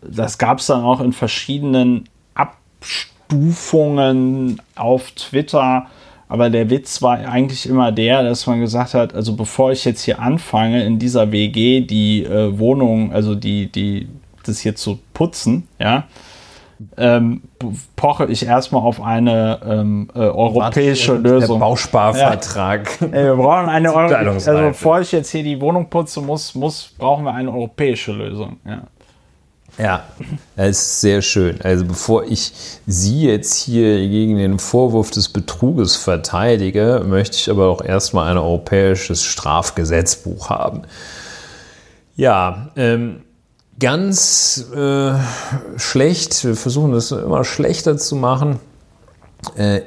das gab es dann auch in verschiedenen Abstufungen auf Twitter, aber der Witz war eigentlich immer der, dass man gesagt hat, also bevor ich jetzt hier anfange, in dieser WG die äh, Wohnung, also die, die, das hier zu putzen, ja, ähm, poche ich erstmal auf eine ähm, äh, europäische Warte, Lösung. Der Bausparvertrag. Ja. wir brauchen eine Euro also bevor ich jetzt hier die Wohnung putze, muss, muss, brauchen wir eine europäische Lösung. Ja. Ja, das ist sehr schön. Also bevor ich Sie jetzt hier gegen den Vorwurf des Betruges verteidige, möchte ich aber auch erstmal ein europäisches Strafgesetzbuch haben. Ja, ähm, ganz äh, schlecht, wir versuchen das immer schlechter zu machen, äh,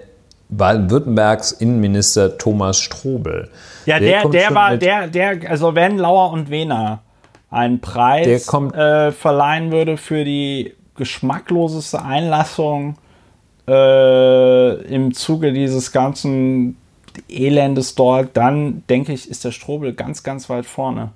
Baden-Württembergs Innenminister Thomas Strobel. Ja, der, der, der war, der, der, also wenn Lauer und Wehner einen Preis äh, verleihen würde für die geschmackloseste Einlassung äh, im Zuge dieses ganzen Elendes dort, dann denke ich, ist der Strobel ganz, ganz weit vorne.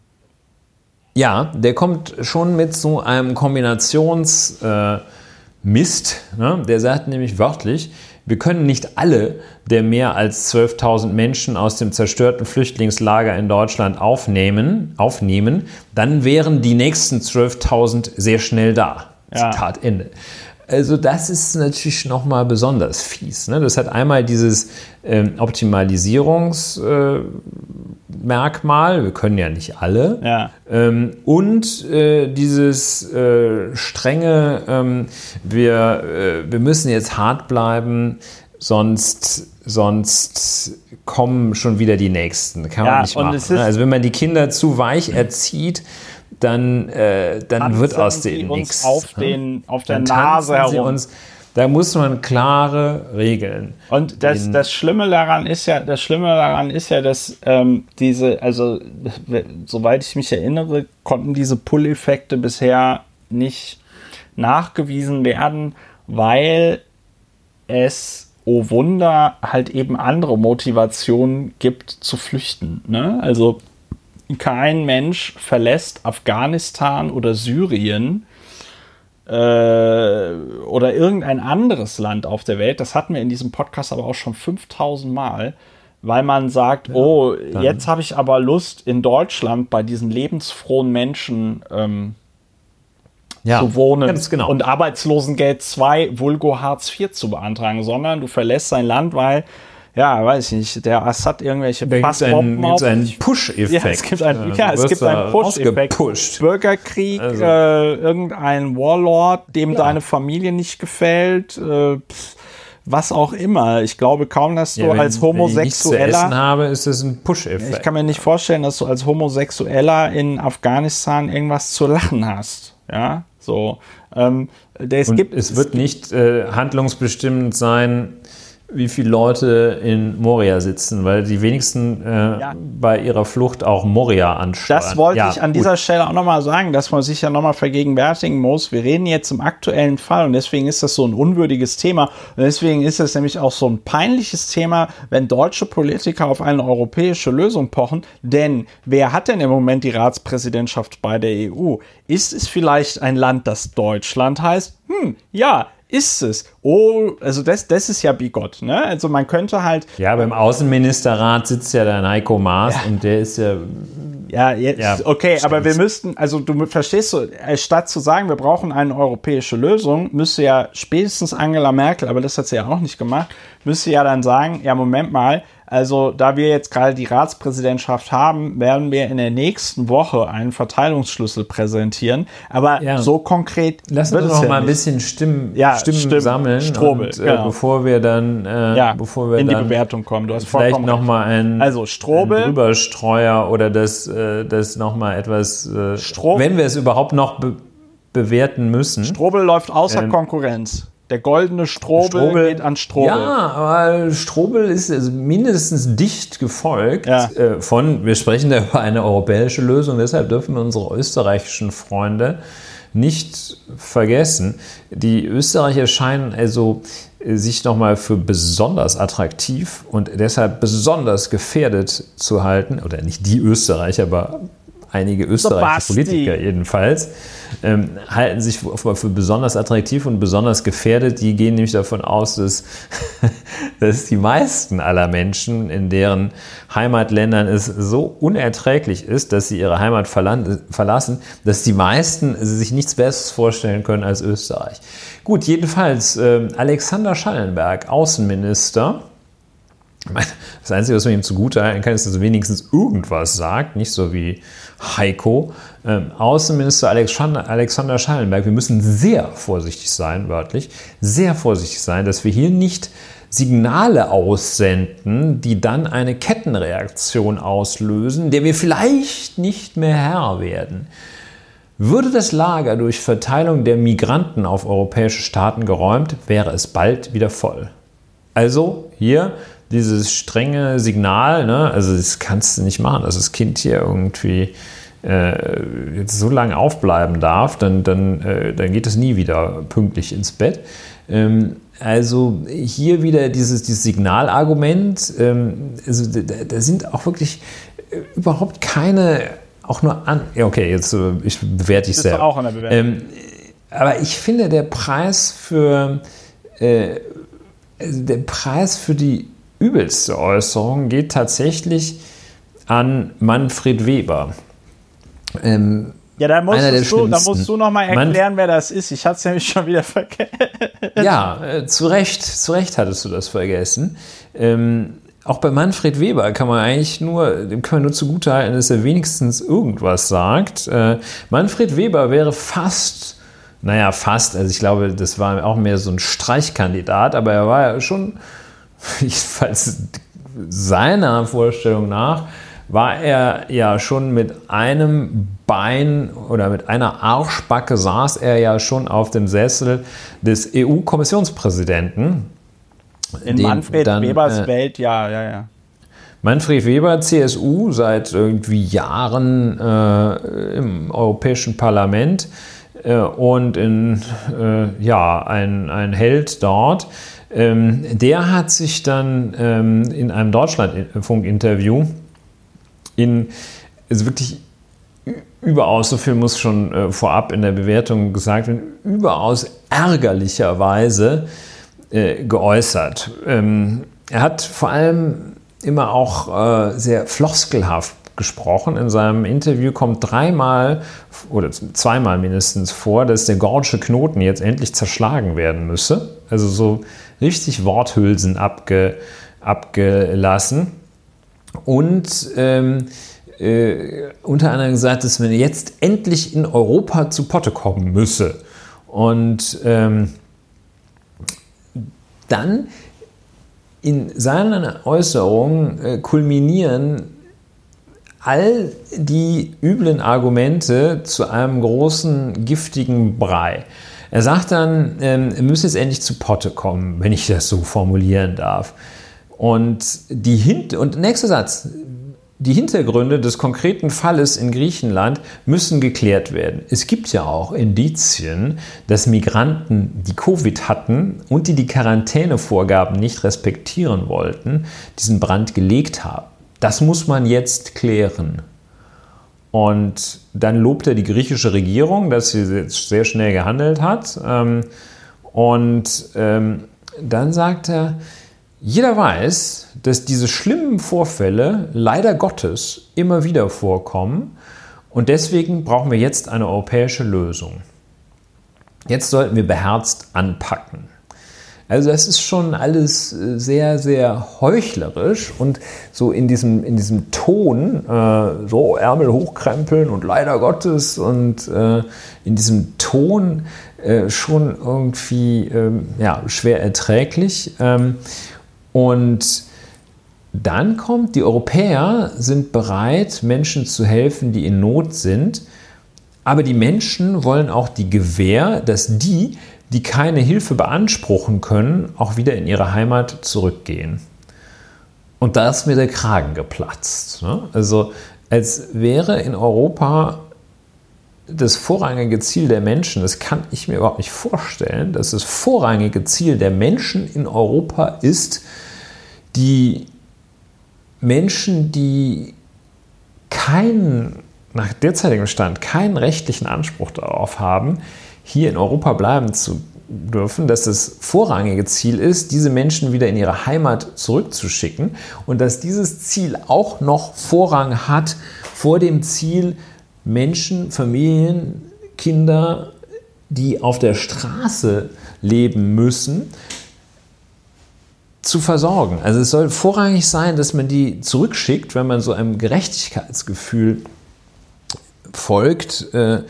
Ja, der kommt schon mit so einem Kombinationsmist. Äh, ne? Der sagt nämlich wörtlich, wir können nicht alle der mehr als 12.000 Menschen aus dem zerstörten Flüchtlingslager in Deutschland aufnehmen, aufnehmen dann wären die nächsten 12.000 sehr schnell da. Ja. Zitat Ende. Also das ist natürlich nochmal besonders fies. Ne? Das hat einmal dieses ähm, Optimalisierungsmerkmal, äh, wir können ja nicht alle, ja. Ähm, und äh, dieses äh, strenge, ähm, wir, äh, wir müssen jetzt hart bleiben, sonst sonst kommen schon wieder die Nächsten. Kann man nicht machen. Ne? Also wenn man die Kinder zu weich erzieht, dann, äh, dann wird aus denen nichts. Auf, ne? den, auf der Nase herum. Uns, da muss man klare Regeln. Und das, das Schlimme daran ist ja, das Schlimme daran ist ja, dass ähm, diese, also soweit ich mich erinnere, konnten diese Pull-Effekte bisher nicht nachgewiesen werden, weil es, oh Wunder, halt eben andere Motivationen gibt zu flüchten. Ne? Also kein Mensch verlässt Afghanistan oder Syrien äh, oder irgendein anderes Land auf der Welt. Das hatten wir in diesem Podcast aber auch schon 5000 Mal, weil man sagt, ja, oh, jetzt habe ich aber Lust in Deutschland bei diesen lebensfrohen Menschen ähm, ja, zu wohnen genau. und Arbeitslosengeld 2 Vulgo Hartz IV zu beantragen, sondern du verlässt sein Land, weil ja, weiß ich nicht, der Assad irgendwelche da Passbomben auf. einen Push-Effekt. Ja, es gibt, ein, ja, es gibt einen Push-Effekt. Bürgerkrieg, also. äh, irgendein Warlord, dem ja. deine Familie nicht gefällt, äh, pff, was auch immer. Ich glaube kaum, dass du ja, wenn, als Homosexueller. Wenn ich zu habe, ist es ein Push-Effekt. Ich kann mir nicht vorstellen, dass du als Homosexueller in Afghanistan irgendwas zu lachen hast. Ja, so. Ähm, es, gibt, es wird nicht äh, handlungsbestimmend sein, wie viele Leute in Moria sitzen, weil die wenigsten äh, ja. bei ihrer Flucht auch Moria anschauen. Das wollte ja, ich an gut. dieser Stelle auch nochmal sagen, dass man sich ja nochmal vergegenwärtigen muss. Wir reden jetzt im aktuellen Fall und deswegen ist das so ein unwürdiges Thema. Und deswegen ist es nämlich auch so ein peinliches Thema, wenn deutsche Politiker auf eine europäische Lösung pochen. Denn wer hat denn im Moment die Ratspräsidentschaft bei der EU? Ist es vielleicht ein Land, das Deutschland heißt? Hm, ja, ist es. Oh, also das, das ist ja bigott, ne? Also man könnte halt. Ja, beim Außenministerrat sitzt ja der Heiko Maas ja. und der ist ja. Ja, jetzt, ja, okay, stimmt. aber wir müssten, also du verstehst so, statt zu sagen, wir brauchen eine europäische Lösung, müsste ja spätestens Angela Merkel, aber das hat sie ja auch nicht gemacht, müsste ja dann sagen, ja, Moment mal, also, da wir jetzt gerade die Ratspräsidentschaft haben, werden wir in der nächsten Woche einen Verteilungsschlüssel präsentieren. Aber ja. so konkret. Lass uns noch ja mal ein bisschen Stimmen, ja, Stimmen, Stimmen sammeln. Strobel, und, äh, genau. bevor wir dann, äh, ja, bevor wir in die Bewertung kommen. Du hast vielleicht noch mal ein, also Strobel, ein Drüberstreuer oder das, äh, das noch mal etwas, äh, Strobel, wenn wir es überhaupt noch be bewerten müssen. Strobel läuft außer ähm, Konkurrenz. Der goldene Strobel, Strobel, geht an Strobel. Ja, aber Strobel ist also mindestens dicht gefolgt ja. äh, von, wir sprechen da über eine europäische Lösung, deshalb dürfen unsere österreichischen Freunde nicht vergessen. Die Österreicher scheinen also äh, sich nochmal für besonders attraktiv und deshalb besonders gefährdet zu halten, oder nicht die Österreicher, aber einige österreichische Politiker jedenfalls, ähm, halten sich für, für, besonders attraktiv und besonders gefährdet. Die gehen nämlich davon aus, dass, dass die meisten aller Menschen, in deren Heimatländern es so unerträglich ist, dass sie ihre Heimat verlassen, dass die meisten sich nichts Besseres vorstellen können als Österreich. Gut, jedenfalls äh, Alexander Schallenberg, Außenminister, das Einzige, was man ihm zugutehalten kann, ist, dass er wenigstens irgendwas sagt, nicht so wie Heiko. Ähm, Außenminister Alexander, Alexander Schallenberg, wir müssen sehr vorsichtig sein, wörtlich, sehr vorsichtig sein, dass wir hier nicht Signale aussenden, die dann eine Kettenreaktion auslösen, der wir vielleicht nicht mehr Herr werden. Würde das Lager durch Verteilung der Migranten auf europäische Staaten geräumt, wäre es bald wieder voll. Also hier dieses strenge Signal, ne? also das kannst du nicht machen, dass das Kind hier irgendwie äh, jetzt so lange aufbleiben darf, dann, dann, äh, dann geht es nie wieder pünktlich ins Bett. Ähm, also hier wieder dieses, dieses Signalargument, ähm, also da, da, sind auch wirklich äh, überhaupt keine, auch nur an, ja okay, jetzt äh, ich bewerte ich sehr. auch an der Bewertung. Ähm, aber ich finde, der Preis für äh, also der Preis für die übelste Äußerung geht tatsächlich an Manfred Weber. Ähm, ja, da musst, du, da musst du noch mal erklären, wer das ist. Ich hatte es nämlich schon wieder vergessen. Ja, äh, zu Recht, zu Recht hattest du das vergessen. Ähm, auch bei Manfred Weber kann man eigentlich nur, dem kann man nur zugutehalten, dass er wenigstens irgendwas sagt. Äh, Manfred Weber wäre fast, naja, fast, also ich glaube, das war auch mehr so ein Streichkandidat, aber er war ja schon jedenfalls seiner Vorstellung nach, war er ja schon mit einem Bein oder mit einer Arschbacke saß er ja schon auf dem Sessel des EU-Kommissionspräsidenten. In Manfred dann, Webers äh, Welt, ja, ja, ja. Manfred Weber, CSU, seit irgendwie Jahren äh, im Europäischen Parlament äh, und in, äh, ja, ein, ein Held dort. Ähm, der hat sich dann ähm, in einem Deutschlandfunk-Interview in also wirklich überaus, so viel muss schon äh, vorab in der Bewertung gesagt werden, überaus ärgerlicherweise äh, geäußert. Ähm, er hat vor allem immer auch äh, sehr floskelhaft gesprochen. In seinem Interview kommt dreimal oder zweimal mindestens vor, dass der Gordsche Knoten jetzt endlich zerschlagen werden müsse. Also so richtig Worthülsen abge, abgelassen. Und ähm, äh, unter anderem gesagt, dass man jetzt endlich in Europa zu Potte kommen müsse. Und ähm, dann in seinen Äußerungen äh, kulminieren all die üblen Argumente zu einem großen giftigen Brei. Er sagt dann, ähm, er müsse jetzt endlich zu Potte kommen, wenn ich das so formulieren darf. Und die und nächster Satz, die Hintergründe des konkreten Falles in Griechenland müssen geklärt werden. Es gibt ja auch Indizien, dass Migranten, die Covid hatten und die die Quarantänevorgaben nicht respektieren wollten, diesen Brand gelegt haben. Das muss man jetzt klären. Und dann lobt er die griechische Regierung, dass sie jetzt sehr schnell gehandelt hat. Ähm, Und ähm, dann sagt er, jeder weiß, dass diese schlimmen Vorfälle leider Gottes immer wieder vorkommen und deswegen brauchen wir jetzt eine europäische Lösung. Jetzt sollten wir beherzt anpacken. Also das ist schon alles äh, sehr, sehr heuchlerisch und so in diesem, in diesem Ton, äh, so Ärmel hochkrempeln und leider Gottes und äh, in diesem Ton äh, schon irgendwie ähm, ja, schwer erträglich. Ähm, und dann kommt, die Europäer sind bereit, Menschen zu helfen, die in Not sind. Aber die Menschen wollen auch die Gewähr, dass die, die keine Hilfe beanspruchen können, auch wieder in ihre Heimat zurückgehen. Und da ist mir der Kragen geplatzt. Ne? Also als wäre in Europa das vorrangige Ziel der Menschen, das kann ich mir überhaupt nicht vorstellen, dass das vorrangige Ziel der Menschen in Europa ist, die Menschen, die keinen, nach derzeitigem Stand, keinen rechtlichen Anspruch darauf haben, hier in Europa bleiben zu dürfen, dass das vorrangige Ziel ist, diese Menschen wieder in ihre Heimat zurückzuschicken und dass dieses Ziel auch noch Vorrang hat vor dem Ziel, Menschen, Familien, Kinder, die auf der Straße leben müssen, zu versorgen. Also es soll vorrangig sein, dass man die zurückschickt, wenn man so einem Gerechtigkeitsgefühl folgt, äh,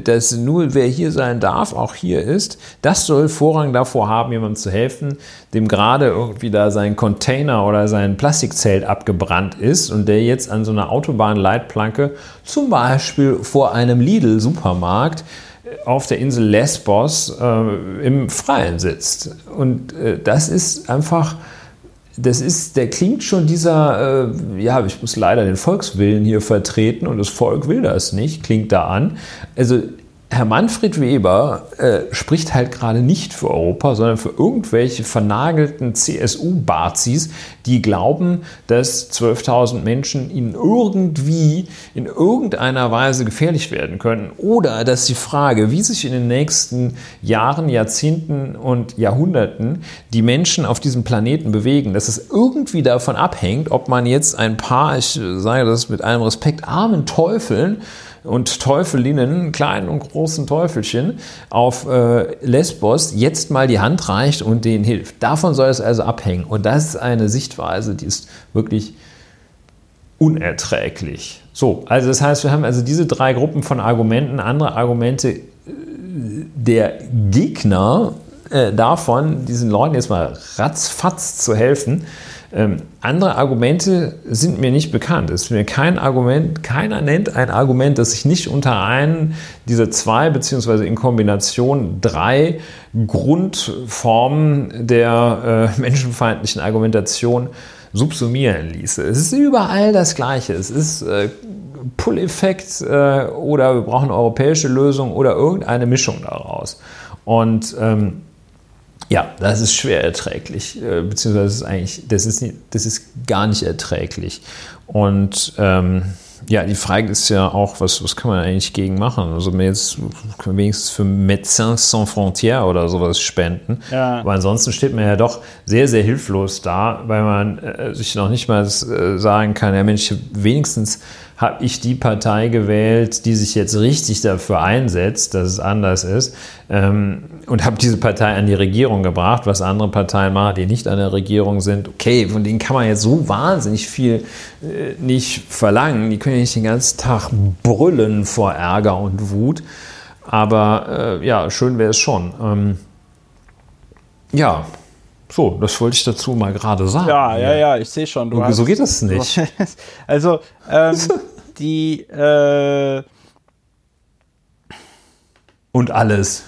dass nur wer hier sein darf, auch hier ist. Das soll Vorrang davor haben, jemandem zu helfen, dem gerade irgendwie da sein Container oder sein Plastikzelt abgebrannt ist und der jetzt an so einer Autobahnleitplanke, zum Beispiel vor einem Lidl-Supermarkt, auf der Insel Lesbos äh, im Freien sitzt. Und äh, das ist einfach, das ist, der klingt schon dieser, äh, ja, ich muss leider den Volkswillen hier vertreten und das Volk will das nicht, klingt da an. Also Herr Manfred Weber äh, spricht halt gerade nicht für Europa, sondern für irgendwelche vernagelten CSU-Bazis, die glauben, dass 12.000 Menschen ihnen irgendwie in irgendeiner Weise gefährlich werden können. Oder dass die Frage, wie sich in den nächsten Jahren, Jahrzehnten und Jahrhunderten die Menschen auf diesem Planeten bewegen, dass es irgendwie davon abhängt, ob man jetzt ein paar, ich sage das mit allem Respekt, armen Teufeln, und Teufelinnen, kleinen und großen Teufelchen, auf äh, Lesbos jetzt mal die Hand reicht und denen hilft. Davon soll es also abhängen. Und das ist eine Sichtweise, die ist wirklich unerträglich. So, also das heißt, wir haben also diese drei Gruppen von Argumenten, andere Argumente äh, der Gegner äh, davon, diesen Leuten jetzt mal ratzfatz zu helfen, ähm, andere Argumente sind mir nicht bekannt. Es ist mir kein Argument, keiner nennt ein Argument, das sich nicht unter einen dieser zwei beziehungsweise in Kombination drei Grundformen der äh, menschenfeindlichen Argumentation subsumieren ließe. Es ist überall das Gleiche. Es ist äh, Pull-Effekt äh, oder wir brauchen eine europäische Lösung oder irgendeine Mischung daraus. Und ähm, ja, das ist schwer erträglich, äh, beziehungsweise das ist eigentlich, das ist, nicht, das ist gar nicht erträglich. Und ähm, ja, die Frage ist ja auch, was, was kann man eigentlich gegen machen? Also mir jetzt wenigstens für Médecins Sans Frontières oder sowas spenden. Ja. Aber ansonsten steht man ja doch sehr, sehr hilflos da, weil man äh, sich noch nicht mal äh, sagen kann, ja Mensch, wenigstens habe ich die Partei gewählt, die sich jetzt richtig dafür einsetzt, dass es anders ist, ähm, und habe diese Partei an die Regierung gebracht, was andere Parteien machen, die nicht an der Regierung sind. Okay, von denen kann man jetzt so wahnsinnig viel äh, nicht verlangen. Die können ja nicht den ganzen Tag brüllen vor Ärger und Wut. Aber äh, ja, schön wäre es schon. Ähm, ja, so, das wollte ich dazu mal gerade sagen. Ja, ja, ja, ich sehe schon. So geht das nicht. Also, ähm, die. Äh, und alles.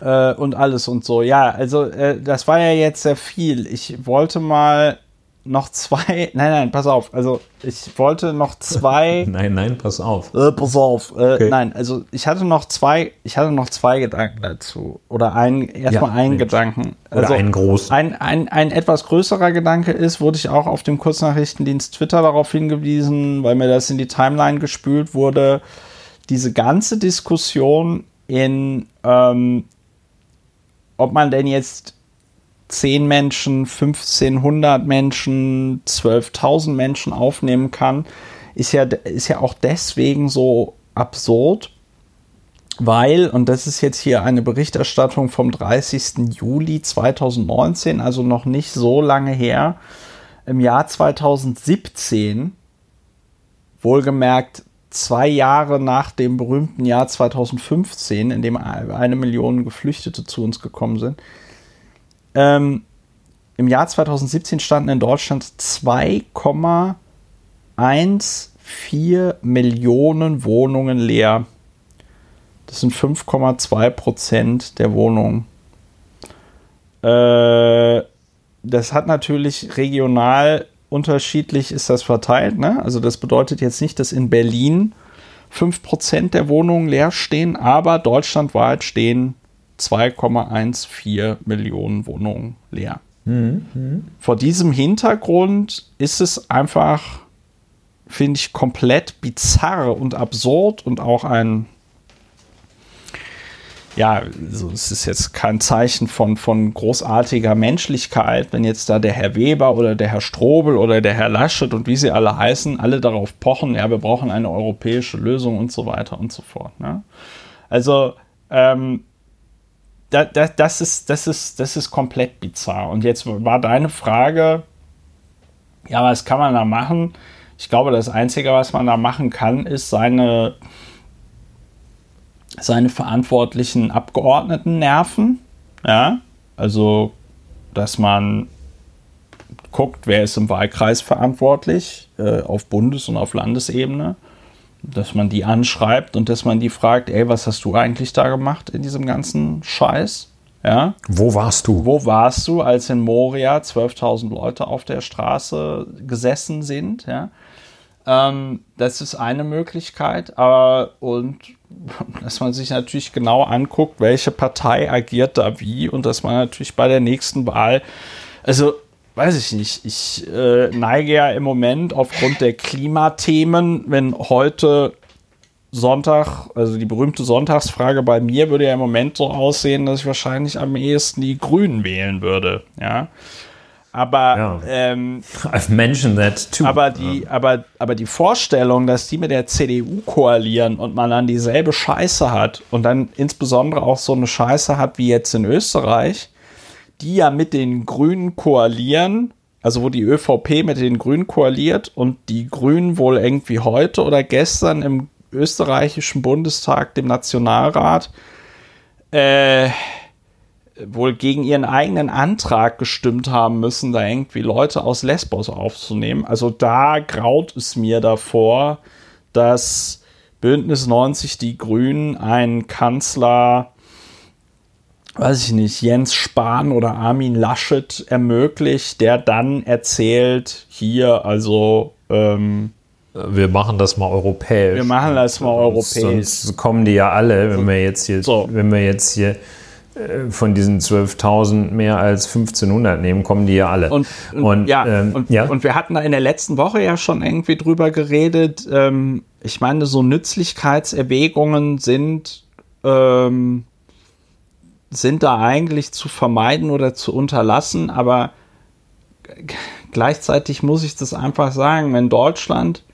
Äh, und alles und so. Ja, also, äh, das war ja jetzt sehr viel. Ich wollte mal noch zwei. Nein, nein, pass auf. Also ich wollte noch zwei. nein, nein, pass auf. Äh, pass auf. Äh, okay. Nein, also ich hatte noch zwei. Ich hatte noch zwei Gedanken dazu. Oder ein, erstmal ja, einen Mensch. Gedanken. Also Oder einen großen. Ein, ein, ein etwas größerer Gedanke ist, wurde ich auch auf dem Kurznachrichtendienst Twitter darauf hingewiesen, weil mir das in die Timeline gespült wurde. Diese ganze Diskussion in ähm, ob man denn jetzt 10 Menschen, 1500 Menschen, 12.000 Menschen aufnehmen kann, ist ja, ist ja auch deswegen so absurd, weil, und das ist jetzt hier eine Berichterstattung vom 30. Juli 2019, also noch nicht so lange her, im Jahr 2017, wohlgemerkt zwei Jahre nach dem berühmten Jahr 2015, in dem eine Million Geflüchtete zu uns gekommen sind, ähm, im Jahr 2017 standen in Deutschland 2,14 Millionen Wohnungen leer. Das sind 5,2 Prozent der Wohnungen. Äh, das hat natürlich regional unterschiedlich ist das verteilt. Ne? Also das bedeutet jetzt nicht, dass in Berlin 5% der Wohnungen leer stehen, aber deutschlandweit stehen 2,14 Millionen Wohnungen leer. Mhm. Vor diesem Hintergrund ist es einfach, finde ich, komplett bizarr und absurd und auch ein ja, so, es ist jetzt kein Zeichen von, von großartiger Menschlichkeit, wenn jetzt da der Herr Weber oder der Herr Strobel oder der Herr Laschet und wie sie alle heißen, alle darauf pochen, ja, wir brauchen eine europäische Lösung und so weiter und so fort. Ne? Also, ähm, da, da, das, ist, das, ist, das ist komplett bizarr. Und jetzt war deine Frage, ja, was kann man da machen? Ich glaube, das Einzige, was man da machen kann, ist seine seine verantwortlichen Abgeordneten nerven. Ja, also, dass man guckt, wer ist im Wahlkreis verantwortlich äh, auf Bundes- und auf Landesebene, dass man die anschreibt und dass man die fragt, ey, was hast du eigentlich da gemacht in diesem ganzen Scheiß? Ja? Wo warst du? Wo warst du, als in Moria 12.000 Leute auf der Straße gesessen sind? Ja? Ähm, das ist eine Möglichkeit, aber und dass man sich natürlich genau anguckt, welche Partei agiert da wie und dass man natürlich bei der nächsten Wahl, also weiß ich nicht, ich äh, neige ja im Moment aufgrund der Klimathemen, wenn heute Sonntag, also die berühmte Sonntagsfrage bei mir würde ja im Moment so aussehen, dass ich wahrscheinlich am ehesten die Grünen wählen würde, ja. Aber ja. ähm, I've mentioned that too. Aber die, aber, aber die Vorstellung, dass die mit der CDU koalieren und man dann dieselbe Scheiße hat und dann insbesondere auch so eine Scheiße hat wie jetzt in Österreich, die ja mit den Grünen koalieren, also wo die ÖVP mit den Grünen koaliert und die Grünen wohl irgendwie heute oder gestern im österreichischen Bundestag, dem Nationalrat, äh, wohl gegen ihren eigenen Antrag gestimmt haben müssen, da irgendwie Leute aus Lesbos aufzunehmen. Also da graut es mir davor, dass Bündnis 90 die Grünen einen Kanzler, weiß ich nicht, Jens Spahn oder Armin Laschet ermöglicht, der dann erzählt, hier, also ähm, wir machen das mal europäisch. Wir machen das mal europäisch. Sonst kommen die ja alle, wenn wir jetzt hier, so. wenn wir jetzt hier äh, von diesen 12.000 mehr als 1.500 nehmen, kommen die ja alle. Und, und, und ja, ähm, und, ja, und, wir hatten da in der letzten Woche ja schon irgendwie drüber geredet. Ähm, ich meine, so Nützlichkeitserwägungen sind, ähm, sind da eigentlich zu vermeiden oder zu unterlassen, aber gleichzeitig muss ich das einfach sagen, wenn Deutschland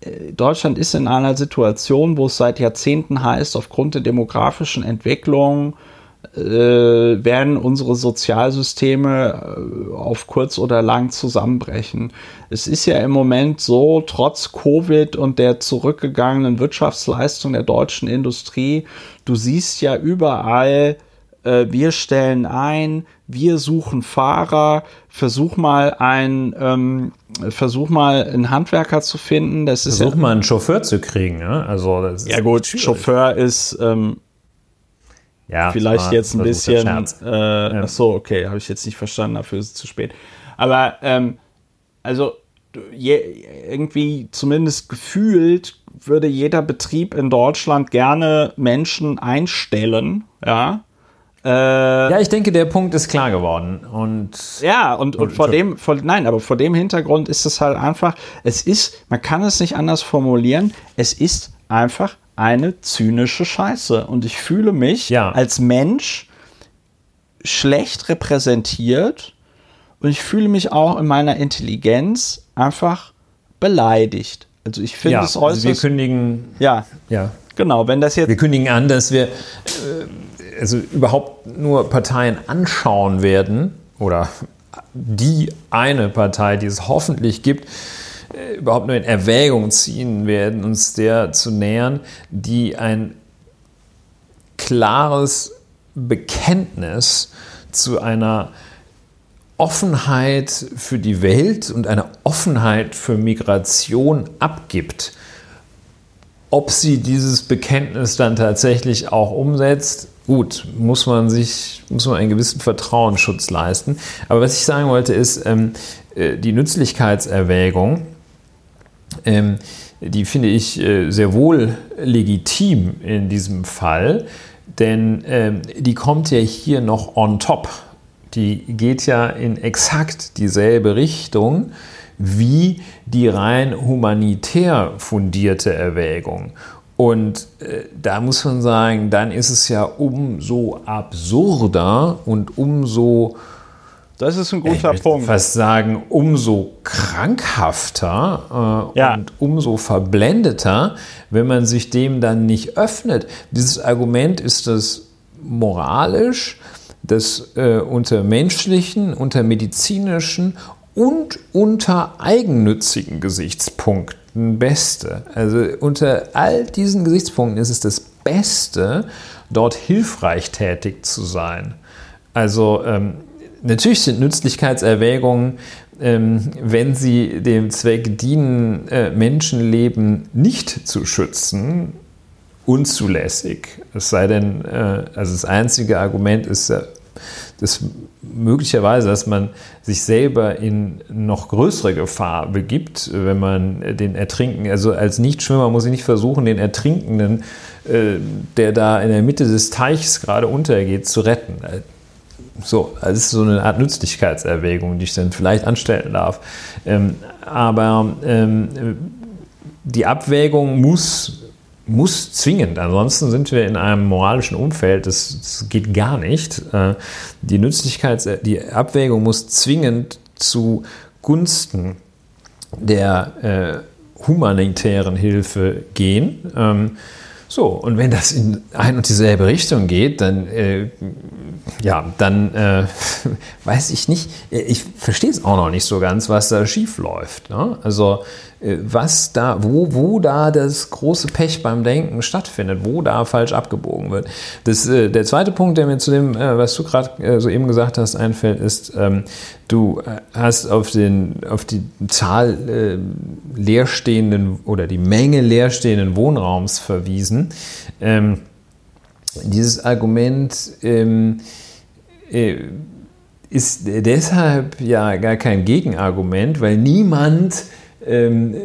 äh, Deutschland ist in einer Situation, wo es seit Jahrzehnten heißt, aufgrund der demografischen Entwicklung äh, werden unsere Sozialsysteme äh, auf kurz oder lang zusammenbrechen. Es ist ja im Moment so, trotz Covid und der zurückgegangenen Wirtschaftsleistung der deutschen Industrie, du siehst ja überall, äh, wir stellen ein, wir suchen Fahrer, versuch mal ein, ähm, versuch mal einen Handwerker zu finden. Das ist versuch ja, mal einen Chauffeur zu kriegen. Ja, also ja gut, schwierig. Chauffeur ist ähm, ja, vielleicht war, jetzt ein bisschen. Äh, ja. Ach so, okay, habe ich jetzt nicht verstanden, dafür ist es zu spät. Aber ähm, also je, irgendwie zumindest gefühlt würde jeder Betrieb in Deutschland gerne Menschen einstellen, ja. Äh, ja, ich denke, der Punkt ist klar geworden. Und ja, und, und vor dem, vor, nein, aber vor dem Hintergrund ist es halt einfach, es ist, man kann es nicht anders formulieren, es ist einfach eine zynische Scheiße. Und ich fühle mich ja. als Mensch schlecht repräsentiert und ich fühle mich auch in meiner Intelligenz einfach beleidigt. Also ich finde ja, es äußerst. Also wir kündigen. Ja, Ja. genau. Wenn das jetzt Wir kündigen an, dass wir äh, also überhaupt nur Parteien anschauen werden oder die eine Partei, die es hoffentlich gibt, überhaupt nur in Erwägung ziehen werden, uns der zu nähern, die ein klares Bekenntnis zu einer Offenheit für die Welt und einer Offenheit für Migration abgibt. Ob sie dieses Bekenntnis dann tatsächlich auch umsetzt, gut, muss man sich, muss man einen gewissen Vertrauensschutz leisten. Aber was ich sagen wollte, ist, ähm, äh, die Nützlichkeitserwägung, ähm, die finde ich äh, sehr wohl legitim in diesem Fall, denn ähm, die kommt ja hier noch on top. Die geht ja in exakt dieselbe Richtung wie die rein humanitär fundierte Erwägung. Und äh, da muss man sagen, dann ist es ja umso absurder und umso das ist ein ich guter möchte Punkt. fast sagen, umso krankhafter äh, Ja. und umso verblendeter, wenn man sich dem dann nicht öffnet. Dieses Argument ist das moralisch, das äh, unter menschlichen, unter medizinischen und unter eigennützigen Gesichtspunkten beste. Also unter all diesen Gesichtspunkten ist es das Beste, dort hilfreich tätig zu sein. Also ähm, natürlich sind Nützlichkeitserwägungen, ähm, wenn sie dem Zweck dienen, äh, Menschenleben nicht zu schützen, unzulässig. Es sei denn, äh, also das einzige Argument ist ja, dass möglicherweise, dass man sich selber in noch größere Gefahr begibt, wenn man den Ertrinken, also als Nichtschwimmer muss ich nicht versuchen, den Ertrinkenden, äh, der da in der Mitte des Teichs gerade untergeht, zu retten. So, also das ist so eine Art Nützlichkeitserwägung, die ich dann vielleicht anstellen darf. Ähm, aber ähm, die Abwägung muss, muss zwingend, ansonsten sind wir in einem moralischen Umfeld, das, das geht gar nicht. Äh, die Nützlichkeits-, die Abwägung muss zwingend zu Gunsten der äh, humanitären Hilfe gehen. Ähm, so, und wenn das in ein und dieselbe Richtung geht, dann, äh, ja, dann äh, weiß ich nicht, ich verstehe es auch noch nicht so ganz, was da schief läuft. Ne? Also, äh, was da, wo, wo da das große Pech beim Denken stattfindet, wo da falsch abgebogen wird. Das, äh, der zweite Punkt, der mir zu dem, äh, was du gerade äh, so eben gesagt hast, einfällt, ist, ähm, du äh, hast auf, den, auf die Zahl äh, leerstehenden oder die Menge leerstehenden Wohnraums verwiesen. Ähm, dieses Argument ähm, äh, ist deshalb ja gar kein Gegenargument, weil niemand ähm,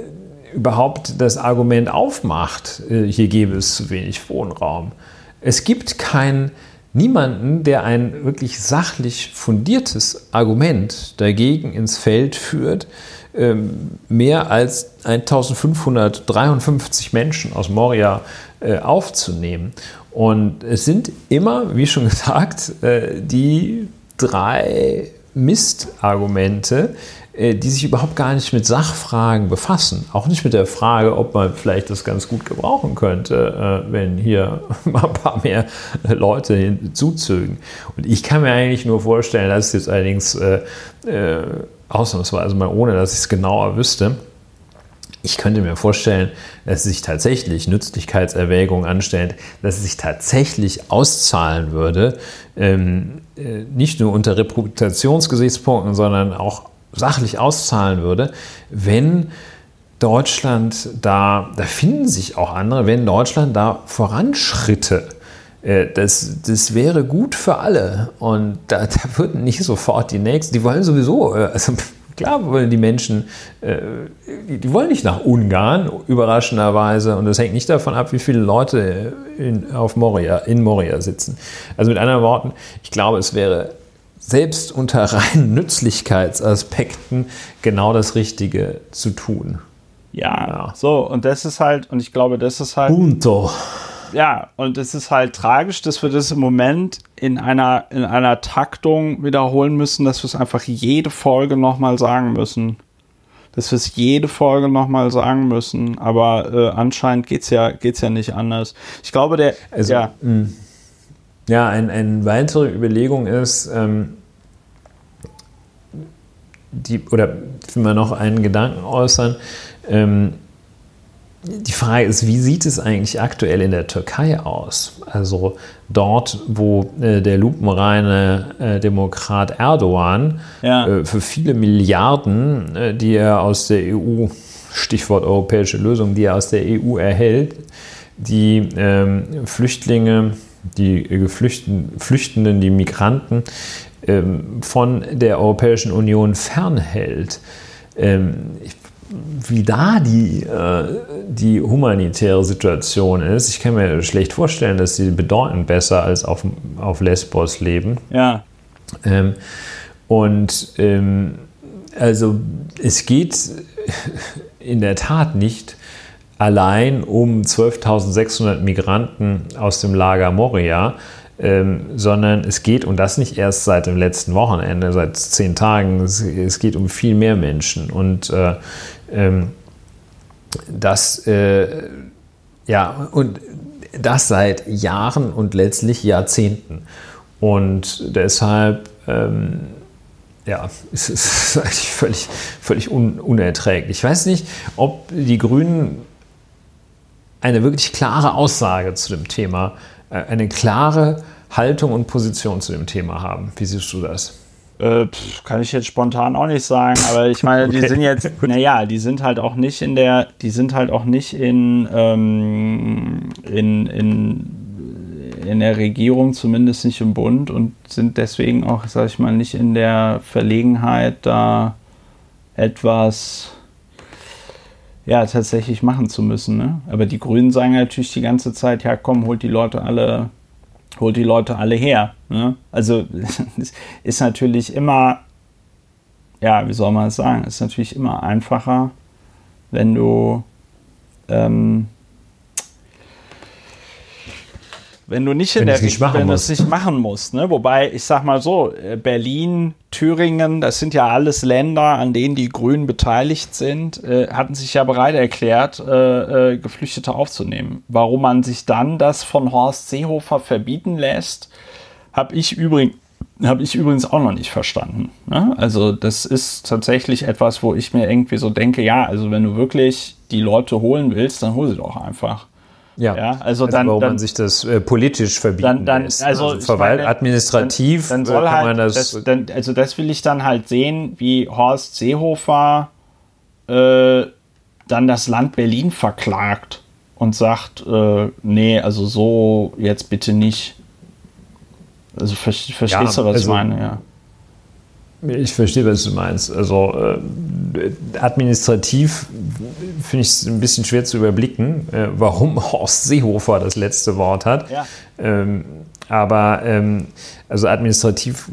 überhaupt das Argument aufmacht, äh, hier gäbe es zu wenig Wohnraum. Es gibt kein, niemanden, der ein wirklich sachlich fundiertes Argument dagegen ins Feld führt, ähm, mehr als 1553 Menschen aus Moria äh, aufzunehmen. Und es sind immer, wie schon gesagt, äh, die drei Mistargumente, äh, die sich überhaupt gar nicht mit Sachfragen befassen. Auch nicht mit der Frage, ob man vielleicht das ganz gut gebrauchen könnte, äh, wenn hier mal ein paar mehr Leute hinzuzögen. Und ich kann mir eigentlich nur vorstellen, das ist jetzt allerdings äh, äh, ausnahmsweise mal ohne, dass ich es genauer wüsste, ich könnte mir vorstellen, dass sich tatsächlich Nützlichkeitserwägungen anstellt, dass es sich tatsächlich auszahlen würde, ähm, äh, nicht nur unter Reputationsgesichtspunkten, sondern auch sachlich auszahlen würde, wenn Deutschland da, da finden sich auch andere, wenn Deutschland da voranschritte. Äh, Das, das wäre gut für alle. Und da, da würden nicht sofort die Nächsten, die wollen sowieso, äh, also klar wollen die Menschen, äh, die die wollen nicht nach Ungarn, überraschenderweise. Und das hängt nicht davon ab, wie viele Leute in, auf Moria, in Moria sitzen. Also mit anderen Worten, ich glaube, es wäre selbst unter reinen Nützlichkeitsaspekten genau das Richtige zu tun. Ja, Ja. so, und das ist halt, und ich glaube, das ist halt, Punto. Ja, und es ist halt tragisch, dass wir das im Moment in einer, in einer Taktung wiederholen müssen, dass wir es einfach jede Folge nochmal sagen müssen. Dass wir es jede Folge nochmal sagen müssen. Aber äh, anscheinend geht es ja, geht's ja nicht anders. Ich glaube, der. Also, ja, mh. ja eine ein weitere Überlegung ist, ähm, die, oder will man noch einen Gedanken äußern, ähm, die Frage ist, wie sieht es eigentlich aktuell in der Türkei aus? Also dort, wo äh, der lupenreine äh, Demokrat Erdogan ja. äh, für viele Milliarden, äh, die er aus der EU, Stichwort europäische Lösung, die er aus der EU erhält, die ähm, Flüchtlinge, die Geflüchteten, Flüchtenden, die Migranten ähm, von der Europäischen Union fernhält. Ähm, ich wie da die, äh, die humanitäre Situation ist. Ich kann mir schlecht vorstellen, dass sie bedeutend besser als auf, auf Lesbos leben. Ja. Ähm, und ähm, also es geht in der Tat nicht allein um 12.600 Migranten aus dem Lager Moria, ähm, sondern es geht, und das nicht erst seit dem letzten Wochenende, seit zehn Tagen, es, es geht um viel mehr Menschen. Und äh, ähm, das, äh, ja, und das seit Jahren und letztlich Jahrzehnten. Und deshalb, ähm, ja, es ist eigentlich völlig, völlig un unerträglich. Ich weiß nicht, ob die Grünen eine wirklich klare Aussage zu dem Thema, äh, eine klare Haltung und Position zu dem Thema haben. Wie siehst du das? Äh, kann ich jetzt spontan auch nicht sagen, aber ich meine, okay. die sind jetzt, naja, die sind halt auch nicht in der, die sind halt auch nicht in, ähm, in, in, in der Regierung, zumindest nicht im Bund und sind deswegen auch, sag ich mal, nicht in der Verlegenheit, da etwas ja, tatsächlich machen zu müssen. Ne? Aber die Grünen sagen natürlich die ganze Zeit, ja komm, holt die Leute alle holt die Leute alle her. Ne? Also ist natürlich immer, ja, wie soll man es sagen, ist natürlich immer einfacher, wenn du ähm, wenn du nicht in wenn der nicht wenn du es nicht machen musst. Ne? Wobei, ich sag mal so, äh, Berlin, Thüringen, das sind ja alles Länder, an denen die Grünen beteiligt sind, äh, hatten sich ja bereit erklärt, äh, äh, Geflüchtete aufzunehmen. Warum man sich dann das von Horst Seehofer verbieten lässt, habe ich übrigens habe ich übrigens auch noch nicht verstanden. Ne? Also das ist tatsächlich etwas, wo ich mir irgendwie so denke, ja, also wenn du wirklich die Leute holen willst, dann hol sie doch einfach. Ja, ja also, also dann, warum dann, man sich das äh, politisch verbieten dann, dann, lässt. Also, also Verwalt, meine, administrativ dann, dann soll kann halt, man das, das dann, Also das will ich dann halt sehen, wie Horst Seehofer äh, dann das Land Berlin verklagt und sagt, äh, nee, also so jetzt bitte nicht. Also verstehst ja, du, was also, ich meine, ja. Ich verstehe, was du meinst. Also äh, administrativ finde ich es ein bisschen schwer zu überblicken, äh, warum Horst Seehofer das letzte Wort hat. Ja. Ähm, aber ähm, also administrativ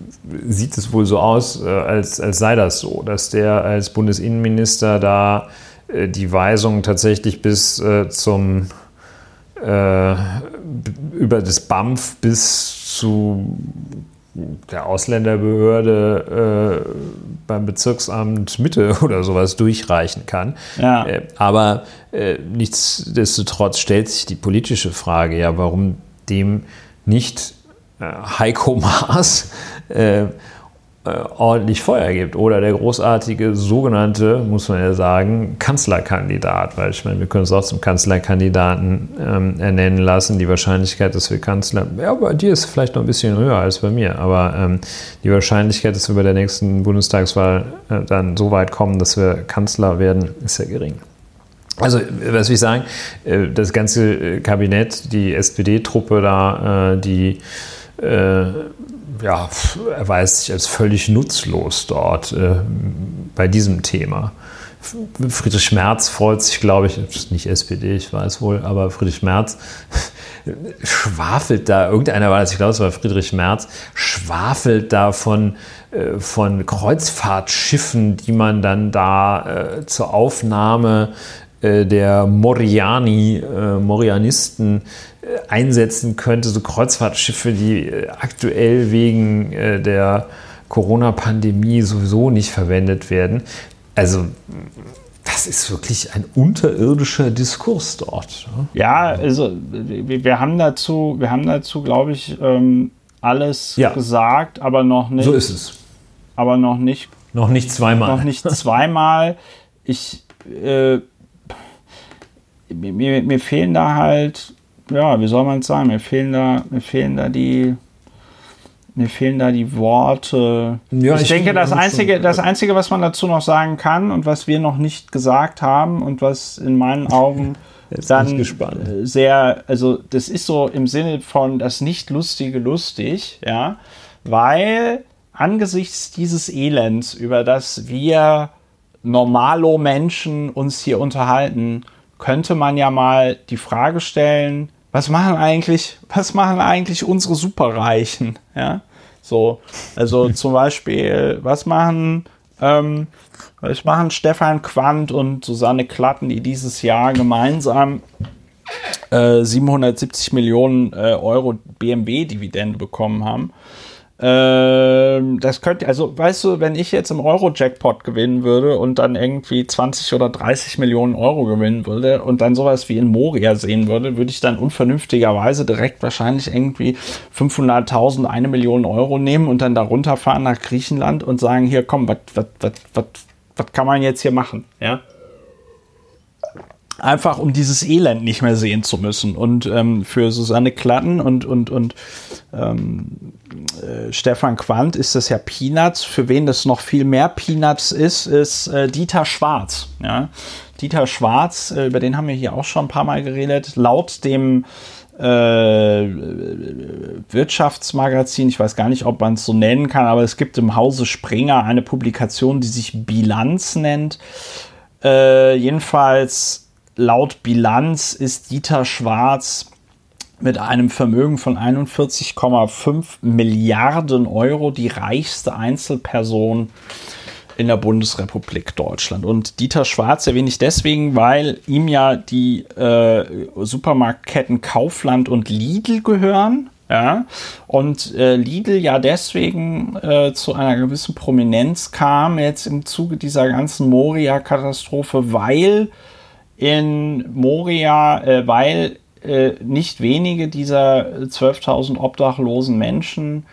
sieht es wohl so aus, äh, als, als sei das so, dass der als Bundesinnenminister da äh, die Weisung tatsächlich bis äh, zum äh, über das BAMF bis zu der Ausländerbehörde äh, beim Bezirksamt Mitte oder sowas durchreichen kann. Ja. Äh, aber äh, nichtsdestotrotz stellt sich die politische Frage ja, warum dem nicht äh, Heiko Maas äh, ordentlich Feuer gibt. Oder der großartige sogenannte, muss man ja sagen, Kanzlerkandidat. Weil ich meine, wir können es auch zum Kanzlerkandidaten ähm, ernennen lassen. Die Wahrscheinlichkeit, dass wir Kanzler, ja, bei dir ist vielleicht noch ein bisschen höher als bei mir, aber ähm, die Wahrscheinlichkeit, dass wir bei der nächsten Bundestagswahl äh, dann so weit kommen, dass wir Kanzler werden, ist sehr gering. Also, was will ich sagen, äh, das ganze äh, Kabinett, die SPD-Truppe da, die ja, erweist sich als völlig nutzlos dort äh, bei diesem Thema. Friedrich Merz freut sich, glaube ich, nicht SPD, ich weiß wohl, aber Friedrich Merz schwafelt da, irgendeiner war das, ich glaube, es war Friedrich Merz, schwafelt da von, äh, von Kreuzfahrtschiffen, die man dann da äh, zur Aufnahme der Moriani, äh, Morianisten äh, einsetzen könnte, so Kreuzfahrtschiffe, die äh, aktuell wegen äh, der Corona-Pandemie sowieso nicht verwendet werden. Also das ist wirklich ein unterirdischer Diskurs dort. Ne? Ja, also wir, wir, haben dazu, wir haben dazu, glaube ich, ähm, alles ja. gesagt, aber noch nicht. So ist es. Aber noch nicht. Noch nicht zweimal. Noch nicht zweimal. Ich mir, mir fehlen da halt, ja, wie soll man es sagen, mir fehlen da, mir fehlen da die mir fehlen da die Worte. Ja, ich, ich denke, das Einzige, das Einzige, was man dazu noch sagen kann und was wir noch nicht gesagt haben und was in meinen Augen dann sehr, also das ist so im Sinne von das Nicht-Lustige lustig, ja, weil angesichts dieses Elends, über das wir normalo Menschen uns hier unterhalten, könnte man ja mal die Frage stellen, was machen eigentlich, was machen eigentlich unsere Superreichen? Ja? So, also zum Beispiel, was machen, ähm, was machen Stefan Quandt und Susanne Klatten, die dieses Jahr gemeinsam äh, 770 Millionen äh, Euro BMW-Dividende bekommen haben? Ähm, das könnte, also weißt du, wenn ich jetzt im Euro-Jackpot gewinnen würde und dann irgendwie 20 oder 30 Millionen Euro gewinnen würde und dann sowas wie in Moria sehen würde, würde ich dann unvernünftigerweise direkt wahrscheinlich irgendwie 500.000, eine Million Euro nehmen und dann da runterfahren nach Griechenland und sagen, hier komm, was kann man jetzt hier machen, ja? Einfach um dieses Elend nicht mehr sehen zu müssen. Und ähm, für Susanne Klatten und, und, und ähm, äh, Stefan Quandt ist das ja Peanuts. Für wen das noch viel mehr Peanuts ist, ist äh, Dieter Schwarz. Ja? Dieter Schwarz, äh, über den haben wir hier auch schon ein paar Mal geredet. Laut dem äh, Wirtschaftsmagazin, ich weiß gar nicht, ob man es so nennen kann, aber es gibt im Hause Springer eine Publikation, die sich Bilanz nennt. Äh, jedenfalls laut Bilanz ist Dieter Schwarz mit einem Vermögen von 41,5 Milliarden Euro die reichste Einzelperson in der Bundesrepublik Deutschland. Und Dieter Schwarz erwähne ich deswegen, weil ihm ja die äh, Supermarktketten Kaufland und Lidl gehören. Ja, und äh, Lidl ja deswegen äh, zu einer gewissen Prominenz kam jetzt im Zuge dieser ganzen Moria-Katastrophe, weil in Moria, äh, weil äh, nicht wenige dieser 12.000 obdachlosen Menschen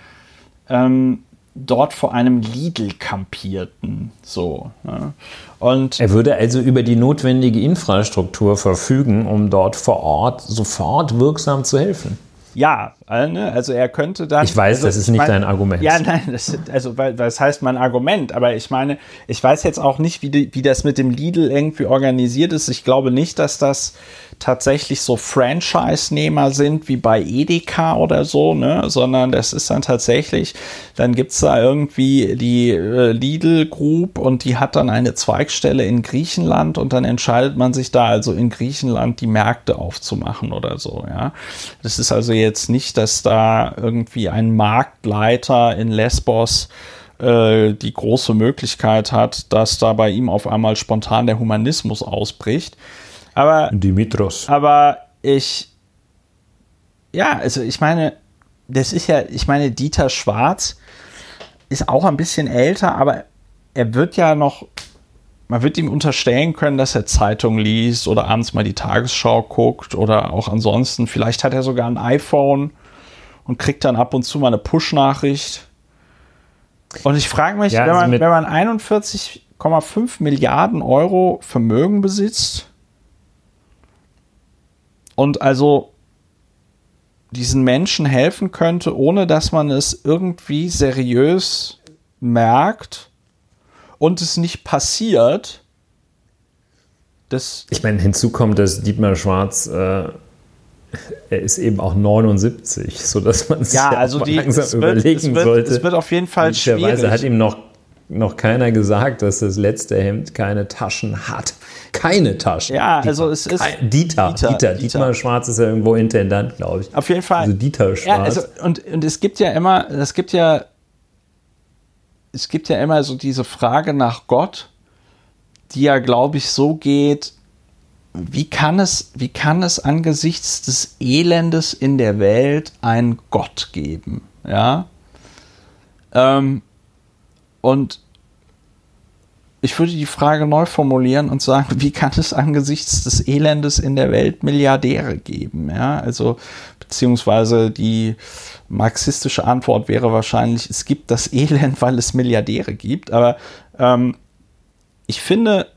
ähm, dort vor einem Lidl kampierten. So. Ne? Und er würde also über die notwendige Infrastruktur verfügen, um dort vor Ort sofort wirksam zu helfen. Ja, äh, ne, also er könnte dann. Ich weiß, also, das ist nicht mein, dein Argument. Ja, nein, das, also weil, das heißt mein Argument, aber ich meine, ich weiß jetzt auch nicht, wie, die, wie das mit dem Lidl irgendwie organisiert ist. Ich glaube nicht, dass das tatsächlich so Franchise-Nehmer sind wie bei Edeka oder so, ne? sondern das ist dann tatsächlich, dann gibt es da irgendwie die äh, Lidl Group und die hat dann eine Zweigstelle in Griechenland und dann entscheidet man sich da also in Griechenland die Märkte aufzumachen oder so. Ja? Das ist also jetzt nicht, dass da irgendwie ein Marktleiter in Lesbos äh, die große Möglichkeit hat, dass da bei ihm auf einmal spontan der Humanismus ausbricht. Aber, Dimitros. Aber ich, ja, also ich meine, das ist ja, ich meine, Dieter Schwarz ist auch ein bisschen älter, aber er wird ja noch, man wird ihm unterstellen können, dass er Zeitung liest oder abends mal die Tagesschau guckt oder auch ansonsten, vielleicht hat er sogar ein iPhone und kriegt dann ab und zu mal eine Push-Nachricht. Und ich frage mich, ja, wenn, also man, wenn man 41,5 Milliarden Euro Vermögen besitzt, und also diesen Menschen helfen könnte, ohne dass man es irgendwie seriös merkt und es nicht passiert. Das ich meine, hinzu kommt, dass Dietmar Schwarz, äh, er ist eben auch 79, sodass man sich ja, also die, langsam wird, überlegen wird, sollte. Es wird auf jeden Fall schwierig. hat ihm noch, noch keiner gesagt, dass das letzte Hemd keine Taschen hat keine Taschen. Ja, also es ist. Dieter, Dieter, Dieter, Dieter. Schwarz ist ja irgendwo Intendant, glaube ich. Auf jeden Fall. Also Dieter Schwarz. Ja, also, und, und es gibt ja immer, es gibt ja, es gibt ja immer so diese Frage nach Gott, die ja, glaube ich, so geht, wie kann es, wie kann es angesichts des Elendes in der Welt einen Gott geben? Ja. Ähm, und ich würde die Frage neu formulieren und sagen, wie kann es angesichts des Elendes in der Welt Milliardäre geben? Ja, also, beziehungsweise die marxistische Antwort wäre wahrscheinlich, es gibt das Elend, weil es Milliardäre gibt. Aber ähm, ich finde,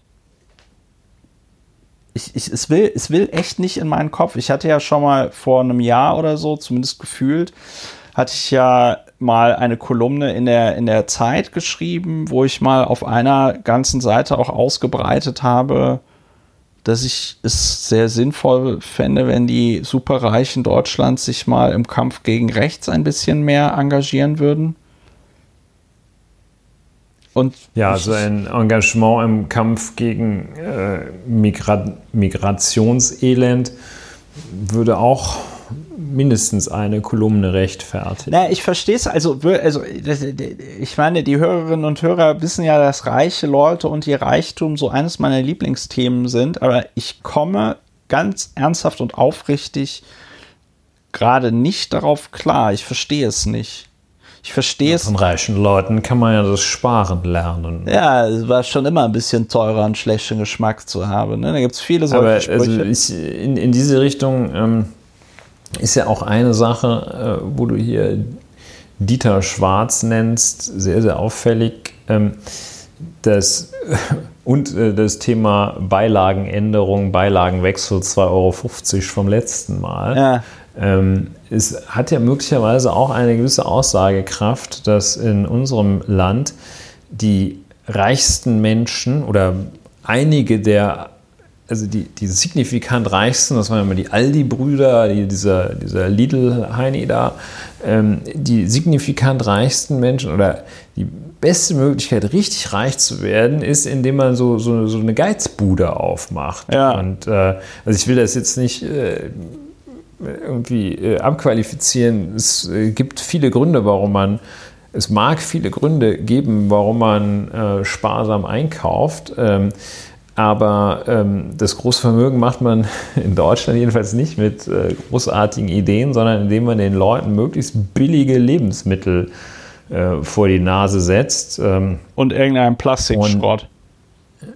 ich, ich, es, will, es will echt nicht in meinen Kopf. Ich hatte ja schon mal vor einem Jahr oder so, zumindest gefühlt, hatte ich ja mal eine Kolumne in der, in der Zeit geschrieben, wo ich mal auf einer ganzen Seite auch ausgebreitet habe, dass ich es sehr sinnvoll fände, wenn die Superreichen Deutschlands sich mal im Kampf gegen rechts ein bisschen mehr engagieren würden. Und ja, so ein Engagement im Kampf gegen äh, Migra Migrationselend würde auch mindestens eine Kolumne rechtfertigen. Na, ich verstehe es. Also, also, ich meine, die Hörerinnen und Hörer wissen ja, dass reiche Leute und ihr Reichtum so eines meiner Lieblingsthemen sind. Aber ich komme ganz ernsthaft und aufrichtig gerade nicht darauf klar. Ich verstehe es nicht. Ich verstehe es. Von reichen Leuten kann man ja das Sparen lernen. Ja, es war schon immer ein bisschen teurer, einen schlechten Geschmack zu haben. Ne? Da gibt es viele solche Aber Sprüche. Also ich, in, in diese Richtung ähm, ist ja auch eine Sache, äh, wo du hier Dieter Schwarz nennst, sehr, sehr auffällig. Ähm, das, und äh, das Thema Beilagenänderung, Beilagenwechsel 2,50 Euro vom letzten Mal. Ja. Ähm, es hat ja möglicherweise auch eine gewisse Aussagekraft, dass in unserem Land die reichsten Menschen oder einige der also die, die signifikant reichsten, das waren immer die Aldi-Brüder, die, dieser, dieser Lidl-Heini da, ähm, die signifikant reichsten Menschen oder die beste Möglichkeit, richtig reich zu werden, ist, indem man so, so, so eine Geizbude aufmacht. Ja. Und äh, also ich will das jetzt nicht äh, irgendwie äh, abqualifizieren. Es äh, gibt viele Gründe, warum man es mag viele Gründe geben, warum man äh, sparsam einkauft. Ähm, aber ähm, das große Vermögen macht man in Deutschland jedenfalls nicht mit äh, großartigen Ideen, sondern indem man den Leuten möglichst billige Lebensmittel äh, vor die Nase setzt. Ähm, und irgendeinen Plastikschrott.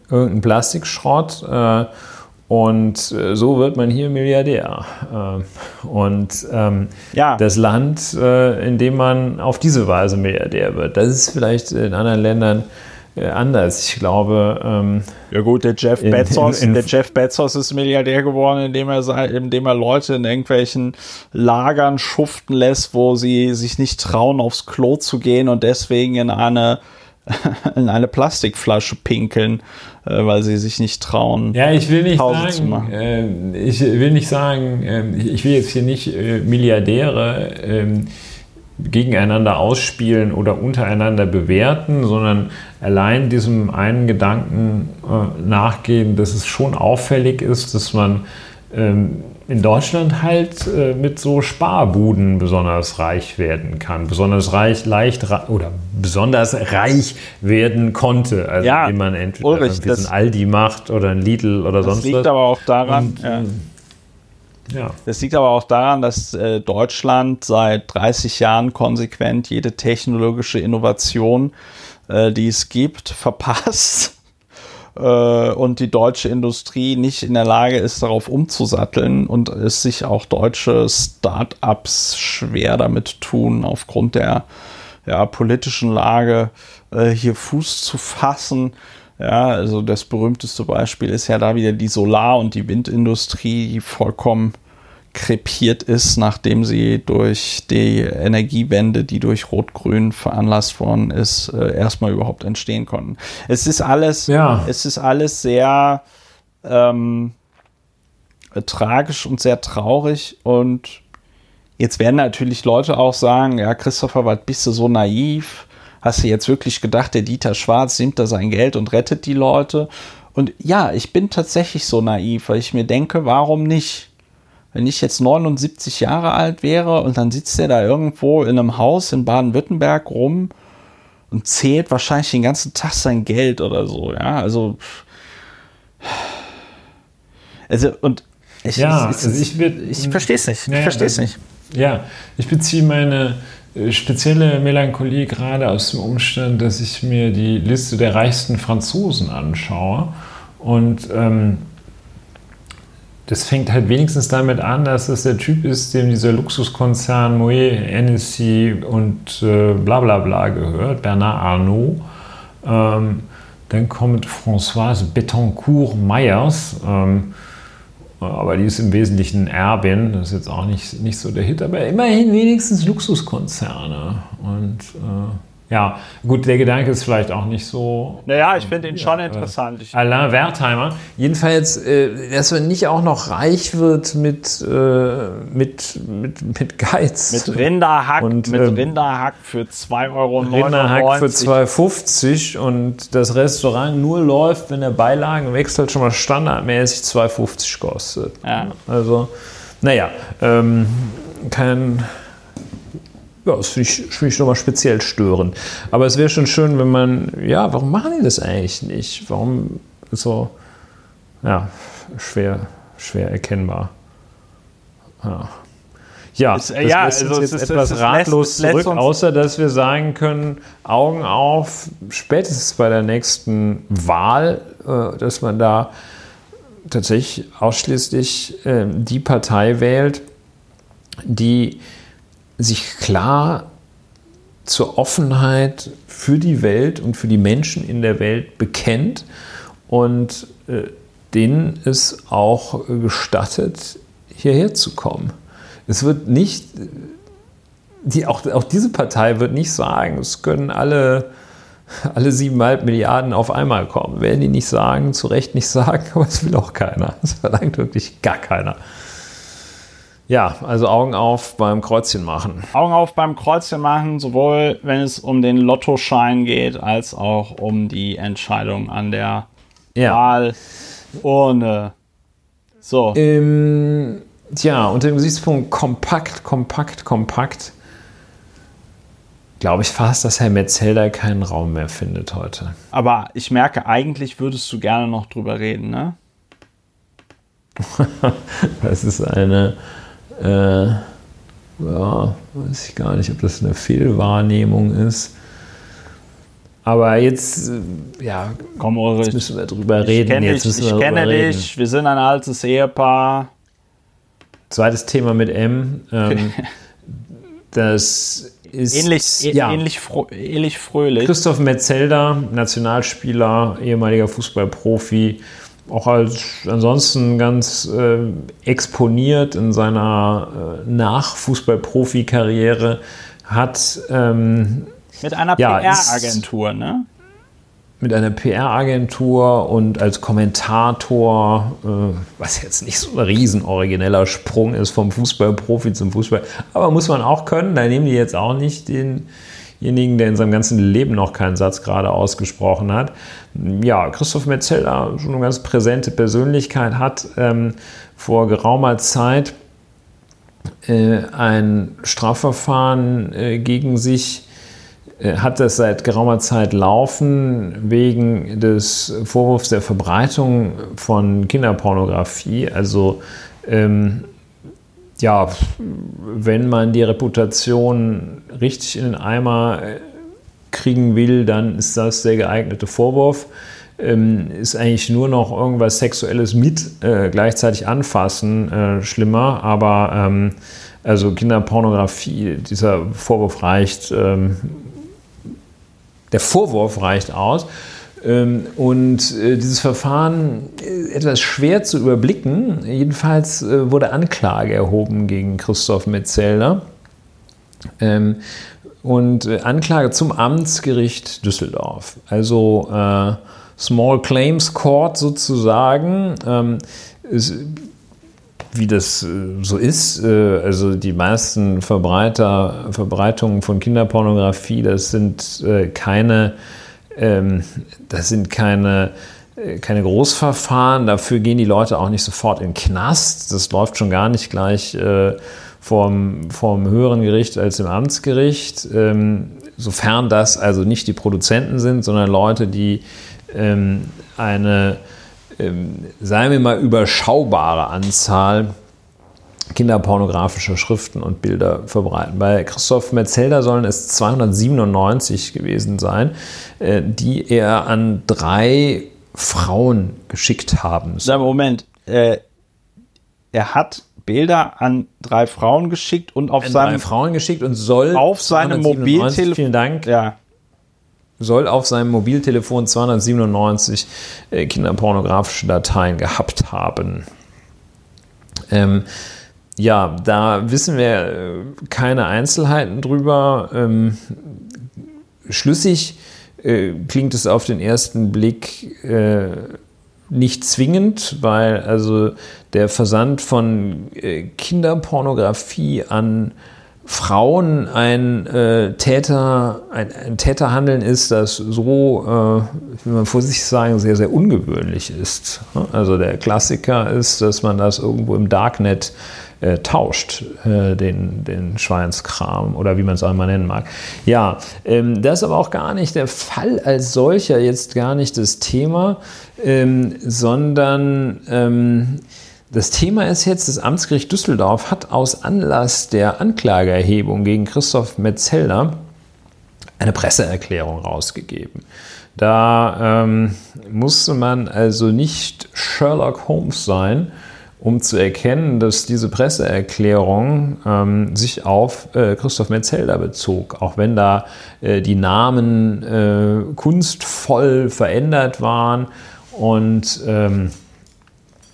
Irgendeinen Plastikschrott. Äh, und äh, so wird man hier Milliardär. Äh, und ähm, ja. das Land, äh, in dem man auf diese Weise Milliardär wird, das ist vielleicht in anderen Ländern äh, anders. Ich glaube. Ähm, ja gut, der Jeff Bezos, in, in, der Jeff Bezos ist Milliardär geworden, indem er, indem er Leute in irgendwelchen Lagern schuften lässt, wo sie sich nicht trauen, aufs Klo zu gehen und deswegen in eine in eine Plastikflasche pinkeln, äh, weil sie sich nicht trauen. Ja, ich will nicht Pause sagen, äh, ich will nicht sagen, äh, ich will jetzt hier nicht äh, Milliardäre ähm, gegeneinander ausspielen oder untereinander bewerten, sondern allein diesem einen Gedanken äh, nachgehen, dass es schon auffällig ist, dass man ähm, in Deutschland halt äh, mit so Sparbuden besonders reich werden kann, besonders reich, leicht oder besonders reich werden konnte, also ja, man entweder Ulrich, ein Aldi macht oder ein Lidl oder sonst was. Das liegt aber auch daran, Und, ja. Ja. Das liegt aber auch daran, dass äh, Deutschland seit 30 Jahren konsequent jede technologische Innovation, äh, die es gibt, verpasst äh, und die deutsche Industrie nicht in der Lage ist, darauf umzusatteln und es sich auch deutsche Start-ups schwer damit tun, aufgrund der ja, politischen Lage äh, hier Fuß zu fassen. Ja, also das berühmteste Beispiel ist ja da wieder die Solar- und die Windindustrie, die vollkommen krepiert ist, nachdem sie durch die Energiewende, die durch Rot-Grün veranlasst worden ist, äh, erstmal überhaupt entstehen konnten. Es ist alles, ja. es ist alles sehr ähm, tragisch und sehr traurig und jetzt werden natürlich Leute auch sagen, ja, Christopher, was bist du so naiv? Hast du jetzt wirklich gedacht, der Dieter Schwarz nimmt da sein Geld und rettet die Leute? Und ja, ich bin tatsächlich so naiv, weil ich mir denke, warum nicht? Wenn ich jetzt 79 Jahre alt wäre und dann sitzt er da irgendwo in einem Haus in Baden-Württemberg rum und zählt wahrscheinlich den ganzen Tag sein Geld oder so, ja, also Also, und ich, ja, ich, also ich, ich, ich verstehe es nicht. Ich ja, verstehe es nicht. Ja, ich beziehe meine äh, spezielle Melancholie gerade aus dem Umstand, dass ich mir die Liste der reichsten Franzosen anschaue. Und ähm, das fängt halt wenigstens damit an, dass es der Typ ist, dem dieser Luxuskonzern Moet, Hennessy und äh, bla bla bla gehört, Bernard Arnault. Ähm, dann kommt Françoise Betancourt-Meyers. Ähm, aber die ist im Wesentlichen Erbin, das ist jetzt auch nicht, nicht so der Hit, aber immerhin wenigstens Luxuskonzerne. Und äh, ja, gut, der Gedanke ist vielleicht auch nicht so. Naja, ich finde ihn schon äh, interessant. Ich Alain Wertheimer. Jedenfalls, äh, dass man nicht auch noch reich wird mit, äh, mit, mit, mit Geiz. Mit Rinderhack, und, mit ähm, Rinderhack für 2,99 Euro. Rinderhack für 2,50 und das Restaurant nur läuft, wenn der Beilagenwechsel schon mal standardmäßig 2,50 kostet. Ja. Also, naja, ähm, kein ja, das finde ich, find ich nochmal speziell störend. Aber es wäre schon schön, wenn man, ja, warum machen die das eigentlich nicht? Warum so, ja, schwer, schwer erkennbar. Ja. Ja, es, das ja, also jetzt etwas ist, ratlos lässt, zurück, lässt außer dass wir sagen können, Augen auf, spätestens bei der nächsten Wahl, äh, dass man da tatsächlich ausschließlich äh, die Partei wählt, die sich klar zur Offenheit für die Welt und für die Menschen in der Welt bekennt und äh, denen es auch gestattet, hierher zu kommen. Es wird nicht, die, auch, auch diese Partei wird nicht sagen, es können alle, alle siebeneinhalb Milliarden auf einmal kommen. Werden die nicht sagen, zu Recht nicht sagen, aber es will auch keiner. Das verlangt wirklich gar keiner. Ja, also Augen auf beim Kreuzchen machen. Augen auf beim Kreuzchen machen, sowohl wenn es um den Lottoschein geht, als auch um die Entscheidung an der ja. Wahl ohne. So. Ähm, tja, unter dem Gesichtspunkt kompakt, kompakt, kompakt, glaube ich fast, dass Herr Metzelder keinen Raum mehr findet heute. Aber ich merke, eigentlich würdest du gerne noch drüber reden, ne? das ist eine äh, ja, weiß ich gar nicht, ob das eine Fehlwahrnehmung ist. Aber jetzt, äh, ja, komm, Ulrich, jetzt müssen wir drüber reden. Kenn jetzt dich, ich kenne dich, wir sind ein altes Ehepaar. Zweites Thema mit M. Ähm, das ist ähnlich, ja, ähnlich, ähnlich fröhlich. Christoph Metzelder, Nationalspieler, ehemaliger Fußballprofi, auch als ansonsten ganz äh, exponiert in seiner äh, Nach-Fußball-Profi-Karriere hat. Ähm, mit einer ja, PR-Agentur, ne? Mit einer PR-Agentur und als Kommentator, äh, was jetzt nicht so ein riesen origineller Sprung ist vom Fußballprofi zum Fußball, aber muss man auch können. Da nehmen die jetzt auch nicht den denjenigen, der in seinem ganzen Leben noch keinen Satz gerade ausgesprochen hat. Ja, Christoph Metzeler, schon eine ganz präsente Persönlichkeit, hat ähm, vor geraumer Zeit äh, ein Strafverfahren äh, gegen sich äh, hat das seit geraumer Zeit laufen wegen des Vorwurfs der Verbreitung von Kinderpornografie. Also ähm, ja, wenn man die Reputation richtig in den Eimer äh, kriegen will, dann ist das der geeignete Vorwurf. Ähm, ist eigentlich nur noch irgendwas Sexuelles mit äh, gleichzeitig anfassen äh, schlimmer, aber ähm, also Kinderpornografie, dieser Vorwurf reicht, ähm, der Vorwurf reicht aus. Ähm, und äh, dieses Verfahren ist etwas schwer zu überblicken. Jedenfalls äh, wurde Anklage erhoben gegen Christoph Metzelder. Ähm, und äh, Anklage zum Amtsgericht Düsseldorf. Also äh, Small Claims Court sozusagen. Ähm, wie das so ist, also die meisten Verbreiter, Verbreitungen von Kinderpornografie, das sind keine das sind keine, äh, keine Großverfahren, dafür gehen die Leute auch nicht sofort in den Knast. Das läuft schon gar nicht gleich äh, vom, vom höheren Gericht als im Amtsgericht. Ähm, sofern das also nicht die Produzenten sind, sondern Leute, die ähm, eine ähm, sagen wir mal, überschaubare Anzahl kinderpornografischer Schriften und Bilder verbreiten. Bei Christoph Metzelder sollen es 297 gewesen sein, äh, die er an drei Frauen geschickt haben soll. Moment, äh, er hat Bilder an drei Frauen geschickt und auf seinem Frauen geschickt und soll auf seinem Mobiltelefon vielen Dank ja soll auf seinem Mobiltelefon 297 äh, kinderpornografische Dateien gehabt haben. Ähm, ja, da wissen wir äh, keine Einzelheiten drüber. Ähm, schlüssig äh, klingt es auf den ersten Blick äh, nicht zwingend, weil also der Versand von äh, Kinderpornografie an Frauen ein äh, Täter, ein, ein, Täterhandeln ist, das so, äh, wie man vorsichtig sagen, sehr, sehr ungewöhnlich ist. Also der Klassiker ist, dass man das irgendwo im Darknet äh, tauscht, äh, den, den Schweinskram oder wie man es immer nennen mag. Ja, ähm, das ist aber auch gar nicht der Fall als solcher, jetzt gar nicht das Thema, ähm, sondern ähm, das Thema ist jetzt, das Amtsgericht Düsseldorf hat aus Anlass der Anklageerhebung gegen Christoph Metzelder eine Presseerklärung rausgegeben. Da ähm, musste man also nicht Sherlock Holmes sein, um zu erkennen, dass diese Presseerklärung ähm, sich auf äh, Christoph Metzelder bezog, auch wenn da äh, die Namen äh, kunstvoll verändert waren und ähm,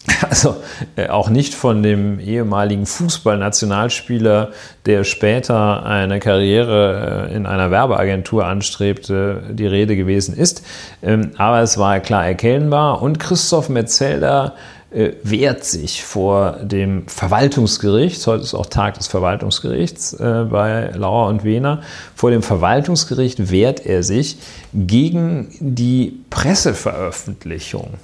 also äh, auch nicht von dem ehemaligen Fußballnationalspieler, der später eine Karriere äh, in einer Werbeagentur anstrebte, die Rede gewesen ist. Ähm, aber es war klar erkennbar und Christoph Metzelder wehrt sich vor dem Verwaltungsgericht, heute ist auch Tag des Verwaltungsgerichts bei Lauer und Wehner, vor dem Verwaltungsgericht wehrt er sich gegen die Presseveröffentlichung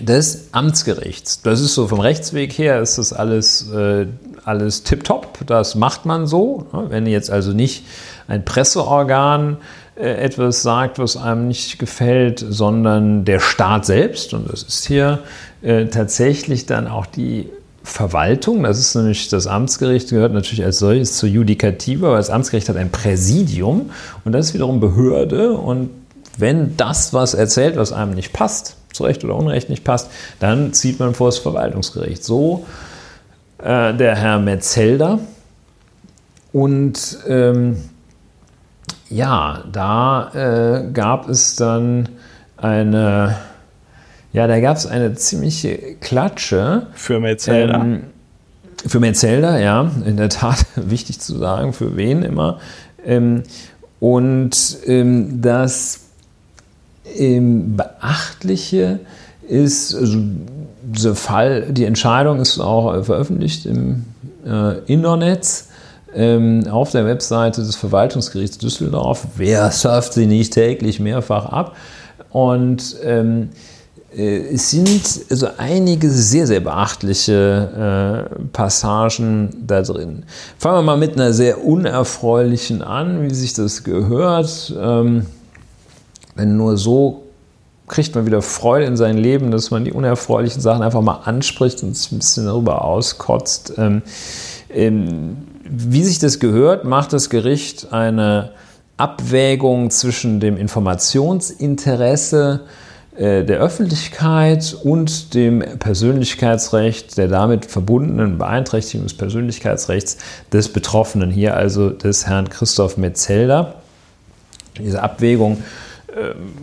des Amtsgerichts. Das ist so vom Rechtsweg her, ist das alles, äh, alles tipptopp. Das macht man so. Ne? Wenn jetzt also nicht ein Presseorgan äh, etwas sagt, was einem nicht gefällt, sondern der Staat selbst. Und das ist hier äh, tatsächlich dann auch die Verwaltung, das ist nämlich das Amtsgericht, gehört natürlich als solches zur Judikative, aber das Amtsgericht hat ein Präsidium und das ist wiederum Behörde und wenn das was erzählt, was einem nicht passt, zu Recht oder Unrecht nicht passt, dann zieht man vor das Verwaltungsgericht. So äh, der Herr Metzelder. Und ähm, ja, da äh, gab es dann eine, ja, da gab es eine ziemliche Klatsche. Für Metzelder. Ähm, für Metzelder, ja, in der Tat wichtig zu sagen, für wen immer. Ähm, und ähm, das Beachtliche ist, also dieser Fall, die Entscheidung ist auch veröffentlicht im äh, Internetz ähm, auf der Webseite des Verwaltungsgerichts Düsseldorf. Wer surft sie nicht täglich mehrfach ab? Und ähm, äh, es sind also einige sehr, sehr beachtliche äh, Passagen da drin. Fangen wir mal mit einer sehr unerfreulichen an, wie sich das gehört. Ähm, denn nur so kriegt man wieder Freude in sein Leben, dass man die unerfreulichen Sachen einfach mal anspricht und sich ein bisschen darüber auskotzt. Ähm, ähm, wie sich das gehört, macht das Gericht eine Abwägung zwischen dem Informationsinteresse äh, der Öffentlichkeit und dem Persönlichkeitsrecht, der damit verbundenen Beeinträchtigung des Persönlichkeitsrechts des Betroffenen, hier also des Herrn Christoph Metzelder. Diese Abwägung ähm,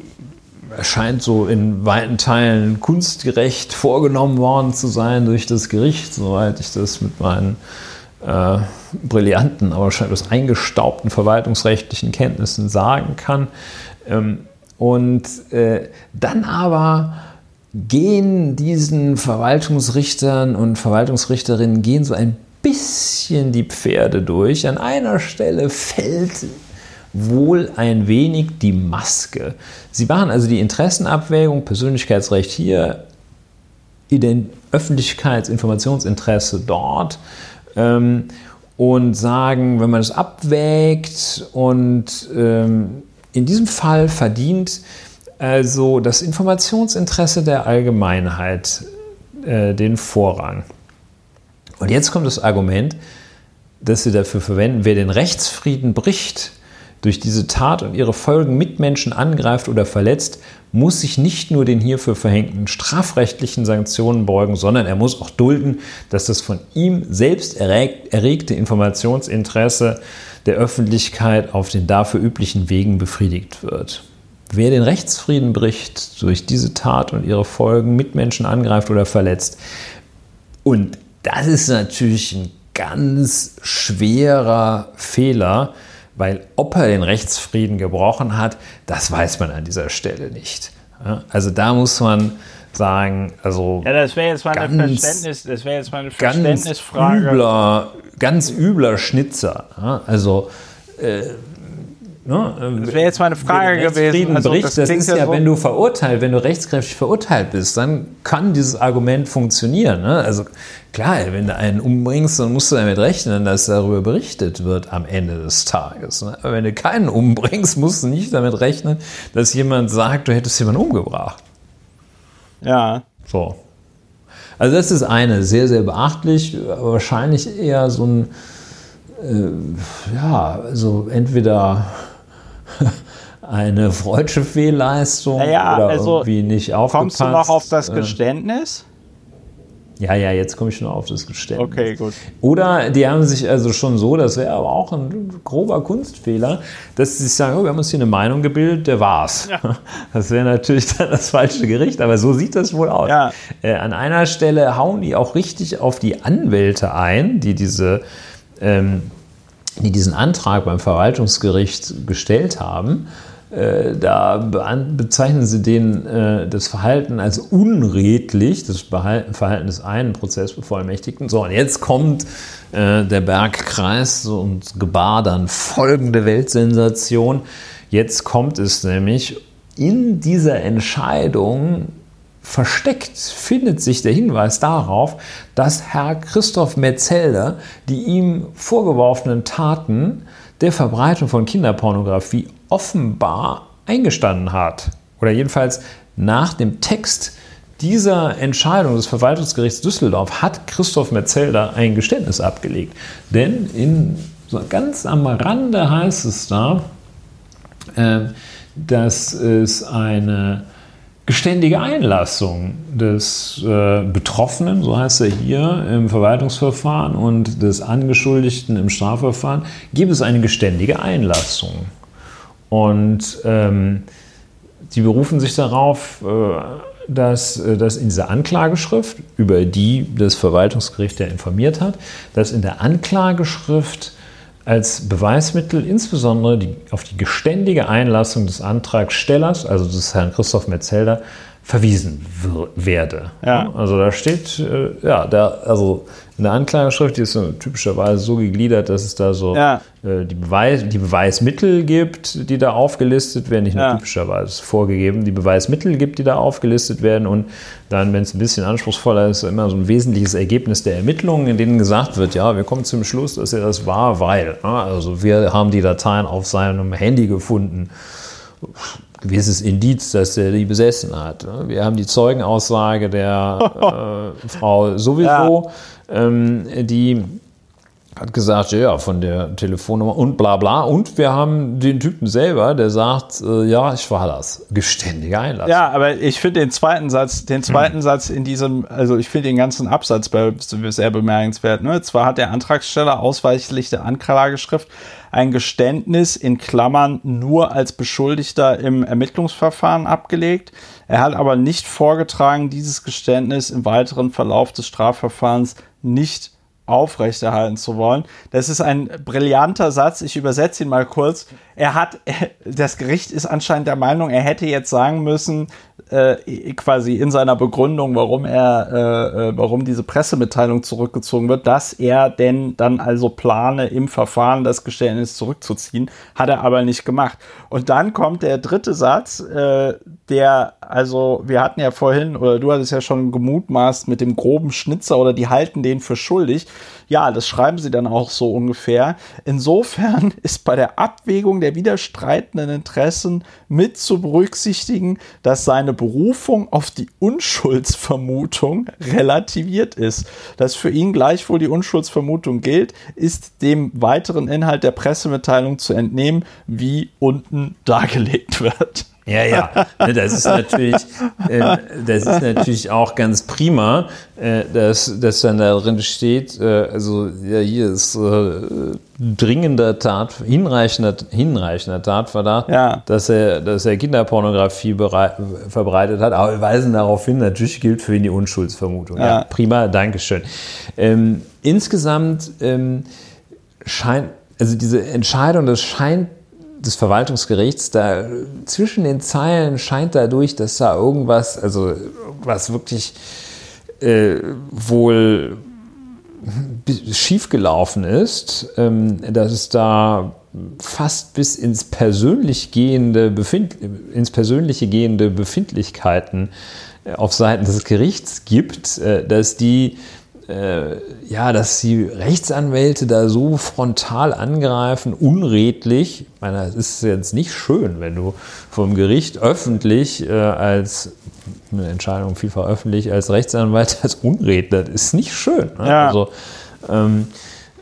erscheint so in weiten Teilen kunstgerecht vorgenommen worden zu sein durch das Gericht, soweit ich das mit meinen äh, brillanten, aber wahrscheinlich eingestaubten verwaltungsrechtlichen Kenntnissen sagen kann. Ähm, und äh, dann aber gehen diesen Verwaltungsrichtern und Verwaltungsrichterinnen gehen so ein bisschen die Pferde durch. An einer Stelle fällt wohl ein wenig die Maske. Sie machen also die Interessenabwägung, Persönlichkeitsrecht hier, Öffentlichkeitsinformationsinteresse dort ähm, und sagen, wenn man es abwägt und ähm, in diesem Fall verdient also das Informationsinteresse der Allgemeinheit äh, den Vorrang. Und jetzt kommt das Argument, das sie dafür verwenden, wer den Rechtsfrieden bricht, durch diese Tat und ihre Folgen Mitmenschen angreift oder verletzt, muss sich nicht nur den hierfür verhängten strafrechtlichen Sanktionen beugen, sondern er muss auch dulden, dass das von ihm selbst erregte Informationsinteresse der Öffentlichkeit auf den dafür üblichen Wegen befriedigt wird. Wer den Rechtsfrieden bricht, durch diese Tat und ihre Folgen Mitmenschen angreift oder verletzt, und das ist natürlich ein ganz schwerer Fehler, weil ob er den Rechtsfrieden gebrochen hat, das weiß man an dieser Stelle nicht. Also da muss man sagen, also ja, das wäre jetzt mal eine Verständnis, das wäre jetzt mal eine Verständnisfrage. Ganz übler, ganz übler Schnitzer. Also äh, Ne? Das wäre jetzt meine Frage gewesen. Also, bricht, das, das ist ja, ja so wenn du verurteilt, wenn du rechtskräftig verurteilt bist, dann kann dieses Argument funktionieren. Ne? Also klar, wenn du einen umbringst, dann musst du damit rechnen, dass darüber berichtet wird am Ende des Tages. Ne? Aber wenn du keinen umbringst, musst du nicht damit rechnen, dass jemand sagt, du hättest jemanden umgebracht. Ja. So. Also das ist eine, sehr, sehr beachtlich, aber wahrscheinlich eher so ein, äh, ja, also entweder eine freudsche Fehlleistung naja, oder also irgendwie nicht aufgepasst. Kommst du noch auf das äh, Geständnis? Ja, ja, jetzt komme ich schon auf das Geständnis. Okay, gut. Oder die haben sich also schon so, das wäre aber auch ein grober Kunstfehler, dass sie sagen, oh, wir haben uns hier eine Meinung gebildet, der war's. Ja. Das wäre natürlich dann das falsche Gericht, aber so sieht das wohl aus. Ja. Äh, an einer Stelle hauen die auch richtig auf die Anwälte ein, die diese ähm, die diesen Antrag beim Verwaltungsgericht gestellt haben, äh, da bezeichnen sie den, äh, das Verhalten als unredlich, das Verhalten des einen Prozessbevollmächtigten. So, und jetzt kommt äh, der Bergkreis und gebar dann folgende Weltsensation. Jetzt kommt es nämlich in dieser Entscheidung versteckt findet sich der Hinweis darauf, dass Herr Christoph Metzelder die ihm vorgeworfenen Taten der Verbreitung von Kinderpornografie offenbar eingestanden hat. Oder jedenfalls nach dem Text dieser Entscheidung des Verwaltungsgerichts Düsseldorf hat Christoph Metzelder ein Geständnis abgelegt. Denn in, so ganz am Rande heißt es da, äh, dass es eine geständige Einlassung des äh, Betroffenen, so heißt er hier im Verwaltungsverfahren, und des Angeschuldigten im Strafverfahren, gibt es eine geständige Einlassung. Und ähm, die berufen sich darauf, äh, dass, äh, dass in dieser Anklageschrift, über die das Verwaltungsgericht ja informiert hat, dass in der Anklageschrift als Beweismittel insbesondere die, auf die geständige Einlassung des Antragstellers, also des Herrn Christoph Metzelder, verwiesen werde. Ja. Also da steht, äh, ja, da, also in der Anklageschrift, die ist so typischerweise so gegliedert, dass es da so ja. äh, die, Beweis, die Beweismittel gibt, die da aufgelistet werden, nicht nur ja. typischerweise vorgegeben, die Beweismittel gibt, die da aufgelistet werden und dann, wenn es ein bisschen anspruchsvoller ist, immer so ein wesentliches Ergebnis der Ermittlungen, in denen gesagt wird, ja, wir kommen zum Schluss, dass er das war, weil, ne, also wir haben die Dateien auf seinem Handy gefunden gewisses Indiz, dass er die besessen hat. Ne? Wir haben die Zeugenaussage der äh, Frau sowieso, ja. ähm, die hat gesagt, ja, von der Telefonnummer und bla bla. Und wir haben den Typen selber, der sagt, äh, ja, ich war das. Geständige Einlassung. Ja, aber ich finde den zweiten Satz, den zweiten hm. Satz in diesem, also ich finde den ganzen Absatz sehr bemerkenswert. Ne? Zwar hat der Antragsteller ausweichlich der Anklageschrift ein Geständnis in Klammern nur als Beschuldigter im Ermittlungsverfahren abgelegt. Er hat aber nicht vorgetragen, dieses Geständnis im weiteren Verlauf des Strafverfahrens nicht aufrechterhalten zu wollen. Das ist ein brillanter Satz. Ich übersetze ihn mal kurz. Er hat, das Gericht ist anscheinend der Meinung, er hätte jetzt sagen müssen, äh, quasi in seiner Begründung, warum er, äh, äh, warum diese Pressemitteilung zurückgezogen wird, dass er denn dann also plane, im Verfahren das Geständnis zurückzuziehen, hat er aber nicht gemacht. Und dann kommt der dritte Satz, äh, der, also wir hatten ja vorhin, oder du hattest ja schon gemutmaßt mit dem groben Schnitzer oder die halten den für schuldig. Ja, das schreiben sie dann auch so ungefähr. Insofern ist bei der Abwägung der widerstreitenden Interessen mit zu berücksichtigen, dass seine Berufung auf die Unschuldsvermutung relativiert ist. Dass für ihn gleichwohl die Unschuldsvermutung gilt, ist dem weiteren Inhalt der Pressemitteilung zu entnehmen, wie unten dargelegt wird. Ja, ja, ne, das ist natürlich, äh, das ist natürlich auch ganz prima, äh, dass, dass dann da drin steht, äh, also ja, hier ist dringender Tat, hinreichender, hinreichender Tatverdacht, ja. dass, er, dass er Kinderpornografie bereit, verbreitet hat, aber wir weisen darauf hin, natürlich gilt für ihn die Unschuldsvermutung. Ja, ja prima, Dankeschön. Ähm, insgesamt ähm, scheint, also diese Entscheidung, das scheint des Verwaltungsgerichts, da zwischen den Zeilen scheint dadurch, dass da irgendwas, also was wirklich äh, wohl schiefgelaufen ist, ähm, dass es da fast bis ins persönlich gehende Befind ins persönliche gehende Befindlichkeiten äh, auf Seiten des Gerichts gibt, äh, dass die äh, ja, dass die Rechtsanwälte da so frontal angreifen, unredlich. Ich meine, es ist jetzt nicht schön, wenn du vom Gericht öffentlich äh, als eine Entscheidung vielfach öffentlich als Rechtsanwalt als Unredner, das ist nicht schön. Ne? Ja. Also ähm,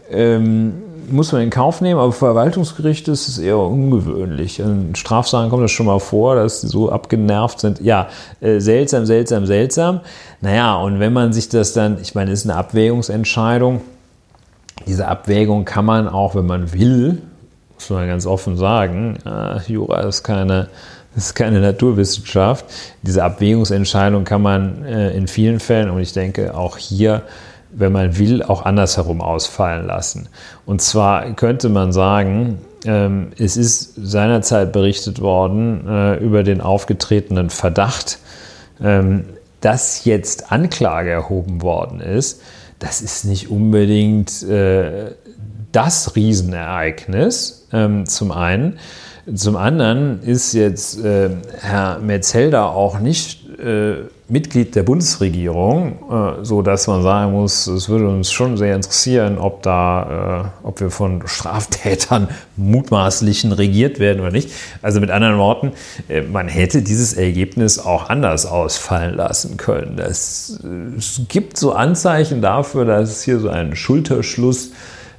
ähm, muss man in Kauf nehmen, aber Verwaltungsgericht ist es eher ungewöhnlich. In Strafsachen kommt das schon mal vor, dass die so abgenervt sind. Ja, äh, seltsam, seltsam, seltsam. Naja, und wenn man sich das dann, ich meine, es ist eine Abwägungsentscheidung. Diese Abwägung kann man auch, wenn man will, muss man ganz offen sagen, äh, Jura ist keine, ist keine Naturwissenschaft. Diese Abwägungsentscheidung kann man äh, in vielen Fällen, und ich denke auch hier, wenn man will, auch andersherum ausfallen lassen. Und zwar könnte man sagen, ähm, es ist seinerzeit berichtet worden äh, über den aufgetretenen Verdacht, ähm, dass jetzt Anklage erhoben worden ist. Das ist nicht unbedingt äh, das Riesenereignis, ähm, zum einen. Zum anderen ist jetzt äh, Herr Metzelder auch nicht äh, Mitglied der Bundesregierung, äh, so dass man sagen muss, es würde uns schon sehr interessieren, ob da, äh, ob wir von Straftätern mutmaßlichen regiert werden oder nicht. Also mit anderen Worten, äh, man hätte dieses Ergebnis auch anders ausfallen lassen können. Das, es gibt so Anzeichen dafür, dass es hier so einen Schulterschluss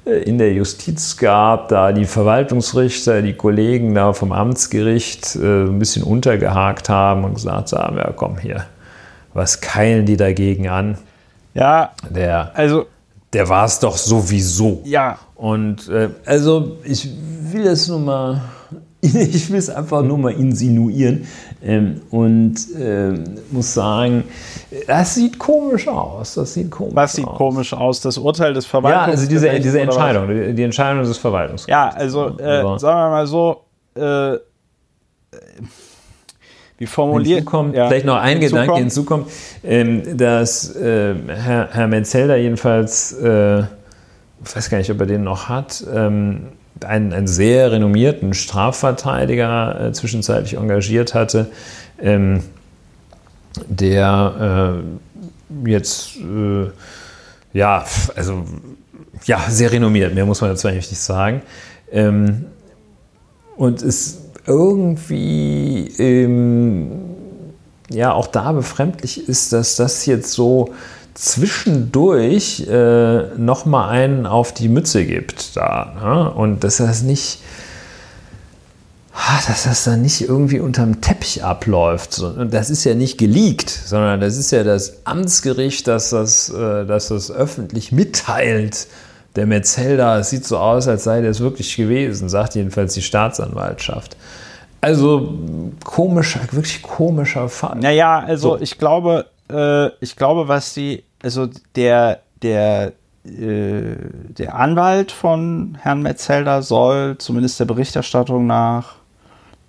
in der Justiz gab, da die Verwaltungsrichter, die Kollegen da vom Amtsgericht ein bisschen untergehakt haben und gesagt haben, ja komm hier, was keilen die dagegen an? Ja, der, also der war es doch sowieso. Ja. Und äh, also ich will es nur mal, ich will es einfach nur mal insinuieren ähm, und äh, muss sagen, das sieht komisch aus. Das sieht komisch Was sieht aus. komisch aus? Das Urteil des Verwaltungsgerichts? Ja, also diese, diese Entscheidung, die, die, Entscheidung des Verwaltungsgerichts. Ja, also, äh, sagen wir mal so, äh, wie formuliert. Hinzukommt, ja, vielleicht noch ein hinzukommt. Gedanke hinzukommt, ähm, dass äh, Herr, Herr Menzelder jedenfalls, äh, ich weiß gar nicht, ob er den noch hat, ähm, einen, einen sehr renommierten Strafverteidiger äh, zwischenzeitlich engagiert hatte, ähm, der äh, jetzt, äh, ja, also, ja, sehr renommiert, mehr muss man dazu eigentlich nicht sagen. Ähm, und es irgendwie ähm, ja auch da befremdlich ist, dass das jetzt so zwischendurch äh, nochmal einen auf die Mütze gibt da. Ne? Und dass das nicht, dass das dann nicht irgendwie unterm Teppich abläuft. Und das ist ja nicht geleakt, sondern das ist ja das Amtsgericht, das das, äh, das, das öffentlich mitteilt der Metzelder, es sieht so aus, als sei das wirklich gewesen, sagt jedenfalls die Staatsanwaltschaft. Also komischer, wirklich komischer Fall. Naja, also so. ich glaube, äh, ich glaube, was die, also der, der, äh, der Anwalt von Herrn Metzelder soll, zumindest der Berichterstattung nach,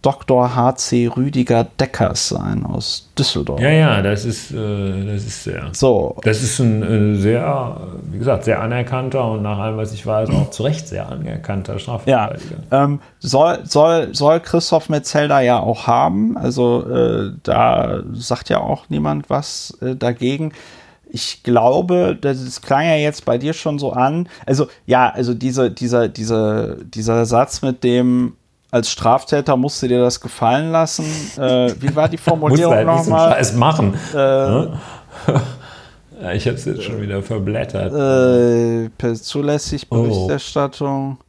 Dr. H.C. Rüdiger Deckers sein aus Düsseldorf. Ja, ja, das ist, äh, das ist sehr. So. Das ist ein äh, sehr, wie gesagt, sehr anerkannter und nach allem, was ich weiß, auch zu Recht sehr anerkannter Strafverteidiger. Ja, ähm, soll, soll, soll Christoph Metzelder ja auch haben. Also äh, da sagt ja auch niemand was äh, dagegen ich glaube, das klang ja jetzt bei dir schon so an. Also, ja, also diese, dieser, dieser, dieser Satz mit dem, als Straftäter musst du dir das gefallen lassen. Äh, wie war die Formulierung halt nochmal? Scheiß machen. Äh, ja, ich habe es jetzt schon wieder verblättert. Äh, zulässig oh. Berichterstattung. Oh.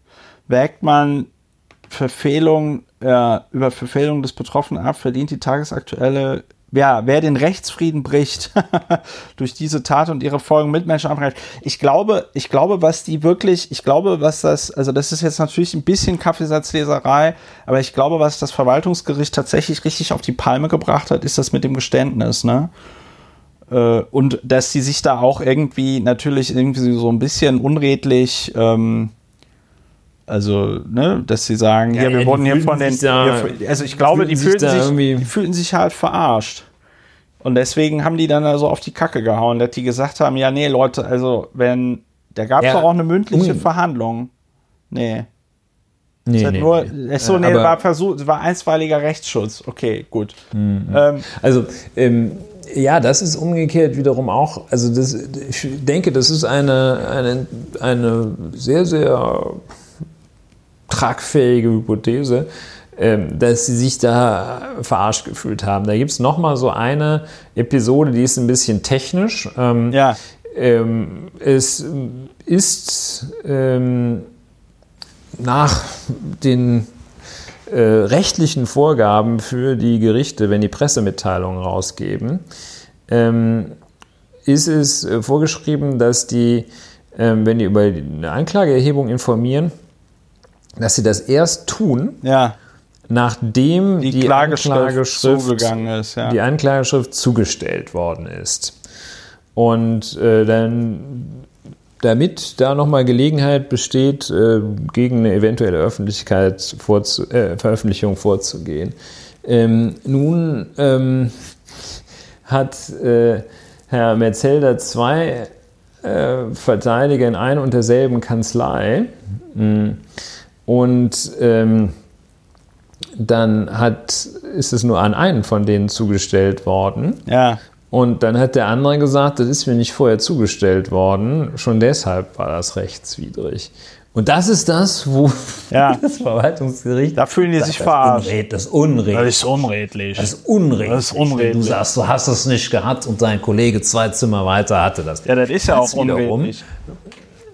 Wägt man Verfehlung, über Verfehlung des Betroffenen ab, verdient die tagesaktuelle ja, wer den Rechtsfrieden bricht durch diese Tat und ihre Folgen mit Menschen angreift. Ich glaube, ich glaube, was die wirklich, ich glaube, was das, also das ist jetzt natürlich ein bisschen Kaffeesatzleserei, aber ich glaube, was das Verwaltungsgericht tatsächlich richtig auf die Palme gebracht hat, ist das mit dem Geständnis, ne? Äh, und dass sie sich da auch irgendwie natürlich irgendwie so ein bisschen unredlich ähm, also, ne, dass sie sagen, ja, ja wir wurden hier von den. Da, also ich glaube, die fühlten, sich, die fühlten sich halt verarscht. Und deswegen haben die dann also auf die Kacke gehauen, dass die gesagt haben, ja, nee, Leute, also wenn, da gab es ja. auch eine mündliche um, Verhandlung. Nee. Nee, es nee, nur, nee. so, nee, war Versuch, war einstweiliger Rechtsschutz. Okay, gut. Mhm. Ähm, also, ähm, ja, das ist umgekehrt wiederum auch, also das, ich denke, das ist eine, eine, eine sehr, sehr tragfähige Hypothese, ähm, dass sie sich da verarscht gefühlt haben. Da gibt es nochmal so eine Episode, die ist ein bisschen technisch. Ähm, ja. Ähm, es ist nach den äh, rechtlichen Vorgaben für die Gerichte, wenn die Pressemitteilungen rausgeben, ist es äh, vorgeschrieben, dass die, wenn die über eine Anklageerhebung informieren, dass sie das erst tun, ja. nachdem die, die Anklageschrift, zugegangen ist, ja. die Anklageschrift zugestellt worden ist. Und äh, dann, damit da nochmal Gelegenheit besteht, äh, gegen eine eventuelle Öffentlichkeit vorzu äh, Veröffentlichung vorzugehen. Ähm, nun ähm, hat äh, Herr Metzelder zwei äh, Verteidiger in einer und derselben Kanzlei. Mh, hm, und ähm, dann hat, ist es nur an einen von denen zugestellt worden. Ja. Und dann hat der andere gesagt, das ist mir nicht vorher zugestellt worden. Schon deshalb war das rechtswidrig. Und das ist das, wo ja. das Verwaltungsgericht. Da fühlen die sich verarscht. Das ist unredlich. Das ist unredlich. Das ist unredlich. Das ist unredlich. Du sagst, du hast es nicht gehabt und dein Kollege zwei Zimmer weiter hatte das. Ja, das ist ja das auch unredlich.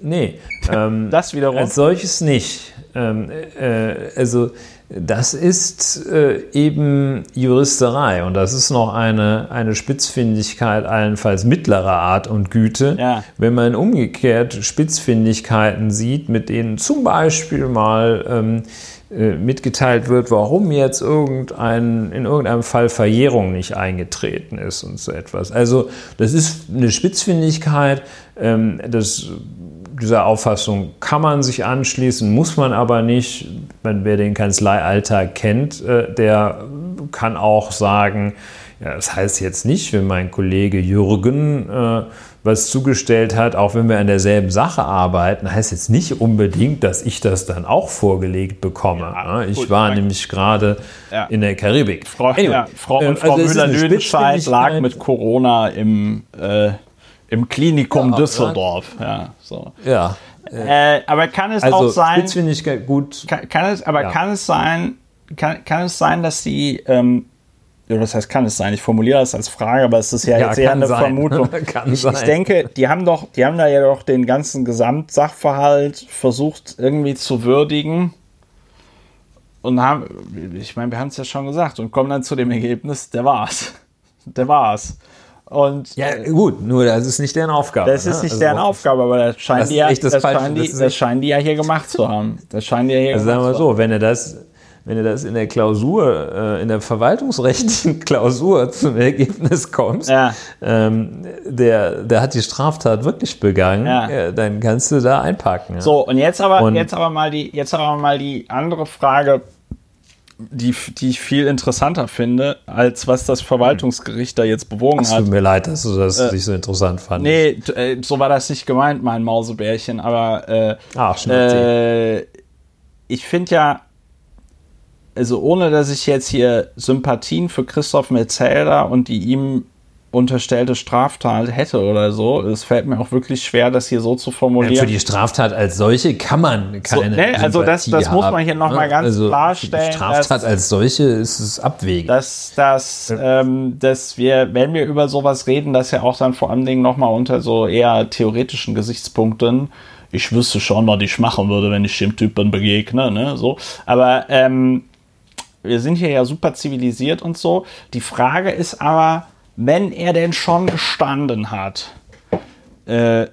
Nee, ähm, das wiederum. Als solches nicht. Ähm, äh, also das ist äh, eben Juristerei und das ist noch eine, eine Spitzfindigkeit allenfalls mittlerer Art und Güte. Ja. Wenn man umgekehrt Spitzfindigkeiten sieht, mit denen zum Beispiel mal ähm, äh, mitgeteilt wird, warum jetzt irgendein, in irgendeinem Fall Verjährung nicht eingetreten ist und so etwas. Also das ist eine Spitzfindigkeit, ähm, das dieser Auffassung kann man sich anschließen, muss man aber nicht. Wer den Kanzleialltag kennt, äh, der kann auch sagen, ja, das heißt jetzt nicht, wenn mein Kollege Jürgen äh, was zugestellt hat, auch wenn wir an derselben Sache arbeiten, heißt jetzt nicht unbedingt, dass ich das dann auch vorgelegt bekomme. Ja, ich gut, war nämlich gerade ja. in der Karibik. Frau, anyway, ja, Frau, ähm, Frau also Müller-Lüdenscheid lag mit Corona im äh, im Klinikum ja, Düsseldorf. Ja, so. Ja. Äh, aber kann es also, auch sein. Spitzfindigkeit gut. Kann, kann es, aber ja. kann es sein, kann, kann es sein, dass die, ähm, das heißt, kann es sein? Ich formuliere das als Frage, aber es ist ja, ja jetzt eher eine sein. Vermutung. ich, ich denke, die haben doch, die haben da ja doch den ganzen Gesamtsachverhalt versucht irgendwie zu würdigen und haben, ich meine, wir haben es ja schon gesagt und kommen dann zu dem Ergebnis, der war's. Der war's. Und ja, gut, nur das ist nicht deren Aufgabe. Das ist ne? nicht also, deren Aufgabe, aber das scheinen, das die, ja, das, das, scheinen die, das, scheinen die ja hier gemacht zu haben. Das scheinen die ja hier also sagen wir so, wenn er das, wenn du das in der Klausur, äh, in der verwaltungsrechtlichen Klausur zum Ergebnis kommst, ja. ähm, der, der hat die Straftat wirklich begangen, ja. äh, dann kannst du da einpacken. Ja. So, und jetzt aber, und jetzt aber mal die, jetzt aber mal die andere Frage, die, die ich viel interessanter finde, als was das Verwaltungsgericht da jetzt bewogen Es hat. tut mir leid, dass du das Äh, nicht so interessant fandest. Nee, äh, so war das nicht gemeint, mein Mausebärchen, aber äh, Ach, Schnurzi. äh, ich finde ja, also ohne dass ich jetzt hier Sympathien für Christoph Metzelder und die ihm unterstellte Straftat hätte oder so, es fällt mir auch wirklich schwer, das hier so zu formulieren. Für die Straftat als solche kann man keine. nee, also das- das muss man haben, hier noch ne? ganz also klarstellen, Die Straftat dass- als solche ist es abwegig. dass, dass, ähm, dass wir, wenn wir über sowas reden, dass ja auch dann vor allen Dingen nochmal unter so eher theoretischen Gesichtspunkten, ich wüsste schon, was ich machen würde, wenn ich dem Typen begegne, ne, so. Aber ähm, wir sind hier ja super zivilisiert und so. Die Frage ist aber, wenn er denn schon gestanden hat, äh,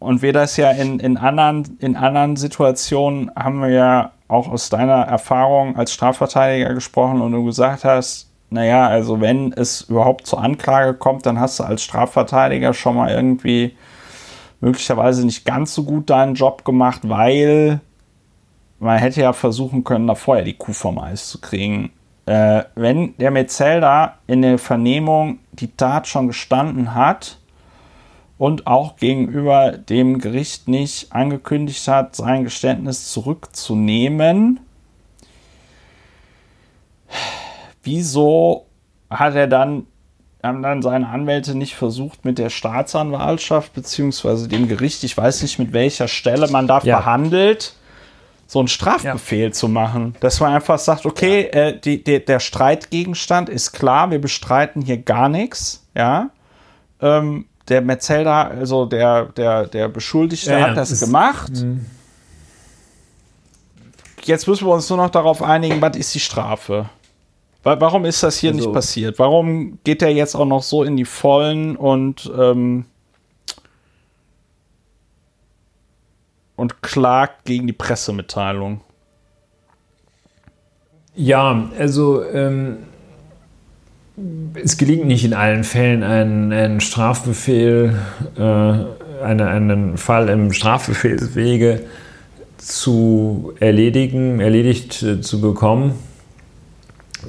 und wir das ja in, in, anderen, in anderen Situationen haben wir ja auch aus deiner Erfahrung als Strafverteidiger gesprochen und du gesagt hast, naja, also wenn es überhaupt zur Anklage kommt, dann hast du als Strafverteidiger schon mal irgendwie möglicherweise nicht ganz so gut deinen Job gemacht, weil man hätte ja versuchen können, da vorher die Kuh vom Eis zu kriegen. Äh, wenn der Metzelder in der Vernehmung die Tat schon gestanden hat und auch gegenüber dem Gericht nicht angekündigt hat, sein Geständnis zurückzunehmen, wieso hat er dann haben dann seine Anwälte nicht versucht, mit der Staatsanwaltschaft beziehungsweise dem Gericht, ich weiß nicht mit welcher Stelle man da Ja. verhandelt, so einen Strafbefehl zu machen. Dass man einfach sagt, okay, äh, die, die, der Streitgegenstand ist klar, wir bestreiten hier gar nichts, ja. Ähm, der Metzelder, also der, der, der Beschuldigte Ja, ja, hat das ist- gemacht. Jetzt müssen wir uns nur noch darauf einigen, was ist die Strafe? Wa- Warum ist das hier Also- nicht passiert? Warum geht er jetzt auch noch so in die Vollen und, ähm, und klagt gegen die Pressemitteilung? Ja, also ähm, es gelingt nicht in allen Fällen einen, einen Strafbefehl, äh, eine, einen Fall im Strafbefehlswege zu erledigen, erledigt äh, zu bekommen.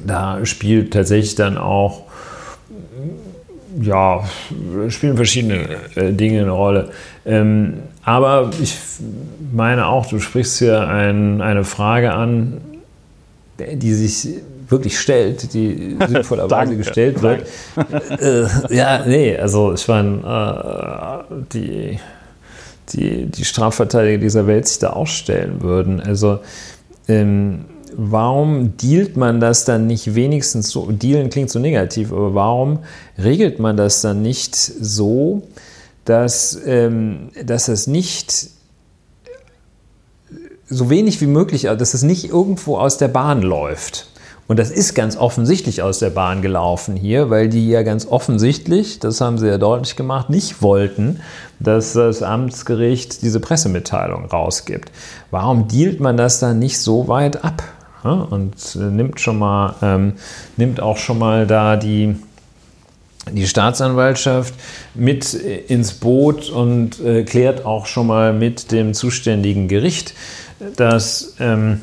Da spielt tatsächlich dann auch, ja, spielen verschiedene äh, Dinge eine Rolle. Ähm, aber ich meine auch, du sprichst hier ein, eine Frage an, die sich wirklich stellt, die sinnvollerweise gestellt wird. Äh, ja, nee, also ich meine, äh, die, die, die Strafverteidiger dieser Welt sich da auch stellen würden. Also ähm, warum dealt man das dann nicht wenigstens so, dealen klingt so negativ, aber warum regelt man das dann nicht so, dass, ähm, dass das nicht so wenig wie möglich, dass es nicht irgendwo aus der Bahn läuft. Und das ist ganz offensichtlich aus der Bahn gelaufen hier, weil die ja ganz offensichtlich, das haben sie ja deutlich gemacht, nicht wollten, dass das Amtsgericht diese Pressemitteilung rausgibt. Warum dealt man das dann nicht so weit ab? Und äh, nimmt schon mal, ähm, nimmt auch schon mal da die, die Staatsanwaltschaft mit äh, ins Boot und äh, klärt auch schon mal mit dem zuständigen Gericht, dass, ähm,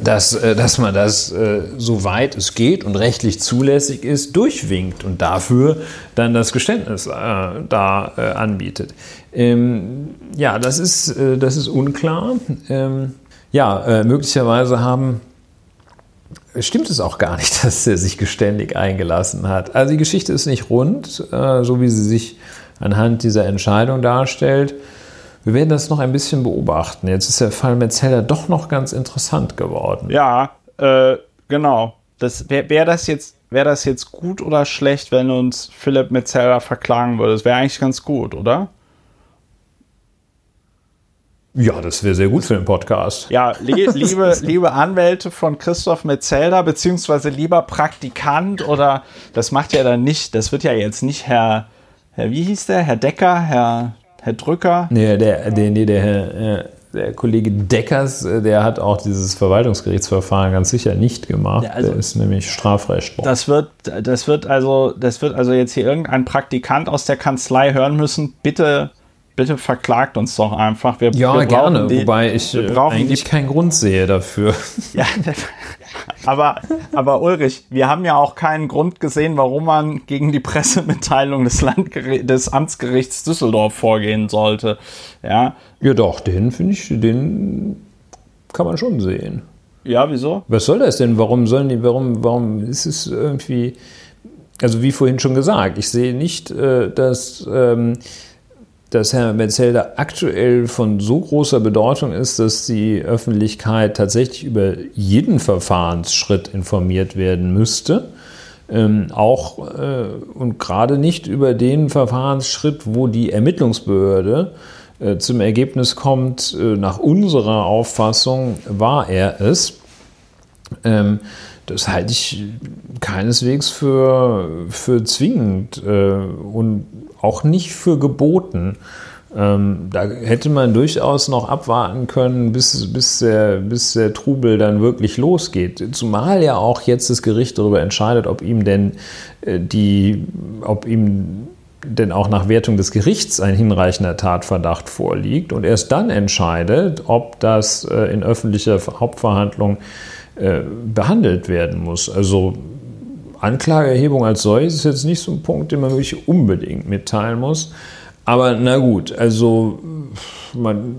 dass, äh, dass man das, äh, soweit es geht und rechtlich zulässig ist, durchwinkt und dafür dann das Geständnis äh, da äh, anbietet. Ähm, ja, das ist, das ist unklar. Ähm, ja, möglicherweise haben stimmt es auch gar nicht, dass er sich geständig eingelassen hat. Also die Geschichte ist nicht rund, äh, so wie sie sich anhand dieser Entscheidung darstellt. Wir werden das noch ein bisschen beobachten. Jetzt ist der Fall Metzeler doch noch ganz interessant geworden. Ja, äh, genau. Wäre wär das jetzt wäre das jetzt gut oder schlecht, wenn uns Philipp Metzeler verklagen würde? Das wäre eigentlich ganz gut, oder? Ja, das wäre sehr gut für den Podcast. Ja, li liebe, liebe Anwälte von Christoph Metzelder, beziehungsweise lieber Praktikant oder das macht ja dann nicht, das wird ja jetzt nicht Herr, Herr wie hieß der? Herr Decker, Herr, Herr Drücker. Nee, der, der, nee, der, äh, der Kollege Deckers, äh, der hat auch dieses Verwaltungsgerichtsverfahren ganz sicher nicht gemacht. Ja, also- der ist nämlich Strafrechtler. Das wird, das wird also, das wird also jetzt hier irgendein Praktikant aus der Kanzlei hören müssen. Bitte bitte verklagt uns doch einfach. Wir, ja, wir gerne, die, wobei ich äh, eigentlich die, keinen Grund sehe dafür. Ja, aber, aber Ulrich, wir haben ja auch keinen Grund gesehen, warum man gegen die Pressemitteilung des, Landgericht, des Amtsgerichts Düsseldorf vorgehen sollte. Ja, ja doch, den finde ich, den kann man schon sehen. Ja, wieso? Was soll das denn? Warum sollen die, warum, warum ist es irgendwie, also wie vorhin schon gesagt, ich sehe nicht, äh, dass... Ähm, dass Herr Metzelder aktuell von so großer Bedeutung ist, dass die Öffentlichkeit tatsächlich über jeden Verfahrensschritt informiert werden müsste. Ähm, auch äh, und gerade nicht über den Verfahrensschritt, wo die Ermittlungsbehörde äh, zum Ergebnis kommt, äh, nach unserer Auffassung war er es. Ähm, das halte ich keineswegs für, für zwingend äh, und auch nicht für geboten. Ähm, da hätte man durchaus noch abwarten können, bis, bis, der, bis der Trubel dann wirklich losgeht. Zumal ja auch jetzt das Gericht darüber entscheidet, ob ihm denn äh, die, ob ihm denn auch nach Wertung des Gerichts ein hinreichender Tatverdacht vorliegt und erst dann entscheidet, ob das äh, in öffentlicher Hauptverhandlung äh, behandelt werden muss. Also Anklageerhebung als solches ist jetzt nicht so ein Punkt, den man wirklich unbedingt mitteilen muss. Aber na gut, also man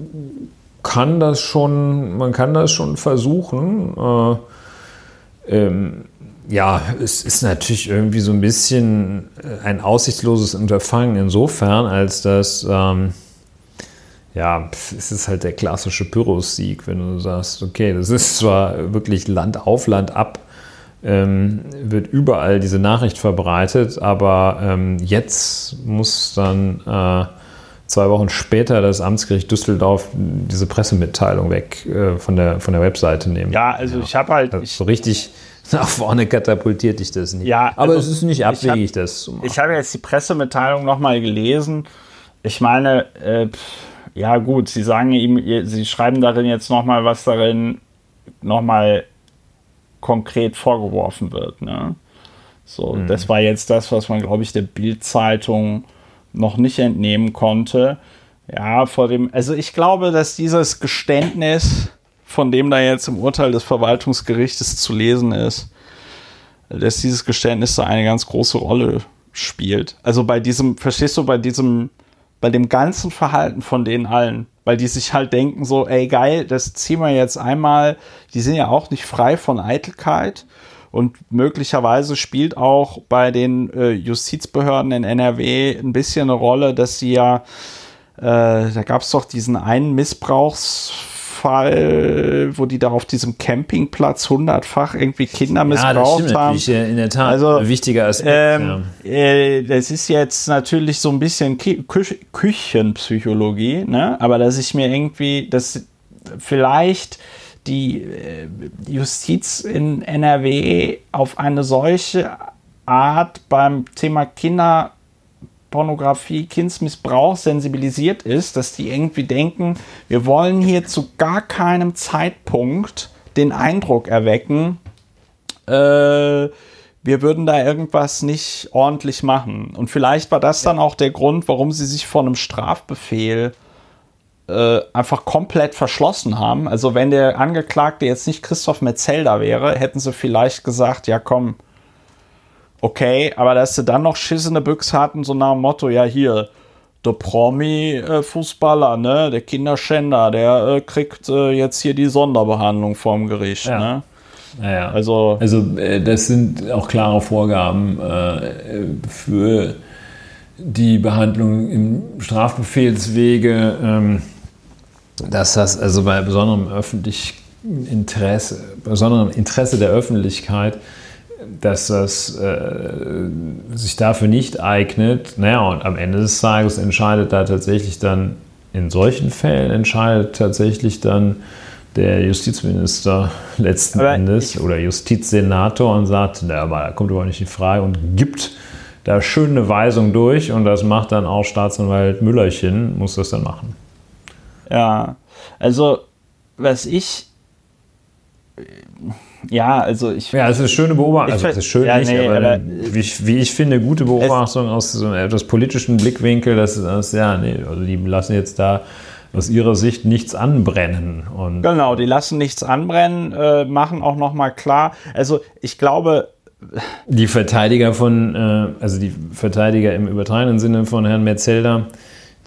kann das schon, man kann das schon versuchen. Äh, ähm, ja, es ist natürlich irgendwie so ein bisschen ein aussichtsloses Unterfangen insofern, als dass ähm, ja, es ist halt der klassische Pyrrhus-Sieg, wenn du sagst, okay, das ist zwar wirklich Land auf, Land ab, ähm, wird überall diese Nachricht verbreitet, aber ähm, jetzt muss dann äh, zwei Wochen später das Amtsgericht Düsseldorf diese Pressemitteilung weg äh, von, der, von der Webseite nehmen. Ja, also ja. ich habe halt. Also so richtig nach vorne katapultiert dich das nicht. Ja, aber also es ist nicht abwegig, hab, das zu machen. Ich habe jetzt die Pressemitteilung nochmal gelesen. Ich meine, äh, ja gut, sie sagen ihm, sie schreiben darin jetzt nochmal, was darin nochmal konkret vorgeworfen wird. Ne? So, mhm. das war jetzt das, was man, glaube ich, der Bild-Zeitung noch nicht entnehmen konnte. Ja, vor dem, also ich glaube, dass dieses Geständnis, von dem da jetzt im Urteil des Verwaltungsgerichtes zu lesen ist, dass dieses Geständnis da eine ganz große Rolle spielt. Also bei diesem, verstehst du, bei diesem bei dem ganzen Verhalten von denen allen, weil die sich halt denken so, ey geil, das ziehen wir jetzt einmal, die sind ja auch nicht frei von Eitelkeit. Und möglicherweise spielt auch bei den äh, Justizbehörden in NRW ein bisschen eine Rolle, dass sie ja, äh, da gab es doch diesen einen Missbrauchs Fall, wo die da auf diesem Campingplatz hundertfach irgendwie Kinder missbraucht ja, haben. In der Tat, also, ein wichtiger Aspekt. Ähm, ja. äh, das ist jetzt natürlich so ein bisschen Kü Küchenpsychologie, ne? aber dass ich mir irgendwie, dass vielleicht die äh, Justiz in NRW auf eine solche Art beim Thema Kinder Pornografie, Kindsmissbrauch sensibilisiert ist, dass die irgendwie denken, wir wollen hier zu gar keinem Zeitpunkt den Eindruck erwecken, äh, wir würden da irgendwas nicht ordentlich machen. Und vielleicht war das dann auch der Grund, warum sie sich vor einem Strafbefehl äh, einfach komplett verschlossen haben. Also wenn der Angeklagte jetzt nicht Christoph Metzelder wäre, hätten sie vielleicht gesagt, ja komm, okay, aber dass sie dann noch schissene Büchs hatten, so nach dem Motto, ja hier, der Promi-Fußballer, ne, der Kinderschänder, der äh, kriegt äh, jetzt hier die Sonderbehandlung vorm Gericht, ja. ne? Naja. Also, also äh, das sind auch klare Vorgaben äh, für die Behandlung im Strafbefehlswege, ähm, dass das also bei besonderem öffentlichen Interesse, besonderem Interesse der Öffentlichkeit dass das äh, sich dafür nicht eignet. Naja, und am Ende des Tages entscheidet da tatsächlich dann, in solchen Fällen entscheidet tatsächlich dann der Justizminister letzten aber Endes oder Justizsenator und sagt, na, aber da kommt aber nicht in Frage und gibt da schön eine Weisung durch und das macht dann auch Staatsanwalt Müllerchen, muss das dann machen. Ja, also was ich ja, also ich. Ja, es ist eine schöne Beobachtung. Also, es ist schön ja, nicht, nee, aber, aber wie, wie, ich finde, gute Beobachtung aus so einem etwas politischen Blickwinkel, dass das, ja, nee, also die lassen jetzt da aus ihrer Sicht nichts anbrennen. Und genau, die lassen nichts anbrennen, äh, machen auch nochmal klar. Also ich glaube. Die Verteidiger von, äh, also die Verteidiger im übertragenen Sinne von Herrn Metzelder,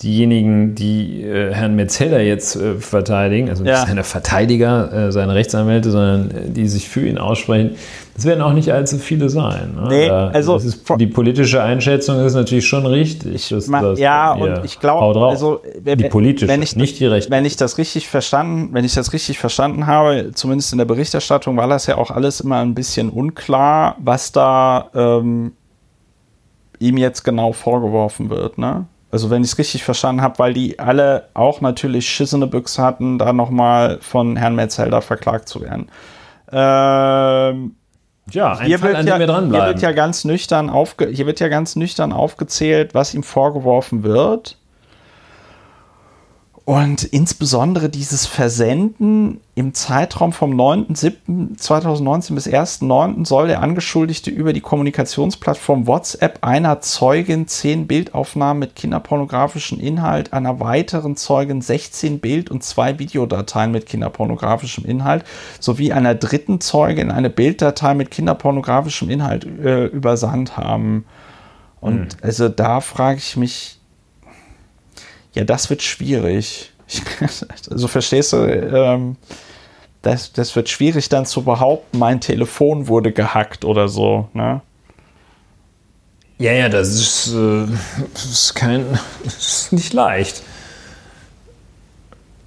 diejenigen, die äh, Herrn Metzeler jetzt äh, verteidigen, also nicht Ja. seine Verteidiger, äh, seine Rechtsanwälte, sondern äh, die sich für ihn aussprechen, das werden auch nicht allzu viele sein. Ne? Nee, Da- also ist, die politische Einschätzung ist natürlich schon richtig. dass Ma- das- ja, und ich glaube, also die politische, wenn ich, nicht die rechte. Wenn ich das richtig verstanden, wenn ich das richtig verstanden habe, zumindest in der Berichterstattung, war das ja auch alles immer ein bisschen unklar, was da ähm, ihm jetzt genau vorgeworfen wird, ne? Also wenn ich es richtig verstanden habe, weil die alle auch natürlich schissene Büchse hatten, da nochmal von Herrn Metzelder verklagt zu werden. Ähm, ja, ein hier Fall, wird, an ja, wir hier dranbleiben. wird ja ganz nüchtern aufge hier wird ja ganz nüchtern aufgezählt, was ihm vorgeworfen wird. Und insbesondere dieses Versenden im Zeitraum vom 9.7.2019 bis 1.9. soll der Angeschuldigte über die Kommunikationsplattform WhatsApp einer Zeugin 10 Bildaufnahmen mit kinderpornografischem Inhalt, einer weiteren Zeugin 16 Bild- und zwei Videodateien mit kinderpornografischem Inhalt sowie einer dritten Zeugin eine Bilddatei mit kinderpornografischem Inhalt äh, übersandt haben. Und also da frage ich mich, ja, das wird schwierig. Ich, also verstehst du, ähm, das, das wird schwierig dann zu behaupten, mein Telefon wurde gehackt oder so. Ne? Ja, ja, das ist, äh, das ist kein, das ist nicht leicht.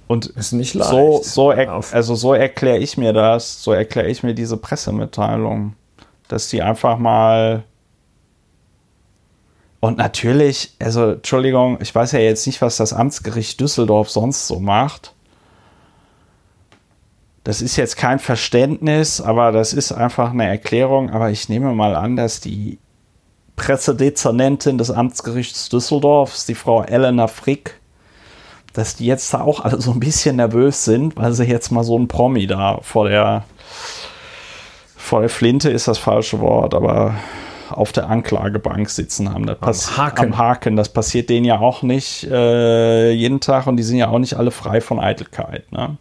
Und Ist nicht leicht. so, so, also so erkläre ich mir das, so erkläre ich mir diese Pressemitteilung, dass die einfach mal und natürlich, also Entschuldigung, ich weiß ja jetzt nicht, was das Amtsgericht Düsseldorf sonst so macht. Das ist jetzt kein Verständnis, aber das ist einfach eine Erklärung. Aber ich nehme mal an, dass die Pressedezernentin des Amtsgerichts Düsseldorfs, die Frau Elena Frick, dass die jetzt da auch alle so ein bisschen nervös sind, weil sie jetzt mal so ein Promi da vor der vor der Flinte ist das falsche Wort, aber auf der Anklagebank sitzen haben. Das pass- Haken. Am Haken. Das passiert denen ja auch nicht äh, jeden Tag und die sind ja auch nicht alle frei von Eitelkeit. Ne?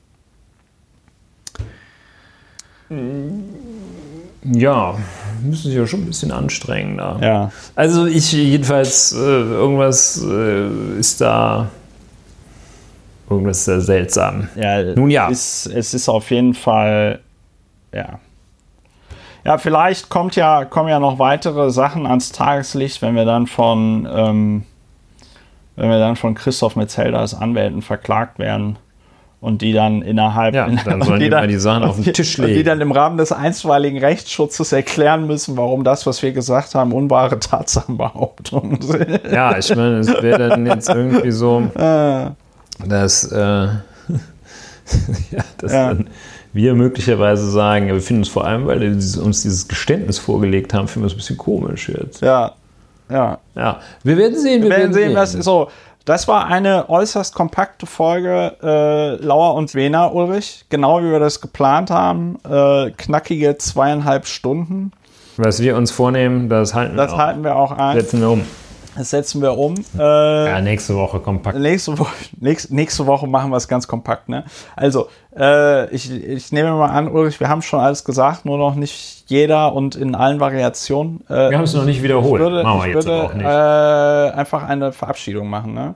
Ja, müssen sich ja schon ein bisschen anstrengen da. Ja. Also ich jedenfalls, äh, irgendwas äh, ist da, irgendwas ist da seltsam. Ja, Nun ja. Es, es ist auf jeden Fall, ja. Ja, vielleicht kommt ja, kommen ja noch weitere Sachen ans Tageslicht, wenn wir dann von, ähm, wenn wir dann von Christoph Metzelders Anwälten verklagt werden und die dann innerhalb Ja, dann sollen die mal die Sachen auf den Tisch und die legen. dann im Rahmen des einstweiligen Rechtsschutzes erklären müssen, warum das, was wir gesagt haben, unwahre Tatsachenbehauptungen sind. Ja, ich meine, es wäre dann jetzt irgendwie so, Äh, dass, äh, ja, dass Ja. dann wir möglicherweise sagen, ja, wir finden es vor allem, weil die uns dieses Geständnis vorgelegt haben, finden wir es ein bisschen komisch jetzt. ja, ja. Ja, wir werden sehen, wir, Wir werden sehen, was so. Das war eine äußerst kompakte Folge äh, Lauer und Wena, Ulrich. Genau wie wir das geplant haben. Äh, knackige zweieinhalb Stunden. Was wir uns vornehmen, das halten wir Das auch. halten wir auch ein. Setzen wir um. Das setzen wir um. Äh, Ja, nächste Woche kompakt. nächste, Woche, nächste, nächste Woche machen wir es ganz kompakt. Ne? Also, äh, ich, ich nehme mal an, Ulrich, wir haben schon alles gesagt, nur noch nicht jeder und in allen Variationen. Äh, Wir haben es noch nicht wiederholt. Ich würde, Machen wir ich jetzt würde auch nicht. Äh, einfach eine Verabschiedung machen. Ne?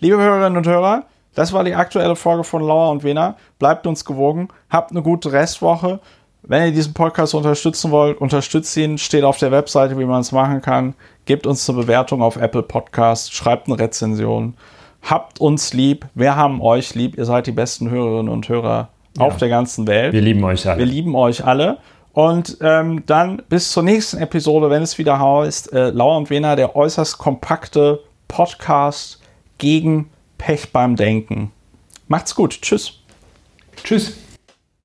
Liebe Hörerinnen und Hörer, das war die aktuelle Folge von Lauer und Wena. Bleibt uns gewogen. Habt eine gute Restwoche. Wenn ihr diesen Podcast unterstützen wollt, unterstützt ihn. Steht auf der Webseite, wie man es machen kann. Gebt uns eine Bewertung auf Apple Podcast. Schreibt eine Rezension. Habt uns lieb. Wir haben euch lieb. Ihr seid die besten Hörerinnen und Hörer auf der ganzen Welt. Wir lieben euch alle. Wir lieben euch alle. Und ähm, dann bis zur nächsten Episode, wenn es wieder heißt, äh, Lauer und Wena, der äußerst kompakte Podcast gegen Pech beim Denken. Macht's gut. Tschüss. Tschüss.